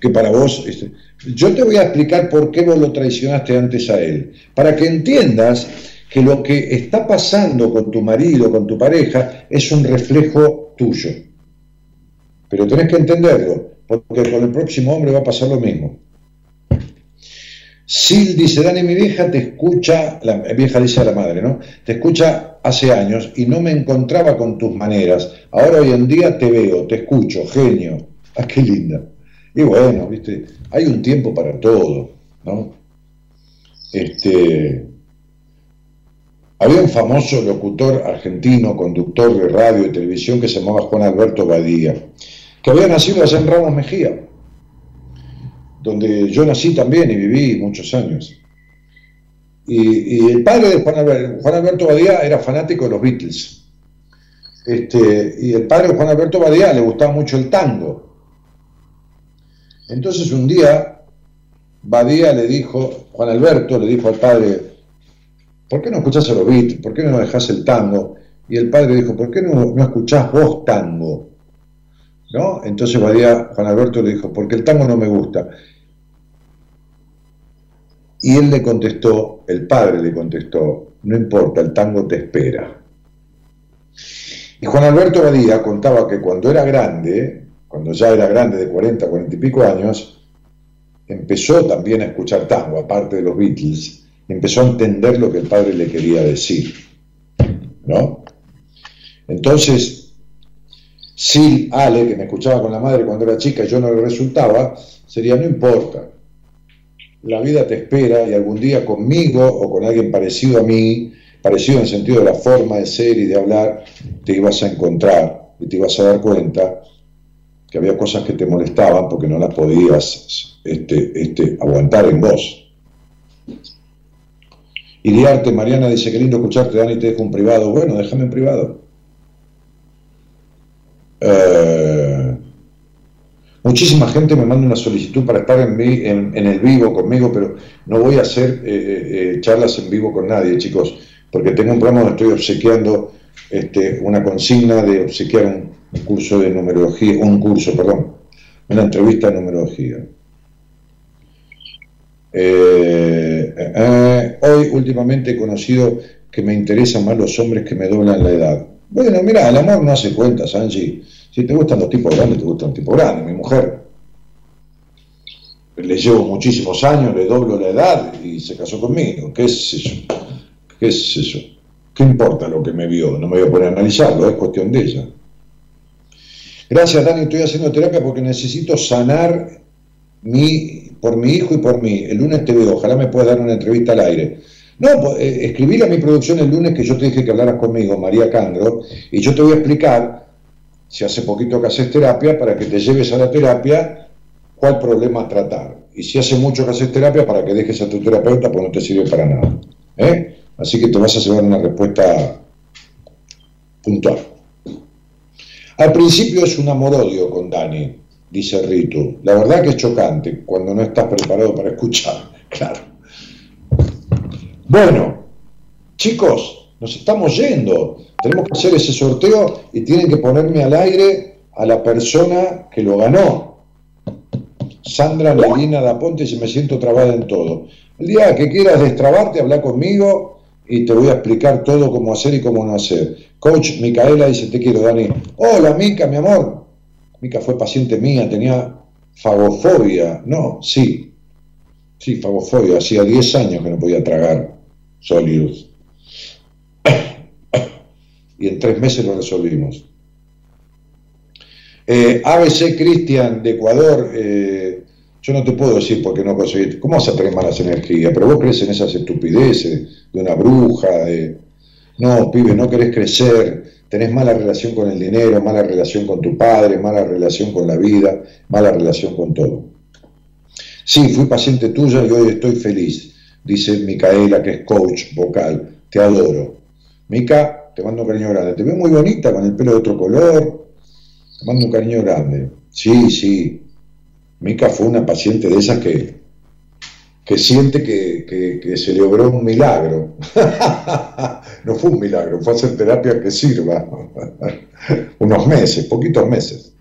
que, para vos... Este, yo te voy a explicar por qué vos lo traicionaste antes a él, para que entiendas que lo que está pasando con tu marido, con tu pareja, es un reflejo tuyo. Pero tenés que entenderlo, porque con el próximo hombre va a pasar lo mismo. Sil dice, Dani, mi vieja te escucha, la vieja dice a la madre, ¿no? Te escucha hace años y no me encontraba con tus maneras. Ahora hoy en día te veo, te escucho, genio. Ah, qué linda. Y bueno, viste, hay un tiempo para todo, ¿no? Este, había un famoso locutor argentino, conductor de radio y televisión que se llamaba Juan Alberto Badía, que había nacido allá en Ramos Mejía, donde yo nací también y viví muchos años. Y, el padre de Juan Alberto, Badía era fanático de los Beatles. Este, y el padre de Juan Alberto Badía le gustaba mucho el tango. Entonces un día Badía le dijo, Juan Alberto le dijo al padre, ¿por qué no escuchás a los Beatles? ¿Por qué no dejás el tango? Y el padre dijo, ¿por qué no, no escuchás vos tango? ¿No? Entonces Badía, Juan Alberto le dijo, porque el tango no me gusta. Y él le contestó, el padre le contestó, no importa, el tango te espera. Y Juan Alberto Badía contaba que cuando era grande, cuando ya era grande, de 40, 40 y pico años, empezó también a escuchar tango, aparte de los Beatles, empezó a entender lo que el padre le quería decir. ¿No? Entonces, Sil Ale, que me escuchaba con la madre cuando era chica y yo no le resultaba, sería no importa. La vida te espera y algún día conmigo o con alguien parecido a mí, parecido en el sentido de la forma de ser y de hablar, te ibas a encontrar y te ibas a dar cuenta que había cosas que te molestaban porque no las podías este, este, aguantar en vos. Iriarte, Mariana dice, qué lindo escucharte, Dani, te dejo un privado. Bueno, déjame en privado. Eh, muchísima gente me manda una solicitud para estar en, en, en el vivo conmigo, pero no voy a hacer eh, eh, charlas en vivo con nadie, chicos, porque tengo un programa donde estoy obsequiando este, una consigna de obsequiar un, un curso de numerología, un curso, perdón, una entrevista de numerología. Eh, eh, hoy últimamente he conocido que me interesan más los hombres que me doblan la edad. Bueno, mira, el amor no hace cuentas, Angie. Si te gustan los tipos grandes, te gustan los tipos grandes. Mi mujer le llevo muchísimos años, le doblo la edad y se casó conmigo. ¿Qué es eso? ¿Qué es eso? ¿Qué importa lo que me vio? No me voy a poner a analizarlo, es cuestión de ella. Gracias, Dani, estoy haciendo terapia porque necesito sanar mi, por mi hijo y por mí. El lunes te veo, ojalá me puedas dar una entrevista al aire. No, eh, escribí a mi producción el lunes que yo te dije que hablaras conmigo, María Candro, y yo te voy a explicar, si hace poquito que haces terapia, para que te lleves a la terapia cuál problema tratar. Y si hace mucho que haces terapia, para que dejes a tu terapeuta, pues no te sirve para nada. ¿eh? Así que te vas a llevar una respuesta puntual. Al principio es un amor-odio con Dani, dice Ritu. La verdad que es chocante cuando no estás preparado para escuchar, (laughs) claro. Bueno, chicos, nos estamos yendo. Tenemos que hacer ese sorteo y tienen que ponerme al aire a la persona que lo ganó. Sandra Nelina da Ponte, si me siento trabada en todo. El día que quieras destrabarte, habla conmigo y te voy a explicar todo cómo hacer y cómo no hacer. Coach Micaela dice, te quiero, Dani. Hola, Mica, mi amor. Mica fue paciente mía, tenía fagofobia. No, sí. Sí, fagofobia. Hacía 10 años que no podía tragar sólidos. (coughs) y en tres meses lo resolvimos. Eh, ABC Cristian de Ecuador, eh, yo no te puedo decir por qué no conseguiste. ¿Cómo vas a tener malas energías? Pero vos crees en esas estupideces de una bruja, de. No, pibe, no querés crecer, tenés mala relación con el dinero, mala relación con tu padre, mala relación con la vida, mala relación con todo. Sí, fui paciente tuya y hoy estoy feliz, dice Micaela, que es coach vocal. Te adoro. Mica, te mando un cariño grande. Te veo muy bonita con el pelo de otro color. Te mando un cariño grande. Sí, sí. Mica fue una paciente de esas que, que siente que, que, se logró un milagro. (laughs) no fue un milagro, fue hacer terapia que sirva. (laughs) Unos meses, poquitos meses.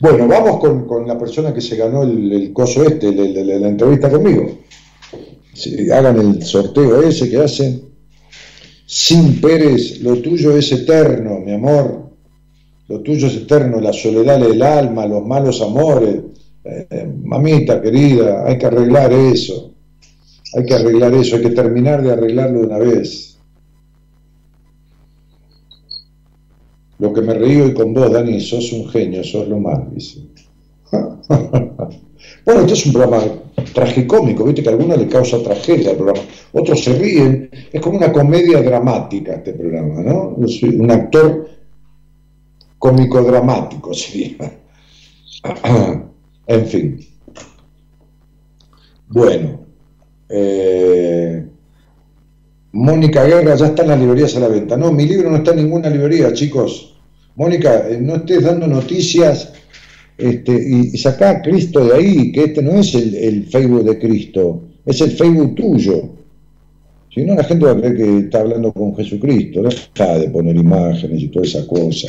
Bueno, vamos con, con la persona que se ganó el, el coso este, la entrevista conmigo. Si hagan el sorteo ese que hacen. Sin Pérez, lo tuyo es eterno, mi amor. Lo tuyo es eterno, la soledad del alma, los malos amores, eh, mamita querida, hay que arreglar eso, hay que arreglar eso, hay que terminar de arreglarlo de una vez. Lo que me reí hoy con vos, Dani, sos un genio, sos lo más, dice. (laughs) bueno, este es un programa tragicómico, viste que a algunos le causa tragedia el programa, otros se ríen, es como una comedia dramática este programa, ¿no? Un actor cómico dramático (laughs) sería. (clears throat) En fin. Bueno. Eh, Mónica Guerra ya está en las librerías a la venta. No, mi libro no está en ninguna librería, chicos. Mónica, eh, no estés dando noticias este, y, saca a Cristo de ahí, que este no es el, el, Facebook de Cristo, es el Facebook tuyo. Si no, la gente va a creer que está hablando con Jesucristo. Deja de poner imágenes y toda esa cosa.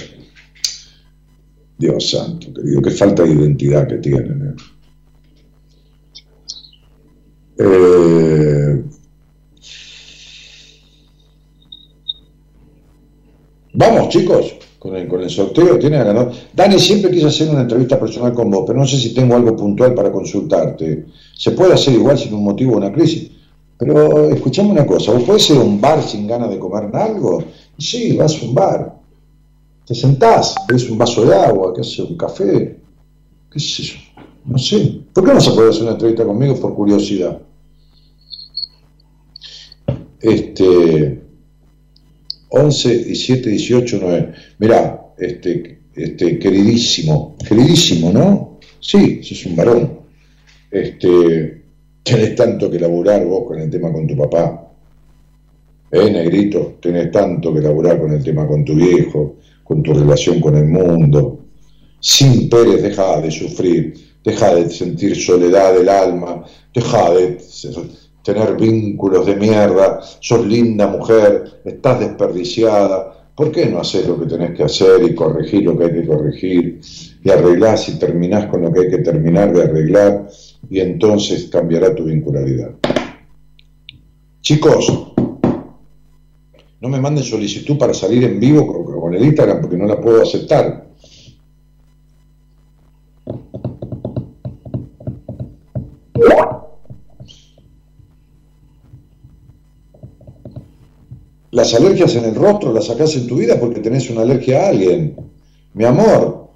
Dios santo, querido, qué falta de identidad que tienen. ¿eh? Eh, vamos, chicos, con el, sorteo. Tiene ganador. Dani, siempre quise hacer una entrevista personal con vos, pero no sé si tengo algo puntual para consultarte. Se puede hacer igual sin un motivo o una crisis. Pero escuchame una cosa, ¿vos podés ir un bar sin ganas de comer algo? Sí, vas a un bar te sentás, ves un vaso de agua, qué sé, un café, qué sé yo, no sé. ¿Por qué no se puede hacer una entrevista conmigo por curiosidad? Este, 11, 17, 18, 9. Mirá, este, este, queridísimo, queridísimo, ¿no? Sí, sos un varón. Este, tenés tanto que laburar vos con el tema con tu papá. ¿Eh, negrito? Tenés tanto que laburar con el tema con tu viejo, con tu relación con el mundo. Sin Pérez, deja de sufrir, deja de sentir soledad del alma, deja de tener vínculos de mierda, sos linda mujer, estás desperdiciada. ¿Por qué no haces lo que tenés que hacer y corregir lo que hay que corregir? Y arreglás y terminás con lo que hay que terminar de arreglar y entonces cambiará tu vincularidad. Chicos, no me manden solicitud para salir en vivo porque no la puedo aceptar. Las alergias en el rostro las sacás en tu vida porque tenés una alergia a alguien. Mi amor,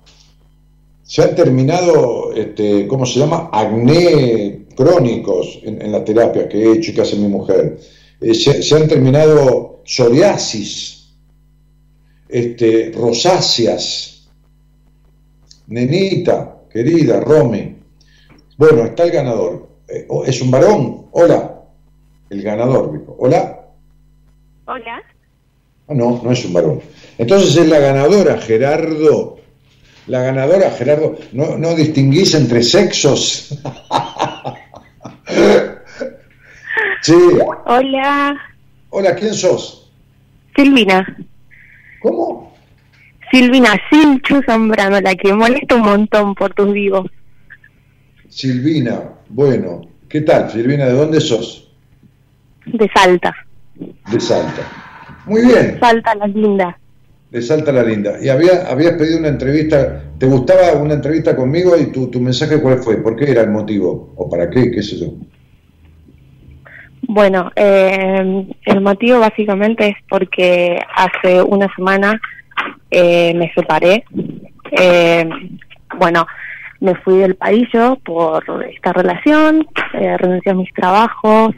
se han terminado, este, ¿cómo se llama? Acné crónicos en, en la terapia que he hecho y que hace mi mujer. Eh, se, han terminado psoriasis, este, rosáceas. Nenita, querida, Romy. Bueno, está el ganador. Eh, oh, ¿Es un varón? Hola. El ganador, dijo. Hola. Hola. Ah, no, no es un varón. Entonces es la ganadora, Gerardo. La ganadora, Gerardo. ¿No, no distinguís entre sexos? (laughs) sí. Hola. Hola, ¿quién sos? Silvina. ¿Cómo? Silvina Silchu Zambrano, la que molesta un montón por tus vivos. Silvina, bueno. ¿Qué tal, Silvina? ¿De dónde sos? De Salta. De Salta. Muy bien. Salta la linda. De Salta la linda. Y había, habías pedido una entrevista, ¿te gustaba una entrevista conmigo y tu, tu mensaje cuál fue? ¿Por qué era el motivo? ¿O para qué? ¿Qué sé yo? Bueno, eh, el motivo básicamente es porque hace una semana eh, me separé. Eh, bueno, me fui del país por esta relación, eh, renuncié a mis trabajos,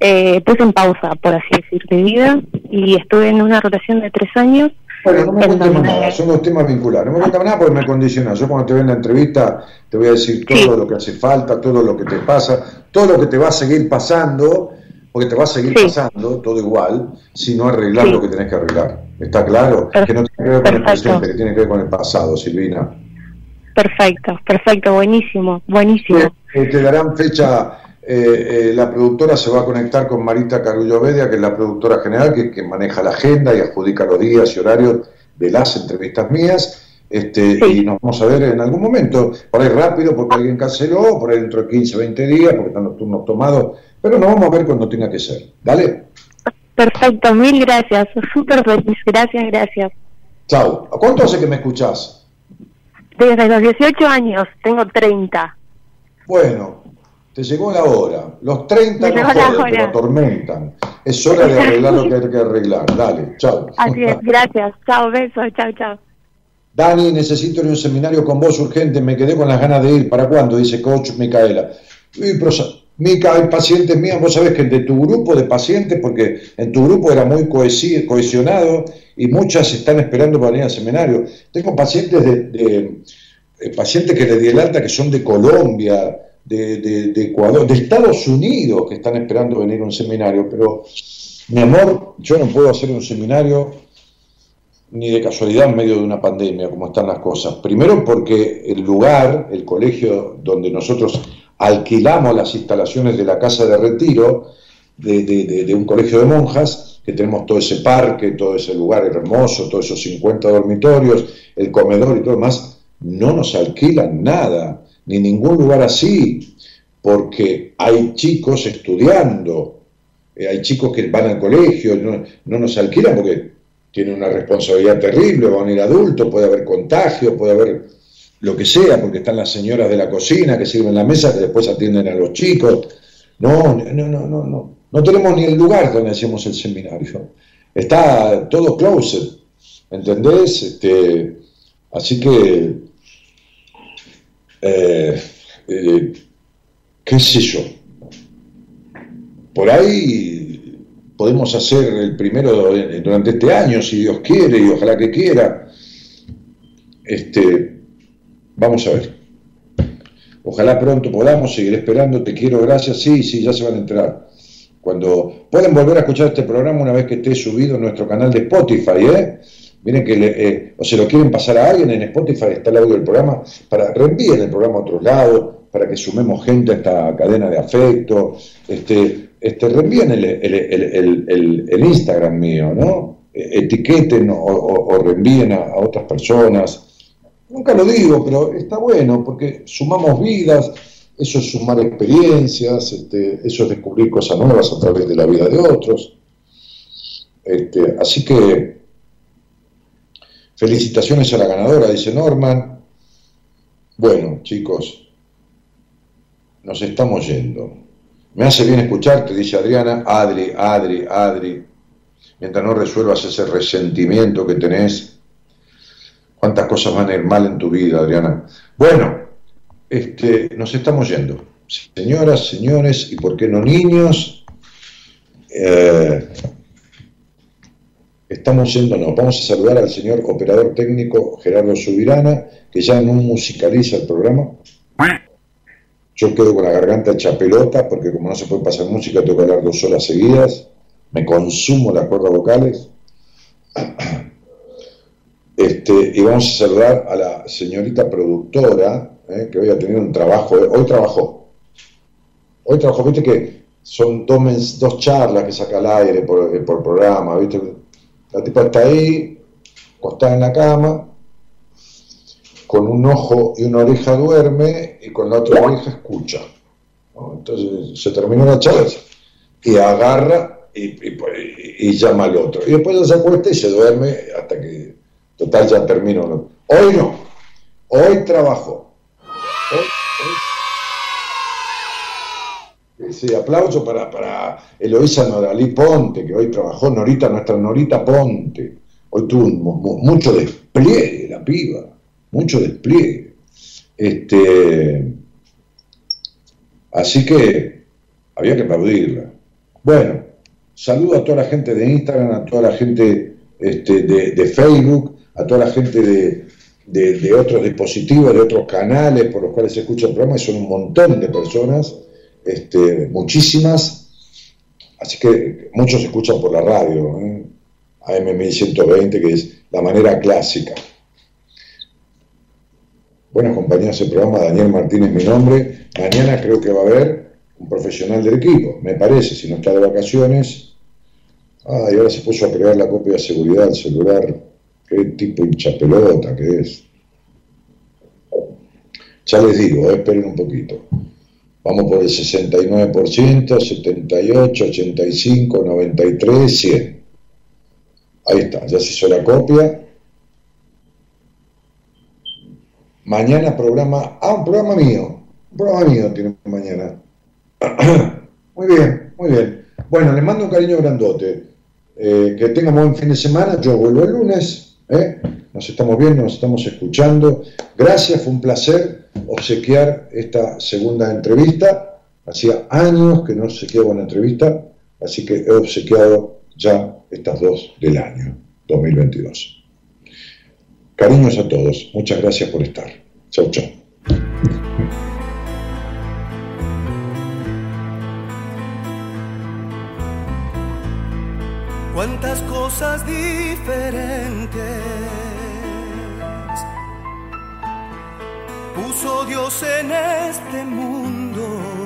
eh, puse en pausa, por así decir, mi vida y estuve en una relación de tres años. Bueno, no me contemos nada, son los temas vinculares. No me contemos nada porque me condiciona. Yo cuando te veo en la entrevista te voy a decir todo sí. lo que hace falta, todo lo que te pasa, todo lo que te va a seguir pasando, porque te va a seguir sí. pasando todo igual si no arreglas sí. lo que tenés que arreglar. ¿Está claro? Perfecto. Que no tiene que ver con el presente, que tiene que ver con el pasado, Silvina. Perfecto, perfecto, buenísimo, buenísimo. Eh, te darán fecha eh, eh, la productora se va a conectar con Marita Carullo Bedia, que es la productora general, que, que, maneja la agenda y adjudica los días y horarios de las entrevistas mías. Este, sí. Y nos vamos a ver en algún momento, por ahí rápido, porque alguien canceló, por ahí dentro de 15, 20 días, porque están los turnos tomados, pero nos vamos a ver cuando tenga que ser. ¿Vale? Perfecto, mil gracias, súper feliz, gracias, gracias. Chao. ¿Cuánto hace que me escuchás? Desde los 18 años, tengo 30. Bueno, te llegó la hora. Los 30 no joden, pero atormentan. Es hora de arreglar lo que hay que arreglar. Dale, chao. Así es, gracias. Chao, besos, chao, chao. Dani, necesito ir a un seminario con vos urgente. Me quedé con las ganas de ir. ¿Para cuándo? Dice coach Micaela. Y, Mica, hay pacientes míos, vos sabés que de tu grupo de pacientes, porque en tu grupo era muy cohesionado y muchas están esperando para venir al seminario. Tengo pacientes de, de, de pacientes que le di el alta que son de Colombia, de, de, de, Ecuador, de Estados Unidos que están esperando venir a un seminario, pero mi amor, yo no puedo hacer un seminario ni de casualidad en medio de una pandemia, como están las cosas. Primero porque el lugar, el colegio donde nosotros alquilamos las instalaciones de la casa de retiro de, de, de, un colegio de monjas, que tenemos todo ese parque, todo ese lugar hermoso, todos esos 50 dormitorios, el comedor y todo demás, no nos alquilan nada ni ningún lugar así, porque hay chicos estudiando, eh, hay chicos que van al colegio, no, no, nos alquilan porque tienen una responsabilidad terrible, van a ir adultos, puede haber contagio, puede haber lo que sea, porque están las señoras de la cocina que sirven la mesa, que después atienden a los chicos. No, no, no, no, no. No tenemos ni el lugar donde hacemos el seminario. Está todo closet. ¿entendés? Este, así que, eh, qué sé yo, por ahí podemos hacer el primero durante este año, si Dios quiere y ojalá que quiera. Este, vamos a ver. Ojalá pronto podamos seguir esperando. Te quiero, gracias. Sí, sí, ya se van a entrar. Cuando pueden volver a escuchar este programa una vez que esté subido en nuestro canal de Spotify, ¿eh? Miren que eh, o se lo quieren pasar a alguien en Spotify, está el audio del programa, para reenvíen el programa a otros lados, para que sumemos gente a esta cadena de afecto, este, este, reenvíen el, el, el, Instagram mío, ¿no? Etiqueten o, o, reenvíen a, otras personas. Nunca lo digo, pero está bueno porque sumamos vidas, eso es sumar experiencias, este, eso es descubrir cosas nuevas a través de la vida de otros. Este, así que felicitaciones a la ganadora, dice Norman. Bueno, chicos, nos estamos yendo. Me hace bien escucharte, dice Adriana. Adri, Adri, Adri. Mientras no resuelvas ese resentimiento que tenés, cuántas cosas van a ir mal en tu vida, Adriana. Bueno, este, nos estamos yendo. Señoras, señores, y por qué no niños, eh, estamos yéndonos. Vamos a saludar al señor operador técnico Gerardo Subirana, que ya no musicaliza el programa. Yo quedo con la garganta hecha pelota porque como no se puede pasar música tengo que hablar dos horas seguidas, me consumo las cuerdas vocales. Este, y vamos a saludar a la señorita productora eh, que hoy ha tenido un trabajo, eh, hoy trabajó, hoy trabajó, viste que son dos, dos charlas que saca al aire por, eh, por programa, viste, la tipa está ahí, acostada en la cama, con un ojo y una oreja duerme y con la otra oreja escucha. Entonces se termina la charla y agarra y, llama al otro. Y después se acuesta y se duerme hasta que, total, ya termino. Hoy no, hoy trabajo. Sí, aplauso para, para Eloisa Noralí Ponte, que hoy trabajó, Norita, nuestra Norita Ponte. Hoy tuvo mucho despliegue la piba mucho despliegue. Este, así que había que aplaudirla. Bueno, saludo a toda la gente de Instagram, a toda la gente este, de, Facebook, a toda la gente de, otros dispositivos, de otros canales por los cuales se escucha el programa, y son un montón de personas, este, muchísimas. Así que muchos escuchan por la radio, ¿eh? AM 1120, que es la manera clásica. Buenas compañías el programa, Daniel Martínez mi nombre. Mañana creo que va a haber un profesional del equipo, me parece, si no está de vacaciones. Ah, y ahora se puso a crear la copia de seguridad del celular. Qué tipo hincha pelota que es. Ya les digo, eh, esperen un poquito. Vamos por el 69%, 78, 85, 93, 100. Ahí está, ya se hizo la copia. Mañana programa, ah, un programa mío, un programa mío tiene mañana. (clears throat) muy bien, muy bien. Bueno, les mando un cariño grandote. Eh, que tengan buen fin de semana. Yo vuelvo el lunes. ¿eh? Nos estamos viendo, nos estamos escuchando. Gracias, fue un placer obsequiar esta segunda entrevista. Hacía años que no obsequiaba una entrevista, así que he obsequiado ya estas dos del año 2022. Cariños a todos. Muchas gracias por estar. Chau, chau. Cuántas cosas diferentes puso Dios en este mundo